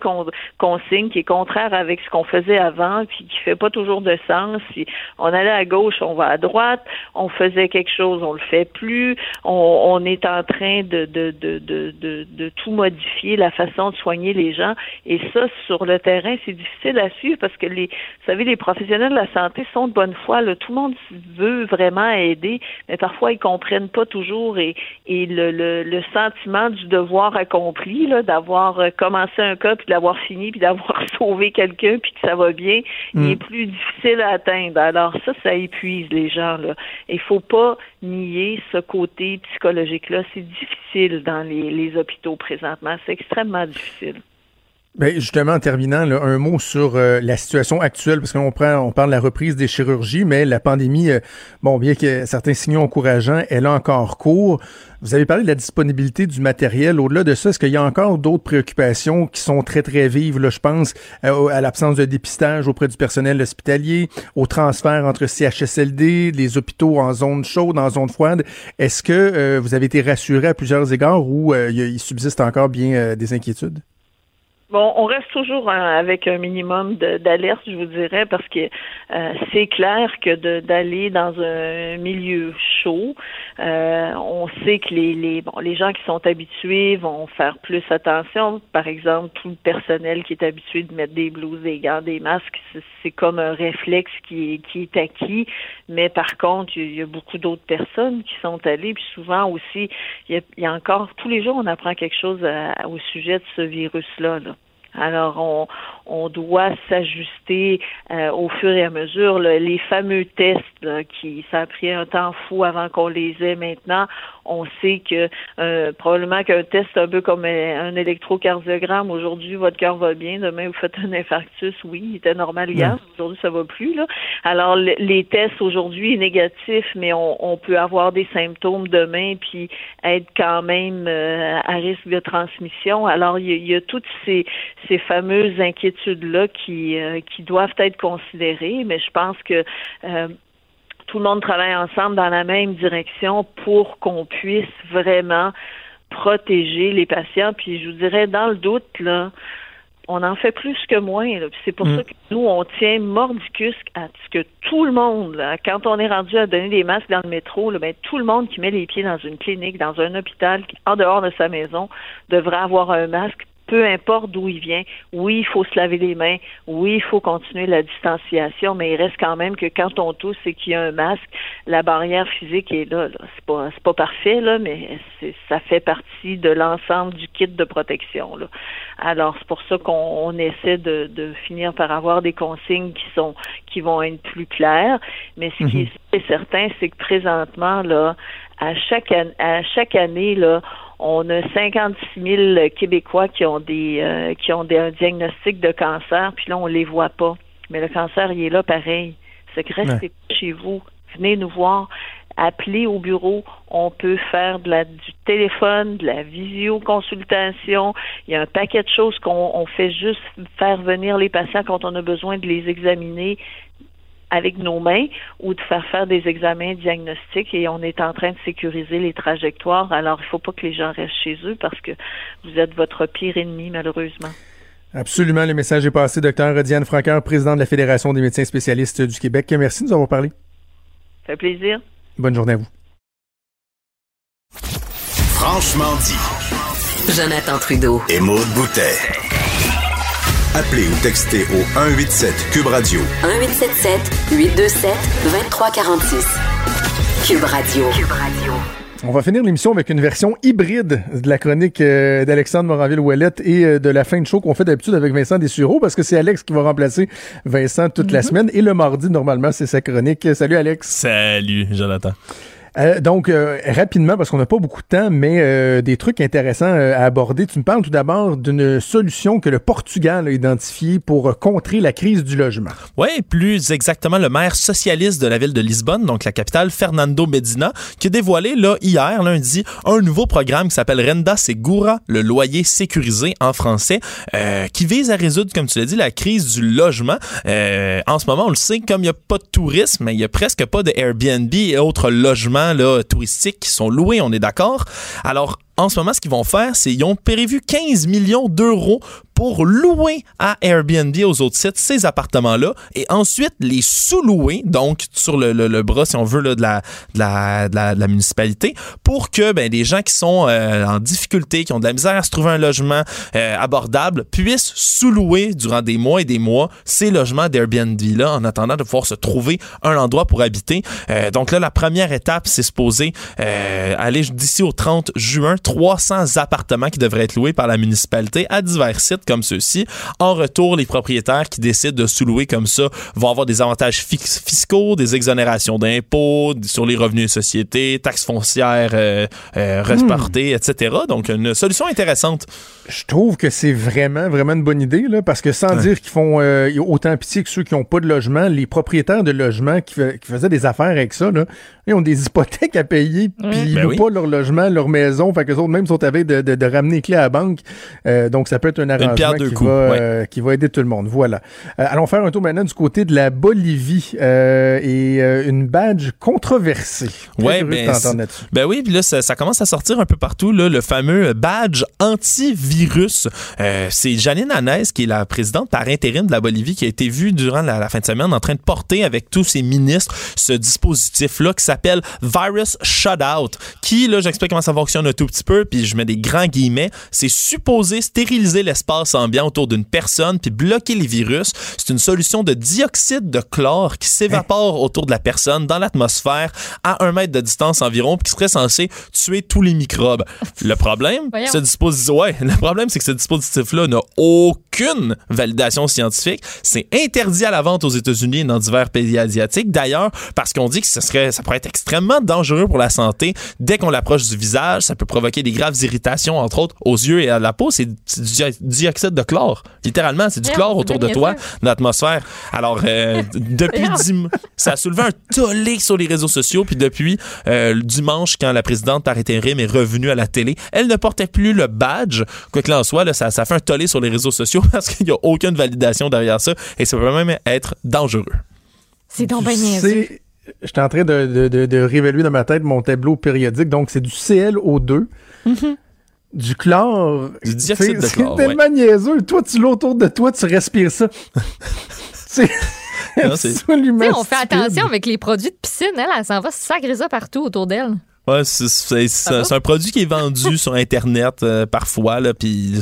consigne qui est contraire avec ce qu'on faisait avant, puis qui fait pas toujours de sens. Si on allait à gauche, on va à droite. On faisait quelque chose, on le fait plus. On, on est en train de de, de, de, de, tout modifier, la façon de soigner les gens. Et ça, sur le terrain, c'est difficile à suivre parce que les, vous savez, les professionnels de la santé sont de bonne foi. Là. Tout le monde veut vraiment aider, parfois ils comprennent pas toujours et, et le, le, le sentiment du devoir accompli, là, d'avoir euh, commencé un cas puis d'avoir fini puis d'avoir sauvé quelqu'un puis que ça va bien, il mm. est plus difficile à atteindre. Alors ça, ça épuise les gens là. Il faut pas nier ce côté psychologique là. C'est difficile dans les, les hôpitaux présentement. C'est extrêmement difficile. Ben justement, en terminant, là, un mot sur euh, la situation actuelle, parce qu'on prend, on parle de la reprise des chirurgies, mais la pandémie, euh, bon, bien que certains signaux encourageants, elle a encore cours. Vous avez parlé de la disponibilité du matériel. Au-delà de ça, est-ce qu'il y a encore d'autres préoccupations qui sont très, très vives? Là, je pense euh, à l'absence de dépistage auprès du personnel hospitalier, au transfert entre CHSLD, les hôpitaux en zone chaude, en zone froide? Est-ce que vous avez été rassuré à plusieurs égards ou il subsiste encore bien des inquiétudes? Bon, on reste toujours avec un minimum d'alerte, je vous dirais, parce que euh, c'est clair que d'aller dans un milieu chaud, euh, on sait que les, les, bon, les gens qui sont habitués vont faire plus attention. Par exemple, tout le personnel qui est habitué de mettre des blouses, des gants, des masques, c'est comme un réflexe qui est, qui est acquis. Mais par contre, il y a beaucoup d'autres personnes qui sont allées, puis souvent aussi, il y a, encore tous les jours, on apprend quelque chose au sujet de ce virus-là. Là. Alors, on, on doit s'ajuster euh, au fur et à mesure. les fameux tests, qui ça a pris un temps fou avant qu'on les ait maintenant, on sait que euh, probablement qu'un test un peu comme un électrocardiogramme, aujourd'hui votre cœur va bien, demain vous faites un infarctus, oui, il était normal hier, aujourd'hui ça va plus. Là. Alors les tests aujourd'hui négatifs, mais on, peut avoir des symptômes demain puis être quand même euh, à risque de transmission. Alors il y, a, toutes ces, ces fameuses inquiétudes-là qui, euh, qui doivent être considérées, mais je pense que tout le monde travaille ensemble dans la même direction pour qu'on puisse vraiment protéger les patients. Puis je vous dirais, dans le doute, là, on en fait plus que moins. C'est pour mm. ça que nous, on tient mordicus à ce que tout le monde, quand on est rendu à donner des masques dans le métro, là, ben, tout le monde qui met les pieds dans une clinique, dans un hôpital, en dehors de sa maison, devrait avoir un masque peu importe d'où il vient, oui, il faut se laver les mains, oui, il faut continuer la distanciation, mais il reste quand même que quand on tousse et qu'il y a un masque, la barrière physique est là. là. C'est pas c'est pas parfait là, mais ça fait partie de l'ensemble du kit de protection. Là. Alors c'est pour ça qu'on essaie de, de finir par avoir des consignes qui sont qui vont être plus claires. Mais ce qui mhm. est certain, c'est que présentement là, à chaque à chaque année là, on a 56 000 Québécois qui ont des euh, qui ont des, un diagnostic de cancer, puis là on les voit pas. Mais le cancer, il est là pareil. C'est que restez chez vous, venez nous voir, appelez au bureau. On peut faire de la, du téléphone, de la visioconsultation. Il y a un paquet de choses qu'on fait juste faire venir les patients quand on a besoin de les examiner avec nos mains ou de faire faire des examens diagnostiques et on est en train de sécuriser les trajectoires. Alors, il ne faut pas que les gens restent chez eux parce que vous êtes votre pire ennemi, malheureusement. Absolument, le message est passé. Docteur Diane Franqueur, président de la Fédération des médecins spécialistes du Québec. Merci de nous avoir parlé. Ça fait plaisir. Bonne journée à vous. Franchement dit. Jonathan Trudeau. Et Maude Boutet. Appelez ou textez au 187 Cube Radio. 1877 827 2346. Cube Radio. Cube Radio. On va finir l'émission avec une version hybride de la chronique euh, d'Alexandre Moranville-Ouellette et euh, de la fin de show qu'on fait d'habitude avec Vincent Dessureau parce que c'est Alex qui va remplacer Vincent toute la mhm. semaine et le mardi, normalement, c'est sa chronique. Salut Alex. Salut Jonathan. Euh, donc, euh, rapidement, parce qu'on n'a pas beaucoup de temps, mais euh, des trucs intéressants à aborder. Tu me parles tout d'abord d'une solution que le Portugal a identifiée pour contrer la crise du logement. Oui, plus exactement le maire socialiste de la ville de Lisbonne, donc la capitale, Fernando Medina, qui a dévoilé là, hier, lundi, un nouveau programme qui s'appelle Renda Segura, le loyer sécurisé en français, qui vise à résoudre, comme tu l'as dit, la crise du logement. en ce moment, on le sait, comme il n'y a pas de tourisme, il n'y a presque pas de Airbnb et autres logements touristiques qui sont loués, on est d'accord. Alors, en ce moment, ce qu'ils vont faire, c'est qu'ils ont prévu 15 millions d'euros pour louer à Airbnb aux autres sites ces appartements-là et ensuite les sous-louer, donc sur le, bras, si on veut, de, la, municipalité, pour que ben, les gens qui sont euh, en difficulté, qui ont de la misère à se trouver un logement euh, abordable, puissent sous-louer durant des mois et des mois ces logements d'Airbnb-là en attendant de pouvoir se trouver un endroit pour habiter. Euh, donc là, la première étape, c'est supposé aller d'ici au 30 juin, 300 appartements qui devraient être loués par la municipalité à divers sites comme ceux-ci. En retour, les propriétaires qui décident de sous-louer comme ça vont avoir des avantages fiscaux, des exonérations d'impôts sur les revenus de société, taxes foncières euh, euh hmm. etc. Donc, une solution intéressante. Je trouve que c'est vraiment, vraiment une bonne idée, là, parce que sans dire qu'ils font euh, autant pitié que ceux qui n'ont pas de logement, les propriétaires de logements qui, faisaient des affaires avec ça, là, ils ont des hypothèques à payer, puis ils ben louent pas leur logement, leur maison, fait que les autres même sont avec de, de, ramener les clés à la banque. Euh, donc, ça peut être un arrangement qui, va, euh, qui va aider tout le monde. Voilà. allons faire un tour maintenant du côté de la Bolivie et une badge controversée. Ouais, ben, ben, oui, puis là, ça, ça, commence à sortir un peu partout, là, le fameux badge anti-virus virus. Euh, c'est Janine Hanès, qui est la présidente par intérim de la Bolivie, qui a été vue durant la, fin de semaine en train de porter avec tous ses ministres ce dispositif-là qui s'appelle Virus Shutout, qui, là, j'explique comment ça fonctionne un tout petit peu, puis je mets des grands guillemets, c'est supposé stériliser l'espace ambiant autour d'une personne puis bloquer les virus. C'est une solution de dioxyde de chlore qui s'évapore hein? autour de la personne dans l'atmosphère à un mètre de distance environ puis qui serait censé tuer tous les microbes. Le problème, ce dispositif, ouais, le problème, c'est que ce dispositif-là n'a aucune validation scientifique. C'est interdit à la vente aux États-Unis et dans divers pays asiatiques. D'ailleurs, parce qu'on dit que ce serait, ça pourrait être extrêmement dangereux pour la santé. Dès qu'on l'approche du visage, ça peut provoquer des graves irritations, entre autres, aux yeux et à la peau. C'est du dioxyde de chlore. Littéralement, c'est du chlore autour de toi, dans l'atmosphère. Alors, euh, depuis ça a soulevé un tollé sur les réseaux sociaux. Puis depuis euh, dimanche, quand la présidente intérim est revenue à la télé, elle ne portait plus le badge que là, en soi, ça, ça fait un tollé sur les réseaux sociaux parce qu'il n'y a aucune validation derrière ça et ça peut même être dangereux. C'est donc J'étais en train de, de, réévaluer dans ma tête mon tableau périodique. Donc, c'est du ClO2. Mm-hmm. Du chlore. Du dioxyde de chlore. C'est tellement niaiseux. Toi, tu l'as autour de toi, tu respires ça. c'est. absolument. on fait attention avec les produits de piscine. Elle, elle s'en va sacrer ça partout autour d'elle. Ouais, c'est un produit qui est vendu sur Internet euh, parfois. Là, puis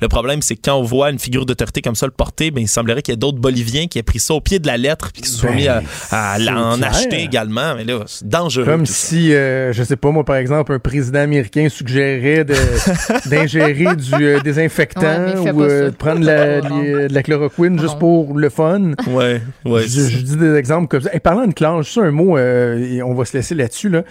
le problème, c'est que quand on voit une figure d'autorité comme ça le porter, ben, il semblerait qu'il y ait d'autres Boliviens qui aient pris ça au pied de la lettre puis qui se soient mis à, ben, en acheter également. Mais là, c'est dangereux. Comme si, euh, je sais pas, moi, par exemple, un président américain suggérait d'ingérer du euh, désinfectant ou de prendre la, de la chloroquine juste pour le fun. Ouais, ouais. Je, dis des exemples comme ça. Et parlant de clanche, juste un mot, et on va se laisser là-dessus. Là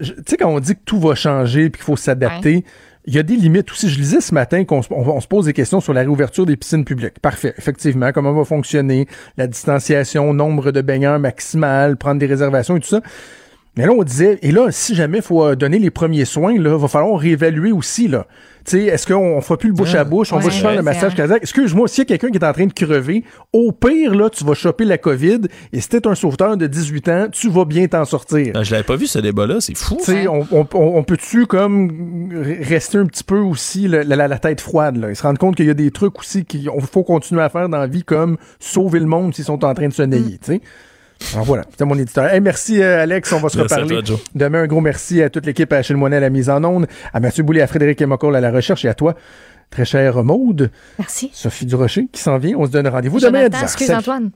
tu sais, quand on dit que tout va changer et qu'il faut s'adapter, il y a des limites aussi. Je lisais ce matin qu'on se pose des questions sur la réouverture des piscines publiques. Parfait. Effectivement, comment va fonctionner? La distanciation, nombre de baigneurs maximal, prendre des réservations et tout ça. Mais là, on disait, et là, si jamais il faut donner les premiers soins, là, va falloir réévaluer aussi, là est-ce qu'on ne fera plus le bouche à ah, bouche, on va se faire le massage cardiaque? Excuse-moi, s'il y a quelqu'un qui est en train de crever, au pire, là, tu vas choper la COVID, et si t'es un sauveteur de 18 ans, tu vas bien t'en sortir. Je l'avais pas vu, ce débat-là, c'est fou. on, on, on peut-tu, comme, rester un petit peu aussi la, la, tête froide, là, et se rendre compte qu'il y a des trucs aussi qu'il faut continuer à faire dans la vie, comme sauver le monde s'ils sont en train de se nailler, mm. tu sais. Alors voilà, c'était mon éditeur. merci euh, Alex, on va se reparler. Demain, un gros merci à toute l'équipe, à Achille Monet à la mise en onde, à Mathieu Boulay, à Frédéric Emocol à la recherche et à toi, très chère Maude. Merci. Sophie Durocher qui s'en vient. On se donne rendez-vous demain à 10h. Excuse Antoine.